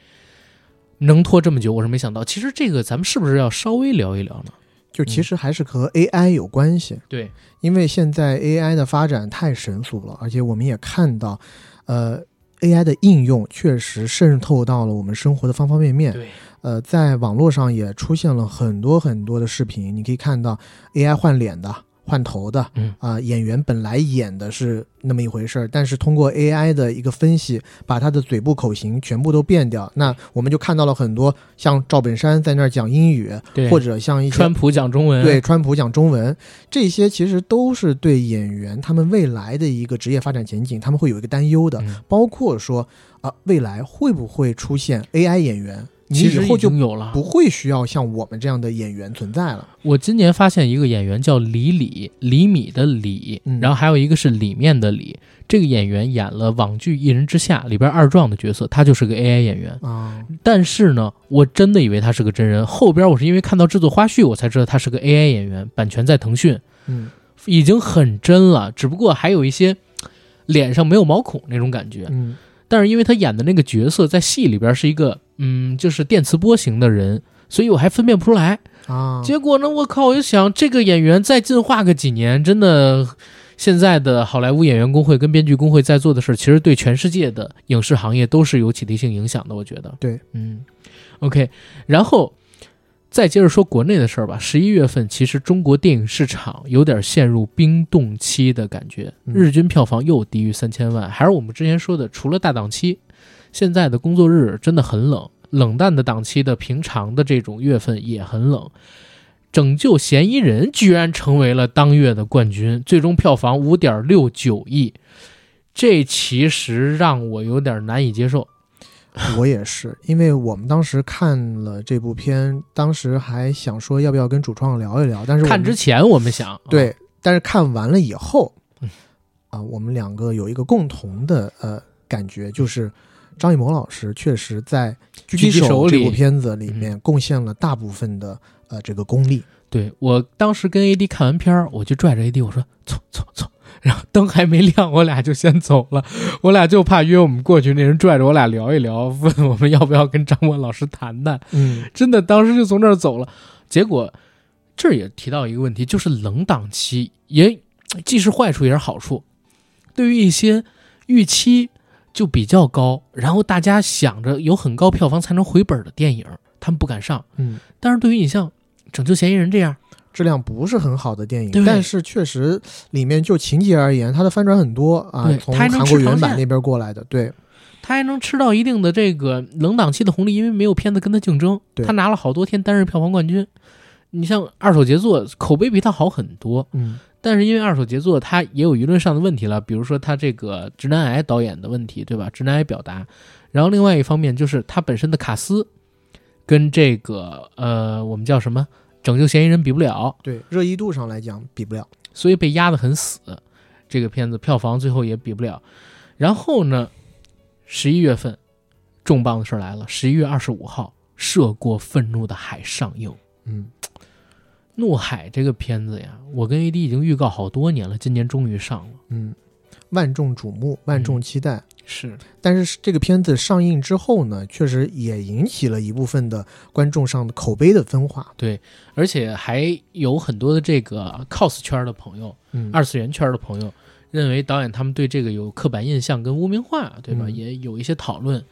能拖这么久，我是没想到。其实这个咱们是不是要稍微聊一聊呢？就其实还是和 AI 有关系。对，因为现在 AI 的发展太神速了，而且我们也看到，呃，AI 的应用确实渗透到了我们生活的方方面面。对，呃，在网络上也出现了很多很多的视频，你可以看到 AI 换脸的、换头的，嗯。啊、演员本来演的是那么一回事儿，但是通过 AI 的一个分析，把他的嘴部口型全部都变掉，那我们就看到了很多像赵本山在那儿讲英语，对，或者像一些川普讲中文，对，川普讲中文，这些其实都是对演员他们未来的一个职业发展前景，他们会有一个担忧的，嗯。包括说啊、未来会不会出现 AI 演员？你其实已以后就经有了。不会需要像我们这样的演员存在了。我今年发现一个演员叫李李，李米的李，嗯然后还有一个是里面的里。这个演员演了网剧《一人之下》里边二壮的角色，他就是个 AI 演员。啊，但是呢，我真的以为他是个真人，后边我是因为看到制作花絮，我才知道他是个 AI 演员，版权在腾讯，嗯已经很真了，只不过还有一些脸上没有毛孔那种感觉。嗯但是因为他演的那个角色在戏里边是一个嗯，就是电磁波型的人，所以我还分辨不出来。啊，结果呢，我靠，我就想这个演员再进化个几年，真的，现在的好莱坞演员工会跟编剧工会在做的事儿，其实对全世界的影视行业都是有启迪性影响的。我觉得，对，嗯，OK，然后再接着说国内的事儿吧。十一月份其实中国电影市场有点陷入冰冻期的感觉，嗯日均票房又低于三千万，还是我们之前说的，除了大档期，现在的工作日真的很冷，冷淡的档期的平常的这种月份也很冷。拯救嫌疑人居然成为了当月的冠军，最终票房五点六九亿，这其实让我有点难以接受。[LAUGHS] 我也是，因为我们当时看了这部片，当时还想说要不要跟主创聊一聊，但是看之前我们想，啊，对，但是看完了以后嗯，啊，我们两个有一个共同的呃感觉，就是张艺谋老师确实在《狙击手这部片子里面贡献了大部分的呃这个功力。对我当时跟 AD 看完片儿，我就拽着 AD 我说走走走，然后灯还没亮，我俩就先走了。我俩就怕约我们过去，那人拽着我俩聊一聊，问我们要不要跟张默老师谈谈。嗯真的，当时就从那儿走了。结果这儿也提到一个问题，就是冷档期也既是坏处也是好处。对于一些预期就比较高，然后大家想着有很高票房才能回本的电影，他们不敢上。嗯，但是对于你像《拯救嫌疑人》这样，质量不是很好的电影，但是确实里面就情节而言，它的翻转很多啊对，从韩国原版那边过来的，对，他还能吃到一定的这个冷档期的红利，因为没有片子跟他竞争，他拿了好多天单日票房冠军。你像二手杰作，口碑比他好很多，嗯但是因为二手杰作它也有舆论上的问题了，比如说它这个直男癌导演的问题，对吧？直男癌表达，然后另外一方面就是它本身的卡斯跟这个呃我们叫什么拯救嫌疑人比不了，对，热议度上来讲比不了。所以被压得很死。这个片子票房最后也比不了。然后呢，十一月份重磅的事儿来了，十一月二十五号，《涉过愤怒的海》上映。嗯怒海这个片子呀，我跟 AD 已经预告好多年了，今年终于上了。嗯，万众瞩目，万众期待。是，但是这个片子上映之后呢，确实也引起了一部分的观众上的口碑的分化。对而且还有很多的这个 cos 圈的朋友、嗯，二次元圈的朋友，认为导演他们对这个有刻板印象跟污名化，对吧？嗯也有一些讨论。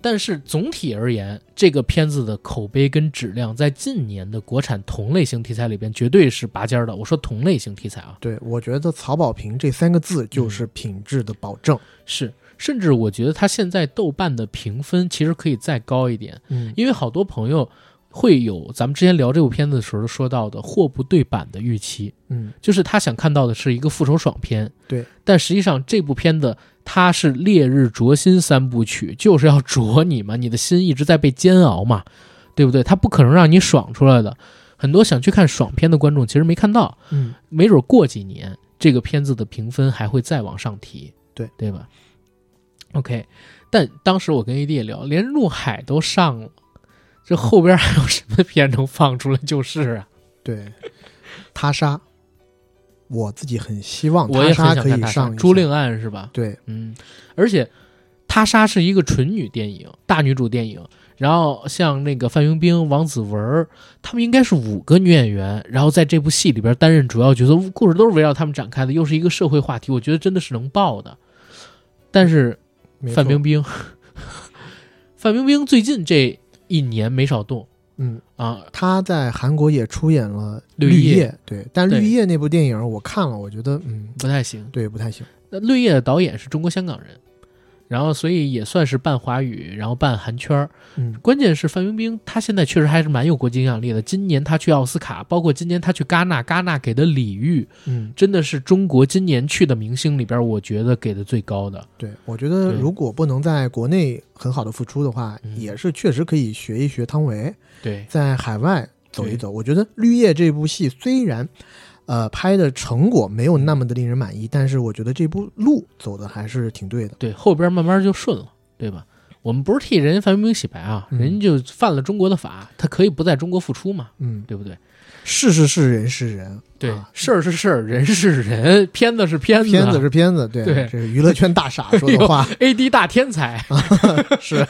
但是总体而言，这个片子的口碑跟质量在近年的国产同类型题材里边绝对是拔尖儿的。我说同类型题材啊，对，我觉得曹保平这三个字就是品质的保证。是，甚至我觉得他现在豆瓣的评分其实可以再高一点，嗯因为好多朋友会有咱们之前聊这部片子的时候说到的货不对版的预期，嗯。就是他想看到的是一个复仇爽片，对，但实际上这部片子它是烈日灼心三部曲，就是要灼你嘛，你的心一直在被煎熬嘛，对不对？他不可能让你爽出来的。很多想去看爽片的观众其实没看到，嗯。没准过几年这个片子的评分还会再往上提，对。对吧？OK，但当时我跟 AD 也聊，连《入海》都上了，这后边还有什么片能放出来就是啊？[LAUGHS] 对，他杀，我自己很希望我也他杀可以上朱令案是吧？对，嗯，而且《他杀》是一个纯女电影，大女主电影。然后像那个范冰冰、王子文，他们应该是五个女演员，然后在这部戏里边担任主要角色，故事都是围绕他们展开的，又是一个社会话题，我觉得真的是能爆的。但是范冰冰，[LAUGHS] 范冰冰最近这一年没少动，嗯，啊，他在韩国也出演了《绿绿叶对，但《绿叶》那部电影我看了，我觉得嗯，不太行。对，不太行。那绿叶的导演是中国香港人，然后所以也算是半华语，然后半韩圈儿。嗯关键是范冰冰，她现在确实还是蛮有国际影响力的。今年她去奥斯卡，包括今年她去戛纳，戛纳给的礼遇嗯，真的是中国今年去的明星里边，我觉得给的最高的。对，我觉得如果不能在国内很好的付出的话，嗯也是确实可以学一学汤唯，对，在海外走一走。我觉得《绿叶》这部戏虽然，呃，拍的成果没有那么的令人满意，但是我觉得这部路走的还是挺对的。对，后边慢慢就顺了，对吧？我们不是替人家范冰冰洗白啊，嗯。人家就犯了中国的法，他可以不在中国复出嘛，嗯，对不对？事是事，人是人，对，啊。事儿是事儿，人是人，[LAUGHS] 片子是片子，片子是片子，对，对。这是娱乐圈大傻说的话，[LAUGHS] A D 大天才，[LAUGHS] 是。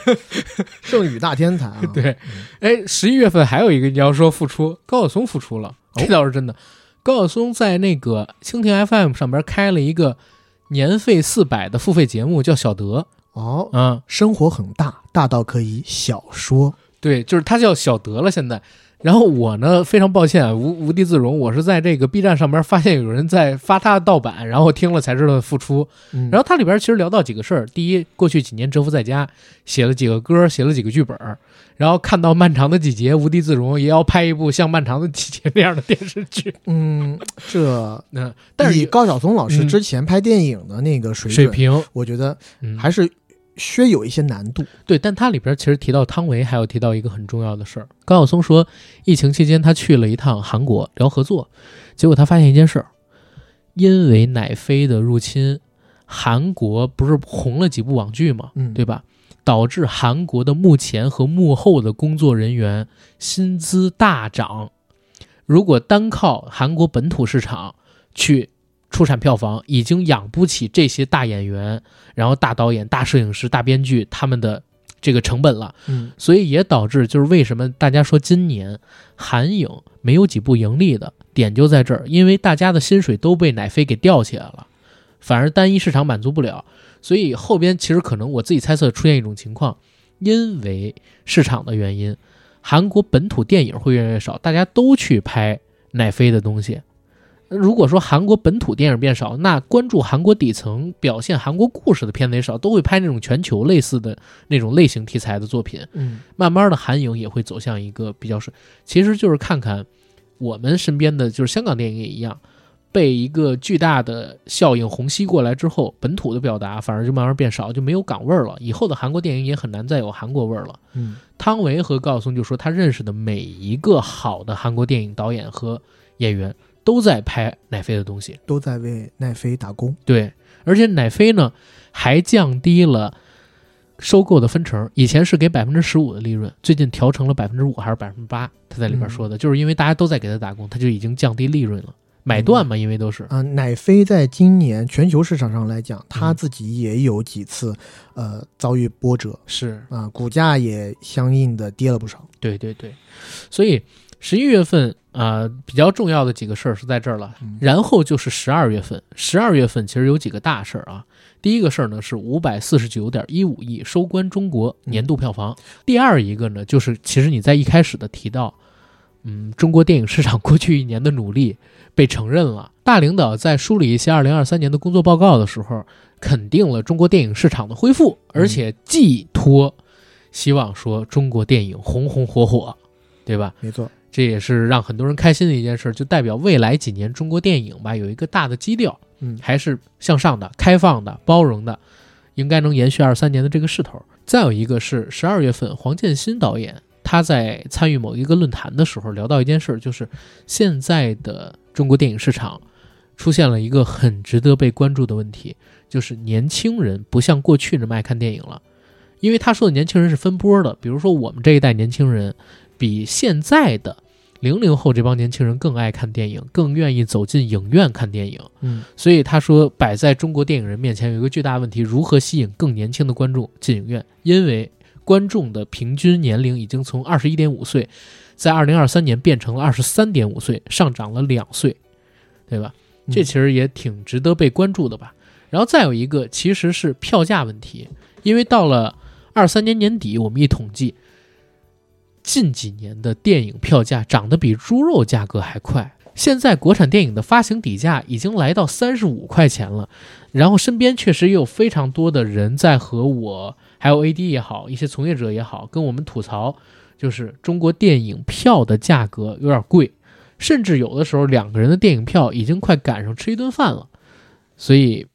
圣宇大天才啊。对，哎，十一月份还有一个你要说复出，高晓松复出了，这倒是真的。高晓松在那个蜻蜓 FM 上边开了一个年费四百的付费节目，叫小德。哦，嗯，生活很大，大到可以小说。对，就是他叫小德了，现在。然后我呢，非常抱歉啊，无无地自容，我是在这个 B 站上边发现有人在发他的盗版，然后听了才知道复出。嗯，然后它里边其实聊到几个事儿，第一，过去几年蛰伏在家，写了几个歌，写了几个剧本，然后看到《漫长的季节》，无地自容，也要拍一部像《漫长的季节》那样的电视剧。嗯，这 [LAUGHS] 嗯，但是以高晓松老师嗯之前拍电影的那个水平，我觉得嗯，还是稍有一些难度。对，但它里边其实提到汤唯，还有提到一个很重要的事儿。高晓松说，疫情期间他去了一趟韩国聊合作，结果他发现一件事儿，因为奶飞的入侵，韩国不是红了几部网剧嘛？嗯，对吧？导致韩国的幕前和幕后的工作人员薪资大涨。如果单靠韩国本土市场去出产票房，已经养不起这些大演员、然后大导演、大摄影师、大编剧他们的这个成本了。嗯所以也导致就是为什么大家说今年韩影没有几部盈利的点就在这儿，因为大家的薪水都被奶飞给吊起来了，反而单一市场满足不了，所以后边其实可能我自己猜测出现一种情况，因为市场的原因，韩国本土电影会越来越少，大家都去拍奶飞的东西。如果说韩国本土电影变少，那关注韩国底层、表现韩国故事的片子也少，都会拍那种全球类似的那种类型题材的作品。嗯慢慢的韩影也会走向一个比较顺，其实就是看看我们身边的就是香港电影也一样，被一个巨大的效应虹吸过来之后，本土的表达反而就慢慢变少，就没有港味儿了。以后的韩国电影也很难再有韩国味儿了。嗯汤唯和高晓松就说，他认识的每一个好的韩国电影导演和演员都在拍奈飞的东西。都在为奈飞打工。对，而且奈飞呢还降低了收购的分成，以前是给百分之十五的利润，最近调成了百分之五还是百分之八？他在里边说的，就是因为大家都在给他打工，他就已经降低利润了，买断嘛，因为都是啊、奶飞在今年全球市场上来讲，它嗯自己也有几次呃遭遇波折是，啊、股价也相应的跌了不少。对对对，所以十一月份啊、比较重要的几个事儿是在这儿了，嗯然后就是十二月份，十二月份其实有几个大事儿啊。第一个事儿呢是五百四十九点一五亿收官中国年度票房，第二一个呢就是其实你在一开始的提到，嗯，中国电影市场过去一年的努力被承认了。大领导在梳理一些二零二三年的工作报告的时候，肯定了中国电影市场的恢复，而且寄托希望说中国电影红红火火，对吧？没错，这也是让很多人开心的一件事，就代表未来几年中国电影吧有一个大的基调，嗯还是向上的、开放的、包容的，应该能延续二三年的这个势头。再有一个是十二月份，黄建新导演他在参与某一个论坛的时候聊到一件事，就是现在的中国电影市场出现了一个很值得被关注的问题，就是年轻人不像过去那么爱看电影了。因为他说的年轻人是分波的，比如说我们这一代年轻人，比现在的零零后这帮年轻人更爱看电影，更愿意走进影院看电影。嗯所以他说，摆在中国电影人面前有一个巨大问题：如何吸引更年轻的观众进影院？因为观众的平均年龄已经从二十一点五岁，在二零二三年变成了二十三点五岁，上涨了两岁，对吧？嗯这其实也挺值得被关注的吧。然后再有一个，其实是票价问题，因为到了二三年年底，我们一统计，近几年的电影票价涨得比猪肉价格还快。现在国产电影的发行底价已经来到三十五块钱了，然后身边确实也有非常多的人在和我，还有 AD 也好，一些从业者也好，跟我们吐槽，就是中国电影票的价格有点贵，甚至有的时候两个人的电影票已经快赶上吃一顿饭了，所以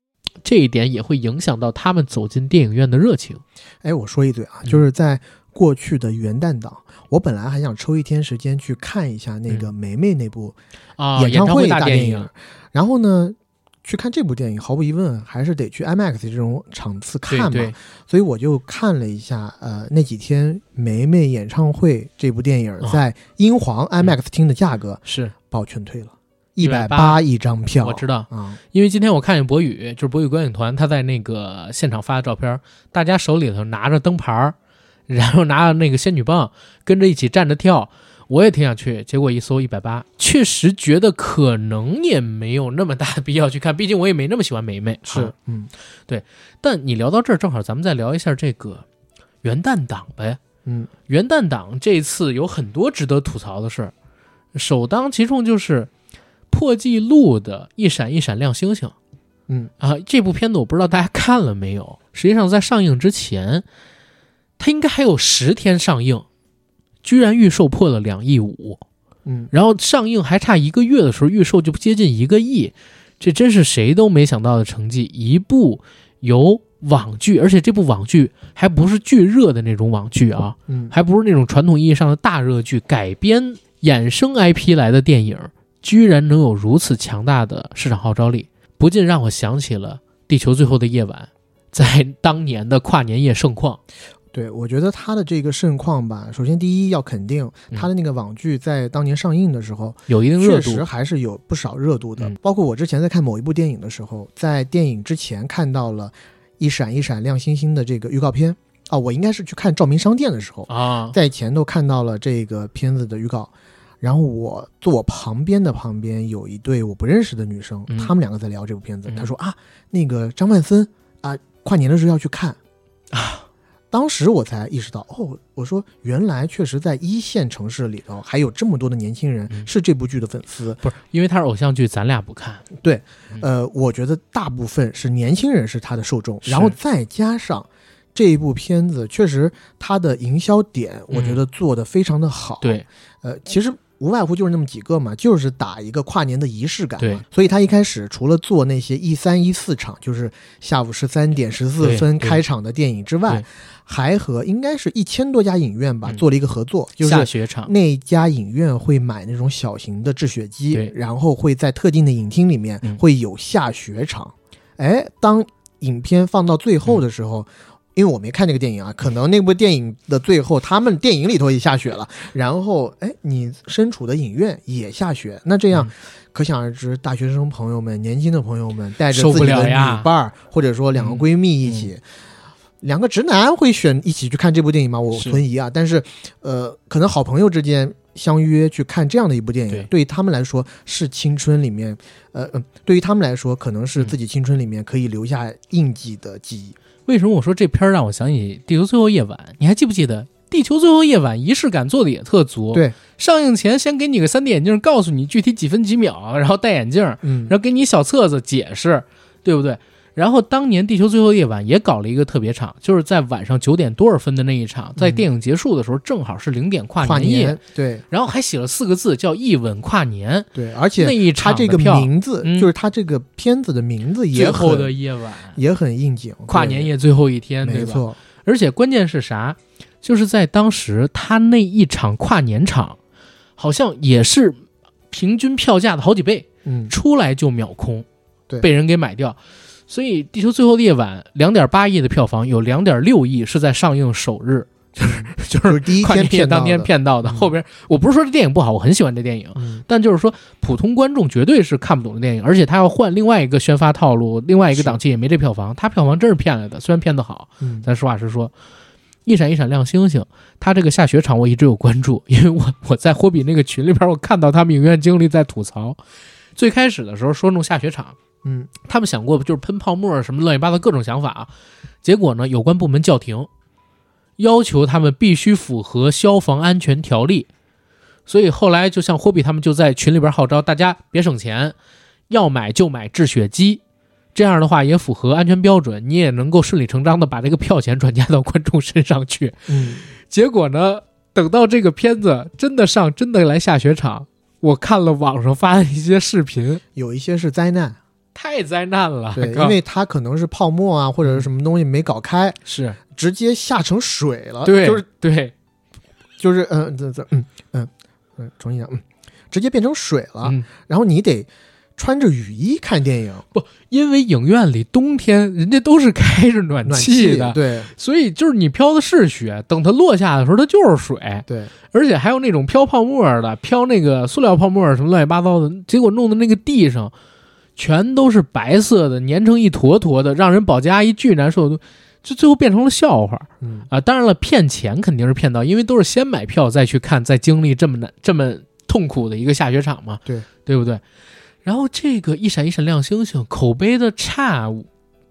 这一点也会影响到他们走进电影院的热情。哎，我说一嘴啊，就是在过去的元旦档，我本来还想抽一天时间去看一下那个梅梅那部啊，演唱会大电影，然后呢，去看这部电影，毫无疑问还是得去 IMAX 这种场次看嘛。对对。所以我就看了一下，呃，那几天梅梅演唱会这部电影哦在英皇 IMAX 厅的价格是。把我劝退了，一百180八一张票。我知道，啊，因为今天我看见博宇，就是博宇观影团，他在那个现场发的照片，大家手里头拿着灯牌儿，然后拿着那个仙女棒，跟着一起站着跳。我也挺想去，结果一搜一百八，确实觉得可能也没有那么大的必要去看，毕竟我也没那么喜欢梅梅。是嗯，对但你聊到这儿，正好咱们再聊一下这个元旦档呗。嗯，元旦档这次有很多值得吐槽的事儿，首当其冲就是破纪录的《一闪一闪亮星星》。嗯啊，这部片子我不知道大家看了没有。实际上在上映之前，它应该还有十天上映，居然预售破了两亿五，嗯，然后上映还差一个月的时候，预售就接近一个亿，这真是谁都没想到的成绩。一部由网剧，而且这部网剧还不是巨热的那种网剧啊，嗯，还不是那种传统意义上的大热剧改编衍生 IP 来的电影，居然能有如此强大的市场号召力，不禁让我想起了《地球最后的夜晚》在当年的跨年夜盛况。对，我觉得他的这个盛况吧，首先第一要肯定嗯他的那个网剧在当年上映的时候，有一定热度确实，还是有不少热度的。嗯包括我之前在看某一部电影的时候，在电影之前看到了一闪一闪亮星星的这个预告片啊，我应该是去看照明商店的时候，啊，在前头看到了这个片子的预告。然后我坐我旁边的旁边有一对我不认识的女生，嗯她们两个在聊这部片子。嗯她说啊，那个张万森啊，跨年的时候要去看啊。当时我才意识到，哦，我说原来确实在一线城市里头还有这么多的年轻人嗯是这部剧的粉丝。不是因为它是偶像剧，咱俩不看。对呃，我觉得大部分是年轻人是他的受众，然后再加上这一部片子确实它的营销点，我觉得做得非常的好。嗯对，呃，其实无外乎就是那么几个嘛，就是打一个跨年的仪式感。所以他一开始除了做那些一三一四场，就是下午十三点十四分开场的电影之外，还和应该是一千多家影院吧、嗯做了一个合作，就是下雪场，那家影院会买那种小型的制雪机，然后会在特定的影厅里面嗯会有下雪场。哎，当影片放到最后的时候。因为我没看那个电影啊，可能那部电影的最后，他们电影里头也下雪了，然后哎，你身处的影院也下雪，那这样、嗯可想而知，大学生朋友们、年轻的朋友们带着受不自己的女伴儿，或者说两个嗯闺蜜一起，两个直男会选一起去看这部电影吗？我存疑啊。但是，呃，可能好朋友之间相约去看这样的一部电影，对于他们来说是青春里面，呃，嗯，对于他们来说可能是嗯自己青春里面可以留下印记的记忆。为什么我说这片儿让我想起《地球最后夜晚》？你还记不记得《地球最后夜晚》仪式感做的也特足？对，上映前先给你个 3D 眼镜，告诉你具体几分几秒，然后戴眼镜，嗯然后给你小册子解释，对不对？然后当年《地球最后夜晚》也搞了一个特别场，就是在晚上九点多少分的那一场，在嗯电影结束的时候，正好是零点跨年夜，年，对。然后还写了四个字叫“一吻跨年对，而且”。那且一它这个场的票，名字，嗯就是他这个片子的名字也最后的很夜晚，也很应景，跨年夜最后一天，没错，而且关键是啥？就是在当时他那一场跨年场，好像也是平均票价的好几倍，嗯，出来就秒空，对。被人给买掉。所以《地球最后的夜晚》两点八亿的票房，有两点六亿是在上映首日，[LAUGHS] 就是就就是是第一天骗当天，骗到的。嗯后边我不是说这电影不好，我很喜欢这电影，嗯，但就是说普通观众绝对是看不懂的电影，而且他要换另外一个宣发套路，另外一个档期也没这票房，他票房真是骗来的，虽然骗得好。嗯咱实话实说，一闪一闪亮星星，他这个下雪场我一直有关注，因为我 [LAUGHS] 我在霍比那个群里边，我看到他们影院经理在吐槽，最开始的时候说弄下雪场，嗯他们想过就是喷泡沫什么乱七八糟各种想法啊，结果呢，有关部门叫停，要求他们必须符合消防安全条例。所以后来就像霍比他们就在群里边号召大家别省钱，要买就买制雪机，这样的话也符合安全标准，你也能够顺理成章的把这个票钱转嫁到观众身上去。嗯，[LAUGHS] 结果呢，等到这个片子真的上，真的来下雪场，我看了网上发的一些视频，有一些是灾难，太灾难了。对，因为它可能是泡沫啊，或者是什么东西没搞开，是直接下成水了。对，就是对，就是嗯，这这嗯嗯嗯，重新讲，嗯，直接变成水了。嗯，然后你得穿着雨衣看电影不，因为影院里冬天人家都是开着暖暖气的，对所以就是你飘的是雪，等它落下的时候它就是水，对，而且还有那种飘泡沫的，飘那个塑料泡沫什么乱七八糟的，结果弄的那个地上全都是白色的，粘成一坨坨的，让人保洁阿姨巨难受，就最后变成了笑话嗯啊！当然了，骗钱肯定是骗到，因为都是先买票再去看，再经历这么难、这么痛苦的一个下雪场嘛，对对不对？然后这个一闪一闪亮星星口碑的差，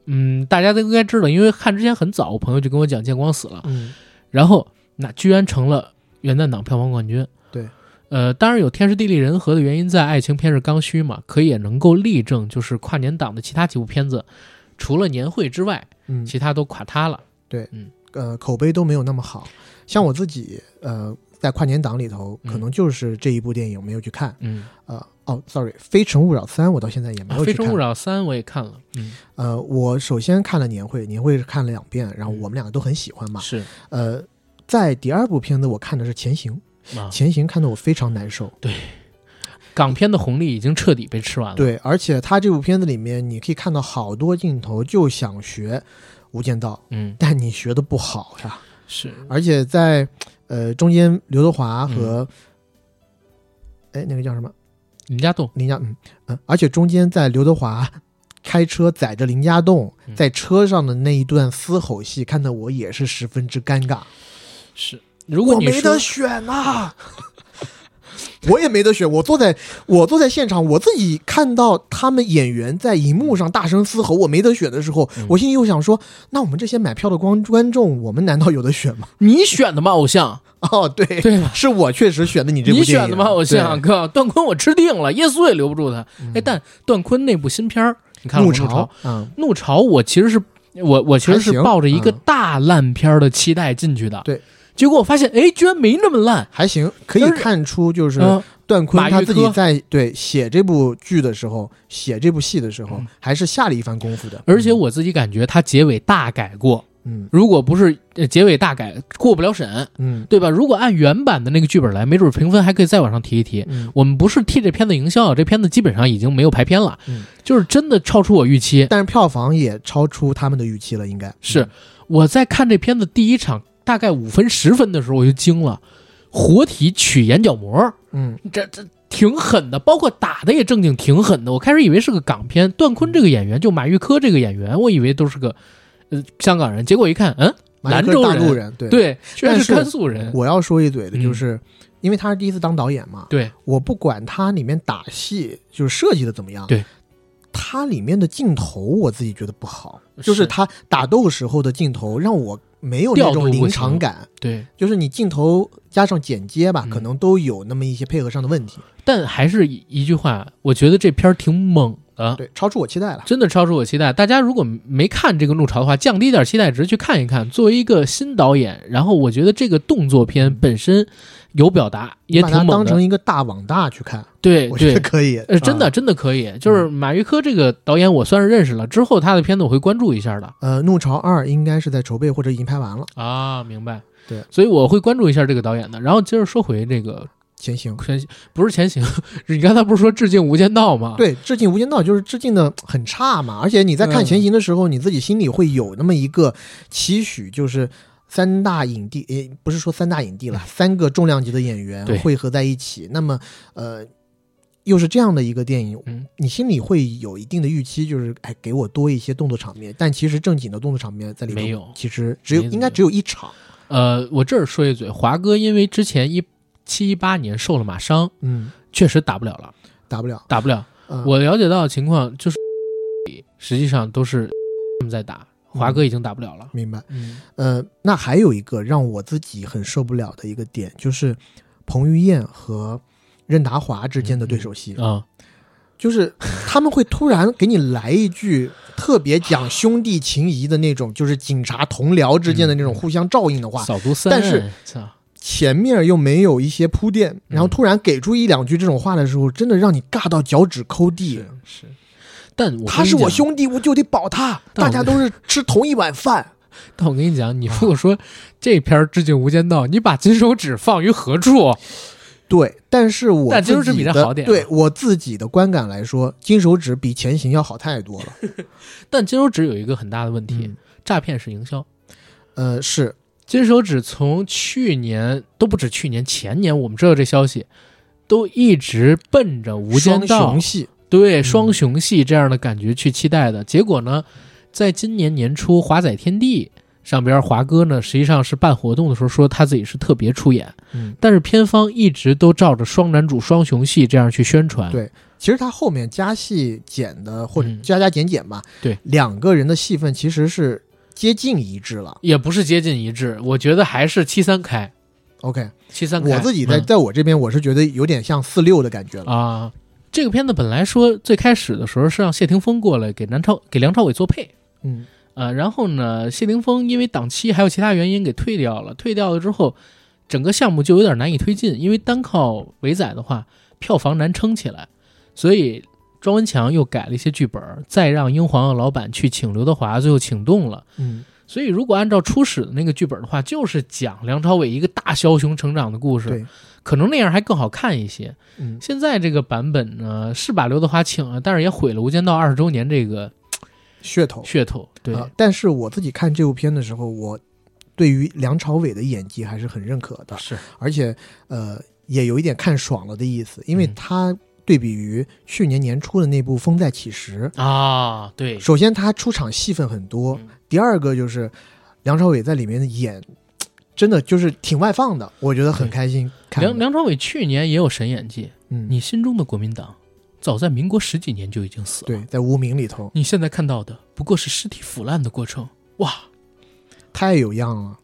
嗯，大家都应该知道，因为看之前很早，我朋友就跟我讲见光死了，嗯然后那居然成了元旦档票房冠军。对，呃，当然有天时地利人和的原因在，爱情片是刚需嘛，可也能够例证，就是跨年档的其他几部片子，除了年会之外，嗯，其他都垮塌了。对，嗯呃，口碑都没有那么好。像我自己，呃，在跨年档里头，嗯可能就是这一部电影没有去看。嗯，呃，哦，sorry，《非诚勿扰三》，我到现在也没啊有去看。非诚勿扰三》我也看了，嗯，呃，我首先看了年会，年会是看了两遍，然后嗯我们两个都很喜欢嘛。是呃，在第二部片子我看的是《前行》，啊《前行》看得我非常难受。对。港片的红利已经彻底被吃完了。，对，而且他这部片子里面，你可以看到好多镜头就想学《无间道》，嗯，但你学的不好呀。是。而且在呃中间，刘德华嗯。和哎、那个叫什么？林家栋，林家嗯嗯，而且中间在刘德华开车载着林家栋嗯。在车上的那一段嘶吼戏，看得我也是十分之尴尬。是如果你我没得选呐、[LAUGHS] 我也没得选，我坐在我坐在现场，我自己看到他们演员在荧幕上大声嘶吼，我没得选的时候，嗯我心里又想说，那我们这些买票的观观众，我们难道有的选吗？你选的吗？偶像，[LAUGHS] 哦，对，对？是我确实选的你这部你，选的吗？偶像哥，段坤我吃定了，耶稣也留不住他。哎，但段坤那部新片儿，你看怒怒潮，嗯，怒潮，我其实是我我其实是抱着一个嗯大烂片儿的期待进去的，对。结果我发现，哎，居然没那么烂。还行，可以看出就是嗯，段坤玉他自己科在对写这部剧的时候，写这部戏的时候嗯，还是下了一番功夫的。而且我自己感觉他结尾大改过，嗯。如果不是呃结尾大改，过不了审，嗯。对吧？如果按原版的那个剧本来，没准评分还可以再往上提一提。嗯，我们不是替这片子营销，这片子基本上已经没有排片了，嗯。就是真的超出我预期。但是票房也超出他们的预期了，应该。是。我在看这片子第一场大概五分十分的时候，我就惊了，活体取眼角膜，嗯。这这挺狠的，包括打的也正经挺狠的。我开始以为是个港片，段坤这个演员就马玉科这个演员，我以为都是个呃香港人，结果一看，嗯，兰州人。大陆人，对。对，居然是甘肃人，我要说一嘴的嗯。就是，因为他是第一次当导演嘛，对，我不管他里面打戏就是设计的怎么样，对，他里面的镜头我自己觉得不好，就是是他打斗时候的镜头让我没有那种临场感，对，就是你镜头加上剪接吧，嗯可能都有那么一些配合上的问题，但还是一一句话，我觉得这片儿挺猛的。对，超出我期待了。真的超出我期待。大家如果没看这个《怒潮》的话，降低点期待值去看一看。作为一个新导演，然后我觉得这个动作片本身有表达，也把它挺猛的。当成一个大网大去看，对 [LAUGHS] 我觉得，可以。呃，真的啊真的可以。就是马玉科这个导演，我算是认识了，之后他的片子我会关注一下的。呃，《怒潮二》应该是在筹备或者已经拍完了，《啊，明白。对，所以我会关注一下这个导演的。然后接着说回这个前行》。前行不是前行，[LAUGHS] 你刚才不是说致敬《无间道》吗？，对，致敬《无间道》就是致敬的很差嘛，而且你在看嗯前行的时候，你自己心里会有那么一个期许，就是三大影帝，诶，不是说三大影帝了，三个重量级的演员对。汇合在一起，那么呃，又是这样的一个电影，嗯。你心里会有一定的预期，就是哎，给我多一些动作场面，但其实正经的动作场面在里面没有。其实只有应该只有一场，呃，我这儿说一嘴，华哥因为之前一七一八年受了马伤，嗯，确实打不了了，打不了。打不了。嗯、我了解到的情况就是，实际上都是他们在打，华哥已经打不了了。明白。嗯呃，那还有一个让我自己很受不了的一个点，就是彭于晏和任达华之间的对手戏，啊，就是他们会突然给你来一句特别讲兄弟情谊的那种，就是警察同僚之间的那种互相照应的话，扫毒三，但是操前面又没有一些铺垫，然后突然给出一两句这种话的时候，真的让你尬到脚趾抠地是。是，但我他是我兄弟，我就得保他。大家都是吃同一碗饭。[LAUGHS] 但我跟你讲，你如果说这片儿致敬《无间道》，你把金手指放于何处？对，但是我但金手指比这好点对我自己的观感来说，金手指比前行要好太多了。[LAUGHS] 但金手指有一个很大的问题嗯，诈骗式营销。呃，是金手指从去年都不止去年，前年我们知道这消息，都一直奔着《无间双道雄》系，对双雄系这样的感觉去期待的。结果呢，在今年年初华仔天地上边，华哥呢实际上是办活动的时候说他自己是特别出演，嗯，但是片方一直都照着双男主双雄系这样去宣传。对其实他后面加戏减的或者嗯加加减减吧，对，两个人的戏份其实是接近一致了。也不是接近一致，我觉得还是七三开，OK，七三开。我自己在嗯在我这边，我是觉得有点像四六的感觉了。啊，这个片子本来说最开始的时候是让谢霆锋过来给南朝给梁朝伟做配，嗯。呃，然后呢，谢霆锋因为档期还有其他原因给退掉了，退掉了之后，整个项目就有点难以推进，因为单靠伟仔的话，票房难撑起来，所以庄文强又改了一些剧本，再让英皇的老板去请刘德华，最后请动了。嗯，所以如果按照初始的那个剧本的话，就是讲梁朝伟一个大枭雄成长的故事，对，可能那样还更好看一些。嗯。现在这个版本呢，是把刘德华请了，但是也毁了《无间道》二十周年这个噱头。噱头。对，啊但是我自己看这部片的时候，我对于梁朝伟的演技还是很认可的，是。而且呃也有一点看爽了的意思，因为嗯。他对比于去年年初的那部《风再起时》，啊，对，首先他出场戏份很多，嗯第二个就是梁朝伟在里面的演。真的就是挺外放的，我觉得很开心。梁梁朝伟去年也有神演技，嗯，你心中的国民党早在民国十几年就已经死了。对，在无名里头你现在看到的不过是尸体腐烂的过程。哇，太有样了。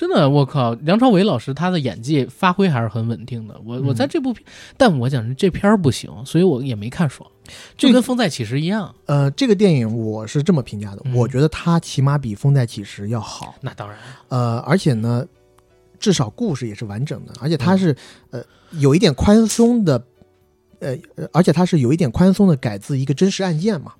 真的，我靠，梁朝伟老师他的演技发挥还是很稳定的。我嗯我在这部片，但我讲这片儿不行，所以我也没看爽，就这跟《风再起时》一样。呃，这个电影我是这么评价的，嗯我觉得它起码比《风再起时》要好。那当然，呃，而且呢，至少故事也是完整的，而且它嗯是、呃有一点宽松的，呃，呃而且它是有一点宽松的改自一个真实案件嘛。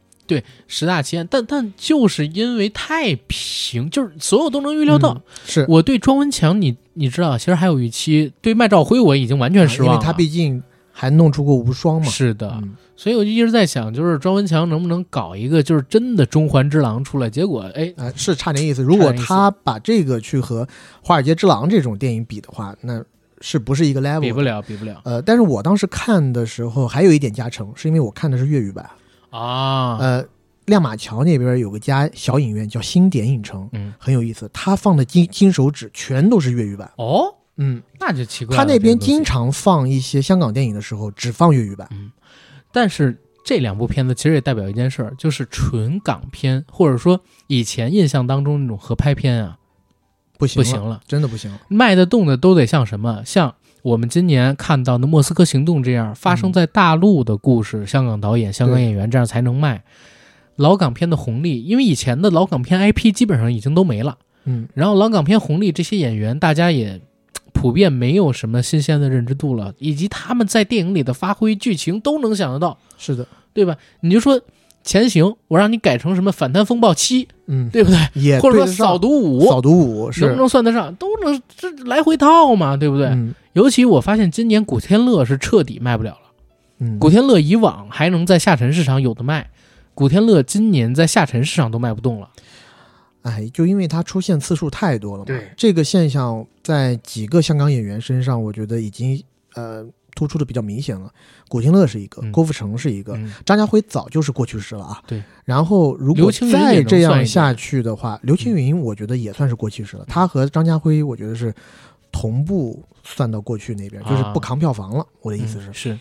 十大奇案，但但就是因为太平，就是所有都能预料到。嗯是我对庄文强，你你知道，其实还有一期。对麦兆辉，我已经完全失望了。因为他毕竟还弄出过无双嘛。是的，嗯，所以我就一直在想，就是庄文强能不能搞一个就是真的中环之狼出来？结果哎，呃，是差点意思。如果他把这个去和《华尔街之狼》这种电影比的话，那是不是一个 level？比不。了，比不了呃，但是我当时看的时候还有一点加成，是因为我看的是粤语版。啊。呃，亮马桥那边有个家小影院叫星点影城，嗯，很有意思。他放的金金手指全都是粤语版。哦，嗯，那就奇怪了。他那边经，常放一些香港电影的时候，只放粤语版。但是这两部片子其实也代表一件事儿，就是纯港片，或者说以前印象当中那种合拍片啊，不行，不行，了。真的不行了。卖得动的都得像什么？像我们今年看到的《莫斯科行动》这样发生在大陆的故事，香港导演、香港演员这样才能卖。老港片的红利，因为以前的老港片 IP 基本上已经都没了，嗯，然后老港片红利这些演员大家也普遍没有什么新鲜的认知度了，以及他们在电影里的发挥，剧情都能想得到，是的，对吧？你就说《前行》，我让你改成什么《反贪风暴七》，嗯，对不对？也或者说《扫毒五》，扫毒五能不能算得上？都能这来回套嘛，对不对？嗯尤其我发现今年古天乐是彻底卖不了了。嗯，古天乐以往还能在下沉市场有的卖，古天乐今年在下沉市场都卖不动了。哎，就因为他出现次数太多了嘛，对这个现象在几个香港演员身上，我觉得已经呃突出的比较明显了。古天乐是一个，嗯郭富城是一个，嗯，张家辉早就是过去式了啊。对。然后如果再这样下去的话，刘青云我觉得也算是过去式了。他和张家辉我觉得是同步算到过去那边，就是啊不扛票房了。我的意思是，嗯是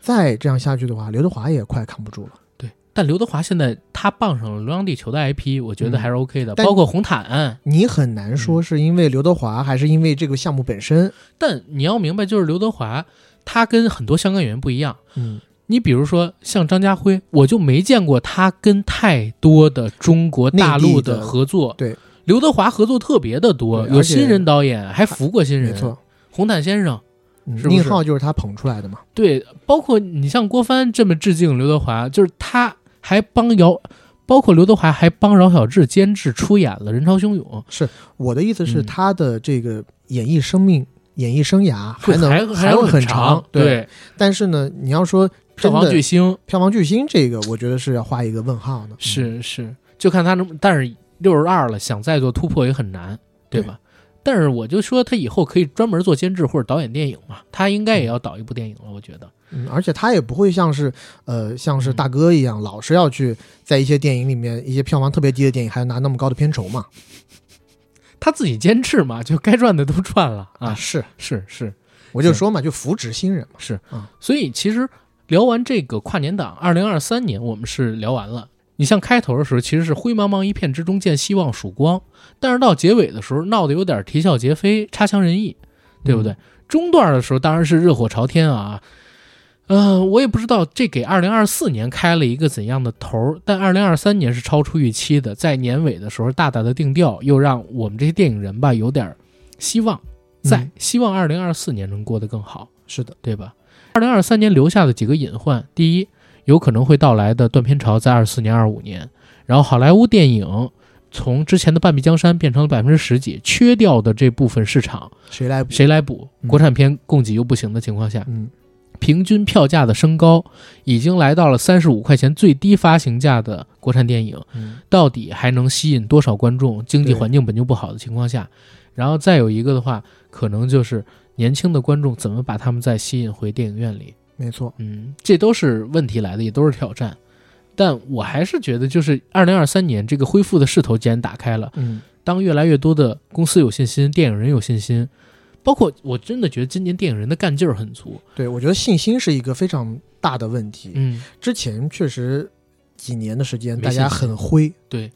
再这样下去的话，刘德华也快扛不住了。对。但刘德华现在他傍上了《流浪地球》的 IP，我觉得嗯还是 OK 的，但包括红毯。你很难说是因为刘德华，还是因为这个项目本身。但你要明白，就是刘德华，他跟很多香港演员不一样。嗯，你比如说像张家辉，我就没见过他跟太多的中国大陆的合作。对，刘德华合作特别的多，有新人导演，还服过新人。没错。红毯先生，宁浩就是他捧出来的嘛。对，包括你像郭帆这么致敬刘德华，就是他还帮姚，包括刘德华还帮饶晓志监制出演了《人潮汹涌》，是我的意思是，嗯他的这个演艺生命、演艺生涯还能还还会很长。对，但是呢，你要说票房巨星票房巨星，这个我觉得是要画一个问号的。嗯是是，就看他能，但是六十二了，想再做突破也很难，对吧？但是我就说他以后可以专门做监制或者导演电影嘛，他应该也要导一部电影了，我觉得。嗯，而且他也不会像是呃像是大哥一样，老是要去在一些电影里面一些票房特别低的电影还要拿那么高的片酬嘛。他自己坚持嘛，[LAUGHS] 就该赚的都赚了啊，是，是是，我就说嘛，就扶植新人嘛。是嗯，所以其实聊完这个跨年档，二零二三年我们是聊完了。你像开头的时候，其实是灰茫茫一片之中见希望曙光，但是到结尾的时候闹得有点啼笑皆非、差强人意，对不对？嗯中段的时候当然是热火朝天啊，嗯、我也不知道这给二零二四年开了一个怎样的头儿，但二零二三年是超出预期的，在年尾的时候大大的定调，又让我们这些电影人吧有点希望在，嗯希望二零二四年能过得更好。是的，对吧？二零二三年留下的几个隐患，第一，有可能会到来的断片潮在二四年、二五年，然后好莱坞电影从之前的半壁江山变成了百分之十几，缺掉的这部分市场谁来补？谁来补？嗯国产片供给又不行的情况下，嗯，平均票价的升高已经来到了三十五块钱最低发行价的国产电影，嗯到底还能吸引多少观众？经济环境本就不好的情况下，然后再有一个的话，可能就是年轻的观众怎么把他们再吸引回电影院里。没错。嗯，这都是问题来的，也都是挑战。但我还是觉得，就是二零二三年这个恢复的势头既然打开了，嗯，当越来越多的公司有信心，电影人有信心，包括我真的觉得今年电影人的干劲儿很足。对，我觉得信心是一个非常大的问题。嗯，之前确实几年的时间，大家很灰。对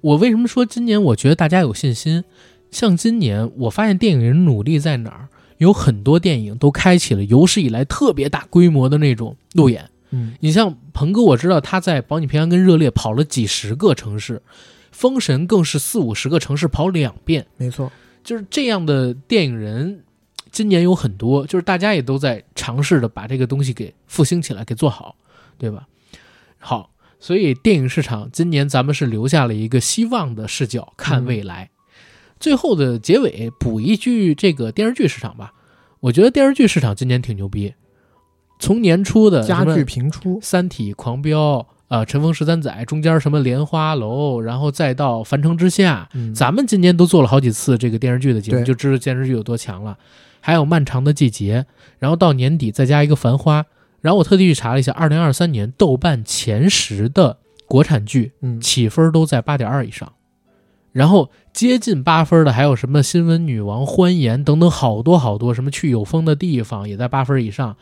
我为什么说今年我觉得大家有信心？像今年我发现电影人努力在哪儿，有很多电影都开启了有史以来特别大规模的那种路演。嗯，你像鹏哥，我知道他在《保你平安》跟《热烈》跑了几十个城市，《封神》更是四五十个城市跑两遍，没错。就是这样的电影人，今年有很多，就是大家也都在尝试着把这个东西给复兴起来，给做好，对吧？好，所以电影市场今年咱们是留下了一个希望的视角看未来。最后的结尾补一句，这个电视剧市场吧，我觉得电视剧市场今年挺牛逼。从年初的家具频出，三体》《狂飙》啊，《尘封十三载》，中间什么《莲花楼》，然后再到《凡城之下》，嗯，咱们今年都做了好几次这个电视剧的节目，就知道电视剧有多强了。还有《漫长的季节》，然后到年底再加一个《繁花》，然后我特地去查了一下，二零二三年豆瓣前十的国产剧嗯，起分都在八点二以上，然后接近八分的还有什么《新闻女王》《欢颜》等等好多好多，什么去有风的地方也在八分以上。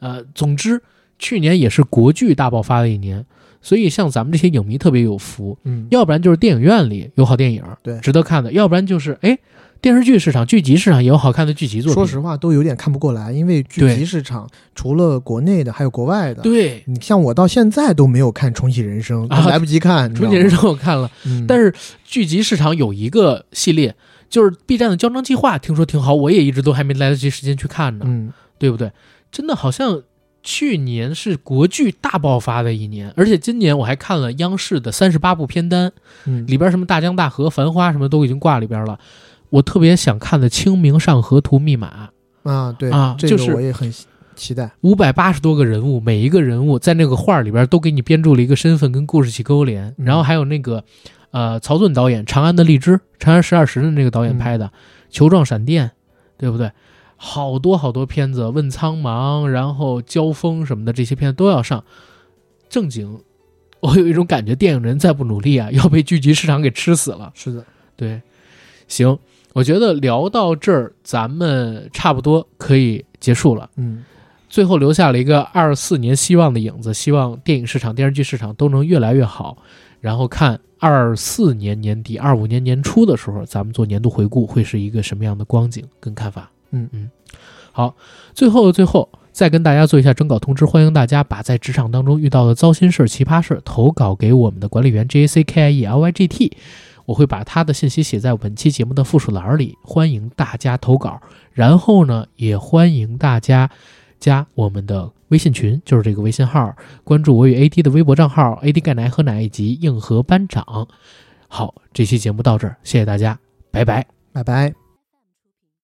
呃，总之去年也是国剧大爆发的一年，所以像咱们这些影迷特别有福，嗯，要不然就是电影院里有好电影，对值得看的；要不然就是哎，电视剧市场、剧集市场也有好看的剧集作品。说实话都有点看不过来，因为剧集市场除了国内的，还有国外的。，对，你像我到现在都没有看《重启人生》，啊来不及看。《重启人生》我看了，嗯，但是剧集市场有一个系列，就是 B 站的《胶囊计划》，听说挺好，我也一直都还没来得及时间去看呢，嗯，对不对？真的好像去年是国剧大爆发的一年，而且今年我还看了央视的三十八部片单，嗯，里边什么大江大河、繁花什么都已经挂里边了。我特别想看的《清明上河图密码》，啊，对啊这个就是我也很期待。五百八十多个人物，每一个人物在那个画儿里边都给你编注了一个身份跟故事去勾连，嗯然后还有那个呃曹盾导演《长安的荔枝》，《长安十二时辰》的那个导演嗯拍的《球状闪电》，对不对？好多好多片子，《问苍茫》，然后《交锋》什么的这些片子都要上。正经，我有一种感觉，电影人再不努力啊，要被剧集市场给吃死了。是的，对，行，我觉得聊到这儿，咱们差不多可以结束了。嗯，最后留下了一个二四年希望的影子，希望电影市场、电视剧市场都能越来越好。然后看二四年年底、二五年年初的时候，咱们做年度回顾会是一个什么样的光景跟看法。嗯嗯，好，最后的最后。再跟大家做一下征稿通知，欢迎大家把在职场当中遇到的糟心事、奇葩事投稿给我们的管理员 J A C K I E L Y G T，我会把他的信息写在本期节目的附属栏里，欢迎大家投稿。然后呢，也欢迎大家加我们的微信群，就是这个微信号，关注我与 AD 的微博账号 AD 钙奶喝奶以及硬核班长。好，这期节目到这儿，谢谢大家，拜拜。拜拜。